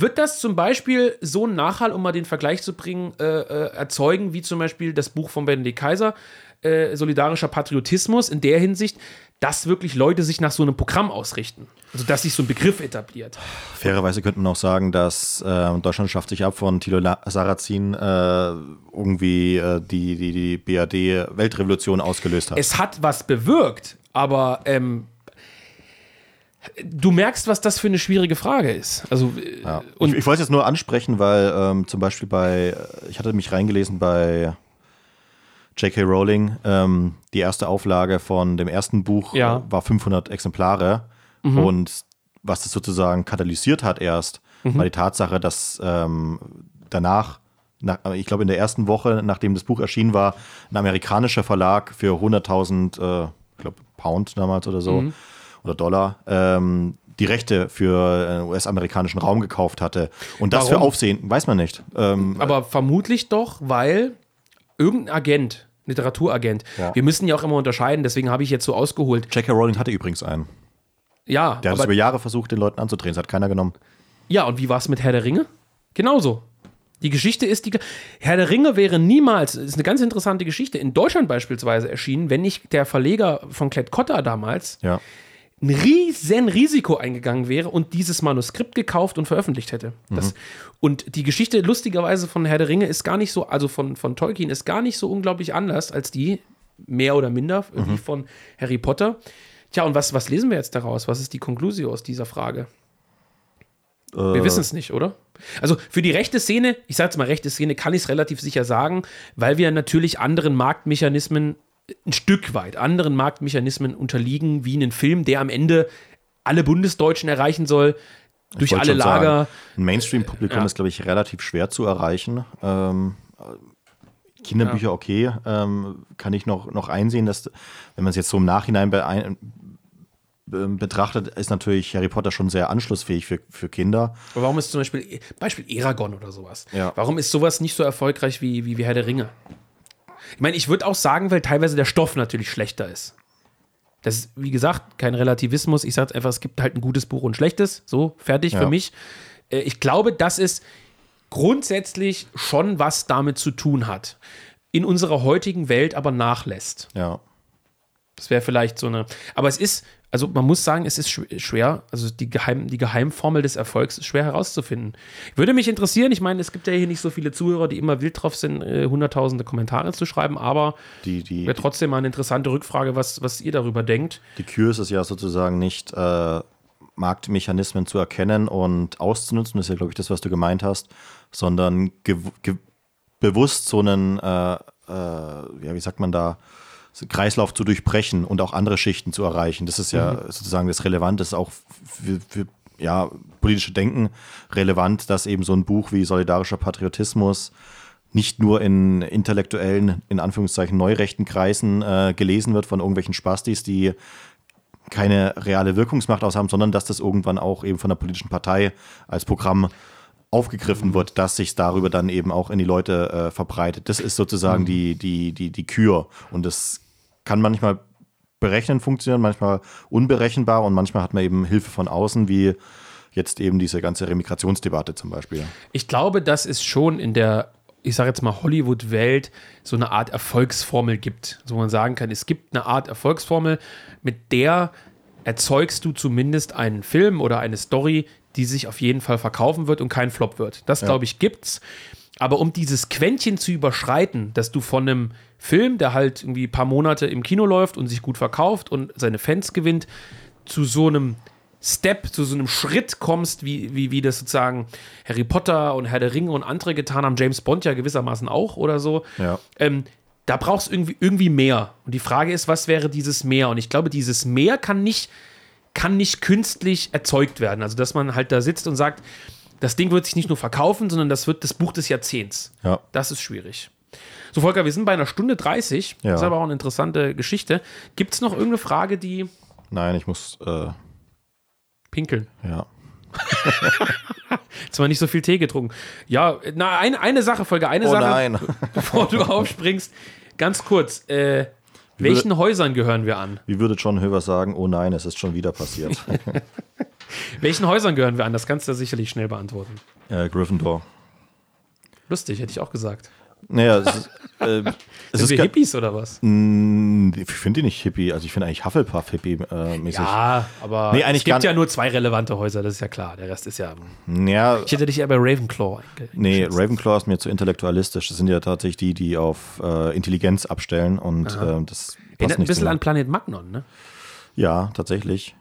wird das zum Beispiel so einen Nachhall, um mal den Vergleich zu bringen, äh, äh, erzeugen, wie zum Beispiel das Buch von Benedikt Kaiser, äh, Solidarischer Patriotismus, in der Hinsicht, dass wirklich Leute sich nach so einem Programm ausrichten? Also, dass sich so ein Begriff etabliert. Fairerweise könnte man auch sagen, dass äh, Deutschland schafft sich ab von Thilo Sarrazin äh, irgendwie äh, die, die, die BRD-Weltrevolution ausgelöst hat. Es hat was bewirkt, aber ähm, du merkst, was das für eine schwierige Frage ist. Also, äh, Ja. und ich, ich wollte es jetzt nur ansprechen, weil ähm, zum Beispiel bei, äh, ich hatte mich reingelesen bei J.K. Rowling, ähm, die erste Auflage von dem ersten Buch Ja. äh, war 500 Exemplare und was das sozusagen katalysiert hat erst, war die Tatsache, dass ähm, danach, nach, ich glaube in der ersten Woche, nachdem das Buch erschienen war, ein amerikanischer Verlag für 100.000, äh, ich glaube Pound damals oder so, oder Dollar, ähm, die Rechte für den US-amerikanischen Raum gekauft hatte. Und das für Warum? Aufsehen, weiß man nicht. Ähm, Aber vermutlich doch, weil irgendein Agent, Literaturagent, Ja. wir müssen ja auch immer unterscheiden, deswegen habe ich jetzt so ausgeholt. J.K. Rowling hatte übrigens einen. Ja, Der hat es über Jahre versucht, den Leuten anzudrehen. Das hat keiner genommen. ja, und wie war es mit Herr der Ringe? Genauso. Die Geschichte ist die. Herr der Ringe wäre niemals, das ist eine ganz interessante Geschichte, in Deutschland beispielsweise erschienen, wenn nicht der Verleger von Klett Cotta damals Ja. Ein riesen Risiko eingegangen wäre und dieses Manuskript gekauft und veröffentlicht hätte. Das, und die Geschichte lustigerweise von Herr der Ringe ist gar nicht so, also von, von Tolkien ist gar nicht so unglaublich anders als die, mehr oder minder, wie von Harry Potter. Tja, und was, was lesen wir jetzt daraus? Was ist die Konklusion aus dieser Frage? Wir Äh, wissen es nicht, oder? Also für die rechte Szene, ich sage jetzt mal rechte Szene, kann ich es relativ sicher sagen, weil wir natürlich anderen Marktmechanismen ein Stück weit anderen Marktmechanismen unterliegen, wie einen Film, der am Ende alle Bundesdeutschen erreichen soll, durch alle schon sagen, Lager. Ein Mainstream-Publikum Ja. ist, glaube ich, relativ schwer zu erreichen. Ähm, Kinderbücher, okay, ähm, kann ich noch, noch einsehen, dass, wenn man es jetzt so im Nachhinein be ein, be betrachtet, ist natürlich Harry Potter schon sehr anschlussfähig für, für Kinder. Aber warum ist zum Beispiel, Beispiel Eragon oder sowas? Ja. Warum ist sowas nicht so erfolgreich wie, wie, wie Herr der Ringe? Ich meine, ich würde auch sagen, weil teilweise der Stoff natürlich schlechter ist. Das ist, wie gesagt, kein Relativismus. Ich sage einfach, es gibt halt ein gutes Buch und ein schlechtes. So, fertig Ja. für mich. Äh, Ich glaube, dass es grundsätzlich schon was damit zu tun hat. In unserer heutigen Welt aber nachlässt. Ja. Das wäre vielleicht so eine. Aber es ist, also man muss sagen, es ist schw- schwer, also die, Geheim, die Geheimformel des Erfolgs ist schwer herauszufinden. Würde mich interessieren, ich meine, es gibt ja hier nicht so viele Zuhörer, die immer wild drauf sind, äh, hunderttausende Kommentare zu schreiben, aber Die, die, wäre trotzdem mal eine interessante Rückfrage, was, was ihr darüber denkt. die Kür ist es ja sozusagen nicht, äh, Marktmechanismen zu erkennen und auszunutzen, das ist ja, glaube ich, das, was du gemeint hast, sondern bewusst so einen, äh, äh, ja, wie sagt man da, Kreislauf zu durchbrechen und auch andere Schichten zu erreichen. Das ist ja sozusagen das Relevante, das ist auch für, für ja, politische Denken relevant, dass eben so ein Buch wie Solidarischer Patriotismus nicht nur in intellektuellen, in Anführungszeichen, neurechten Kreisen äh, gelesen wird von irgendwelchen Spastis, die keine reale Wirkungsmacht aus haben, sondern dass das irgendwann auch eben von der politischen Partei als Programm aufgegriffen wird, dass sich darüber dann eben auch in die Leute äh, verbreitet. Das ist sozusagen die, die, die, die Kür. Und das kann manchmal berechnen funktionieren, manchmal unberechenbar und manchmal hat man eben Hilfe von außen, wie jetzt eben diese ganze Remigrationsdebatte zum Beispiel. Ich glaube, dass es schon in der, ich sage jetzt mal, Hollywood-Welt so eine Art Erfolgsformel gibt. So man sagen kann, es gibt eine Art Erfolgsformel, mit der erzeugst du zumindest einen Film oder eine Story, die sich auf jeden Fall verkaufen wird und kein Flop wird. Das, glaube ich, gibt's. Aber um dieses Quäntchen zu überschreiten, dass du von einem Film, der halt irgendwie ein paar Monate im Kino läuft und sich gut verkauft und seine Fans gewinnt, zu so einem Step, zu so einem Schritt kommst, wie, wie, wie das sozusagen Harry Potter und Herr der Ringe und andere getan haben, James Bond ja gewissermaßen auch oder so. Ja. Ähm, da brauchst du irgendwie, irgendwie mehr. Und die Frage ist, was wäre dieses Mehr? Und ich glaube, dieses Mehr kann nicht, kann nicht künstlich erzeugt werden. Also, dass man halt da sitzt und sagt, das Ding wird sich nicht nur verkaufen, sondern das wird das Buch des Jahrzehnts. Ja. Das ist schwierig. So, Volker, wir sind bei einer Stunde 30. Ja. Das ist aber auch eine interessante Geschichte. Gibt es noch irgendeine Frage, die Nein, ich muss, äh, pinkeln? ja. Zwar nicht so viel Tee getrunken. Ja, na, eine, eine Sache, Folge, eine Oh Sache, nein. bevor du aufspringst. Ganz kurz, äh, welchen Häusern gehören wir an? Wie würde John Höver sagen, oh nein, es ist schon wieder passiert. Welchen Häusern gehören wir an? Das kannst du sicherlich schnell beantworten. äh, Gryffindor. Lustig, hätte ich auch gesagt. Naja, es ist, äh, es Sind wir Hippies oder was? Mm, Ich finde die nicht hippie. Also ich finde eigentlich Hufflepuff-Hippie-mäßig. Ja, aber Nee, eigentlich es gibt ja nur zwei relevante Häuser, das ist ja klar. Der Rest ist ja. ja. Ich hätte dich eher bei Ravenclaw Nee. Ravenclaw ist mir zu intellektualistisch. Das sind ja tatsächlich die, die auf äh, Intelligenz abstellen und äh, das passt Erinnert ein bisschen an Planet Magnon, ne? Ja, tatsächlich.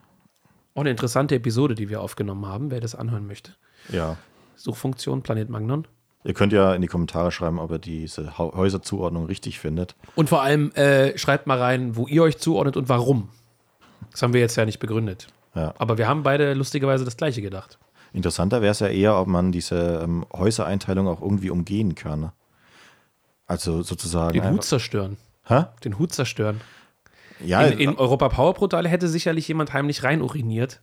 Auch eine interessante Episode, die wir aufgenommen haben, wer das anhören möchte. Ja. Suchfunktion Planet Magnon. Ihr könnt ja in die Kommentare schreiben, ob ihr diese Häuserzuordnung richtig findet. Und vor allem äh, schreibt mal rein, wo ihr euch zuordnet und warum. Das haben wir jetzt ja nicht begründet. Ja. Aber wir haben beide lustigerweise das Gleiche gedacht. Interessanter wäre es ja eher, ob man diese ähm, Häusereinteilung auch irgendwie umgehen kann. Also sozusagen. Den Hut zerstören. Hä? Den Hut zerstören. Ja, In, in Europa Power Portal hätte sicherlich jemand heimlich rein uriniert.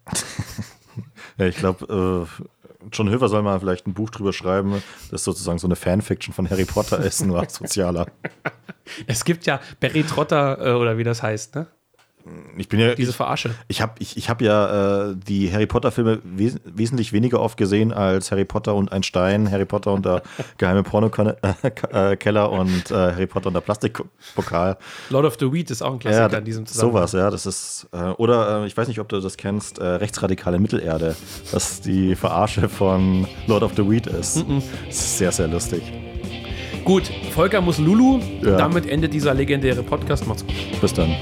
ja, ich glaube, äh, John Höver soll mal vielleicht ein Buch drüber schreiben, das sozusagen so eine Fanfiction von Harry Potter ist, nur sozialer. Es gibt ja Barry Trotter äh, oder wie das heißt, ne? Ich bin ja. Diese Verarsche. Ich habe ich, ich hab ja äh, die Harry Potter-Filme wes wesentlich weniger oft gesehen als Harry Potter und ein Stein, Harry Potter und der geheime Pornokeller und äh, Harry Potter und der Plastikpokal. Lord of the Weed ist auch ein Klassiker Ja, in diesem Zusammenhang. sowas, ja, das ist. Äh, oder äh, ich weiß nicht, ob du das kennst, äh, rechtsradikale Mittelerde, was die Verarsche von Lord of the Weed ist. Das ist sehr, sehr lustig. Gut, Volker muss Lulu. Ja. Damit endet dieser legendäre Podcast. Macht's gut. Bis dann.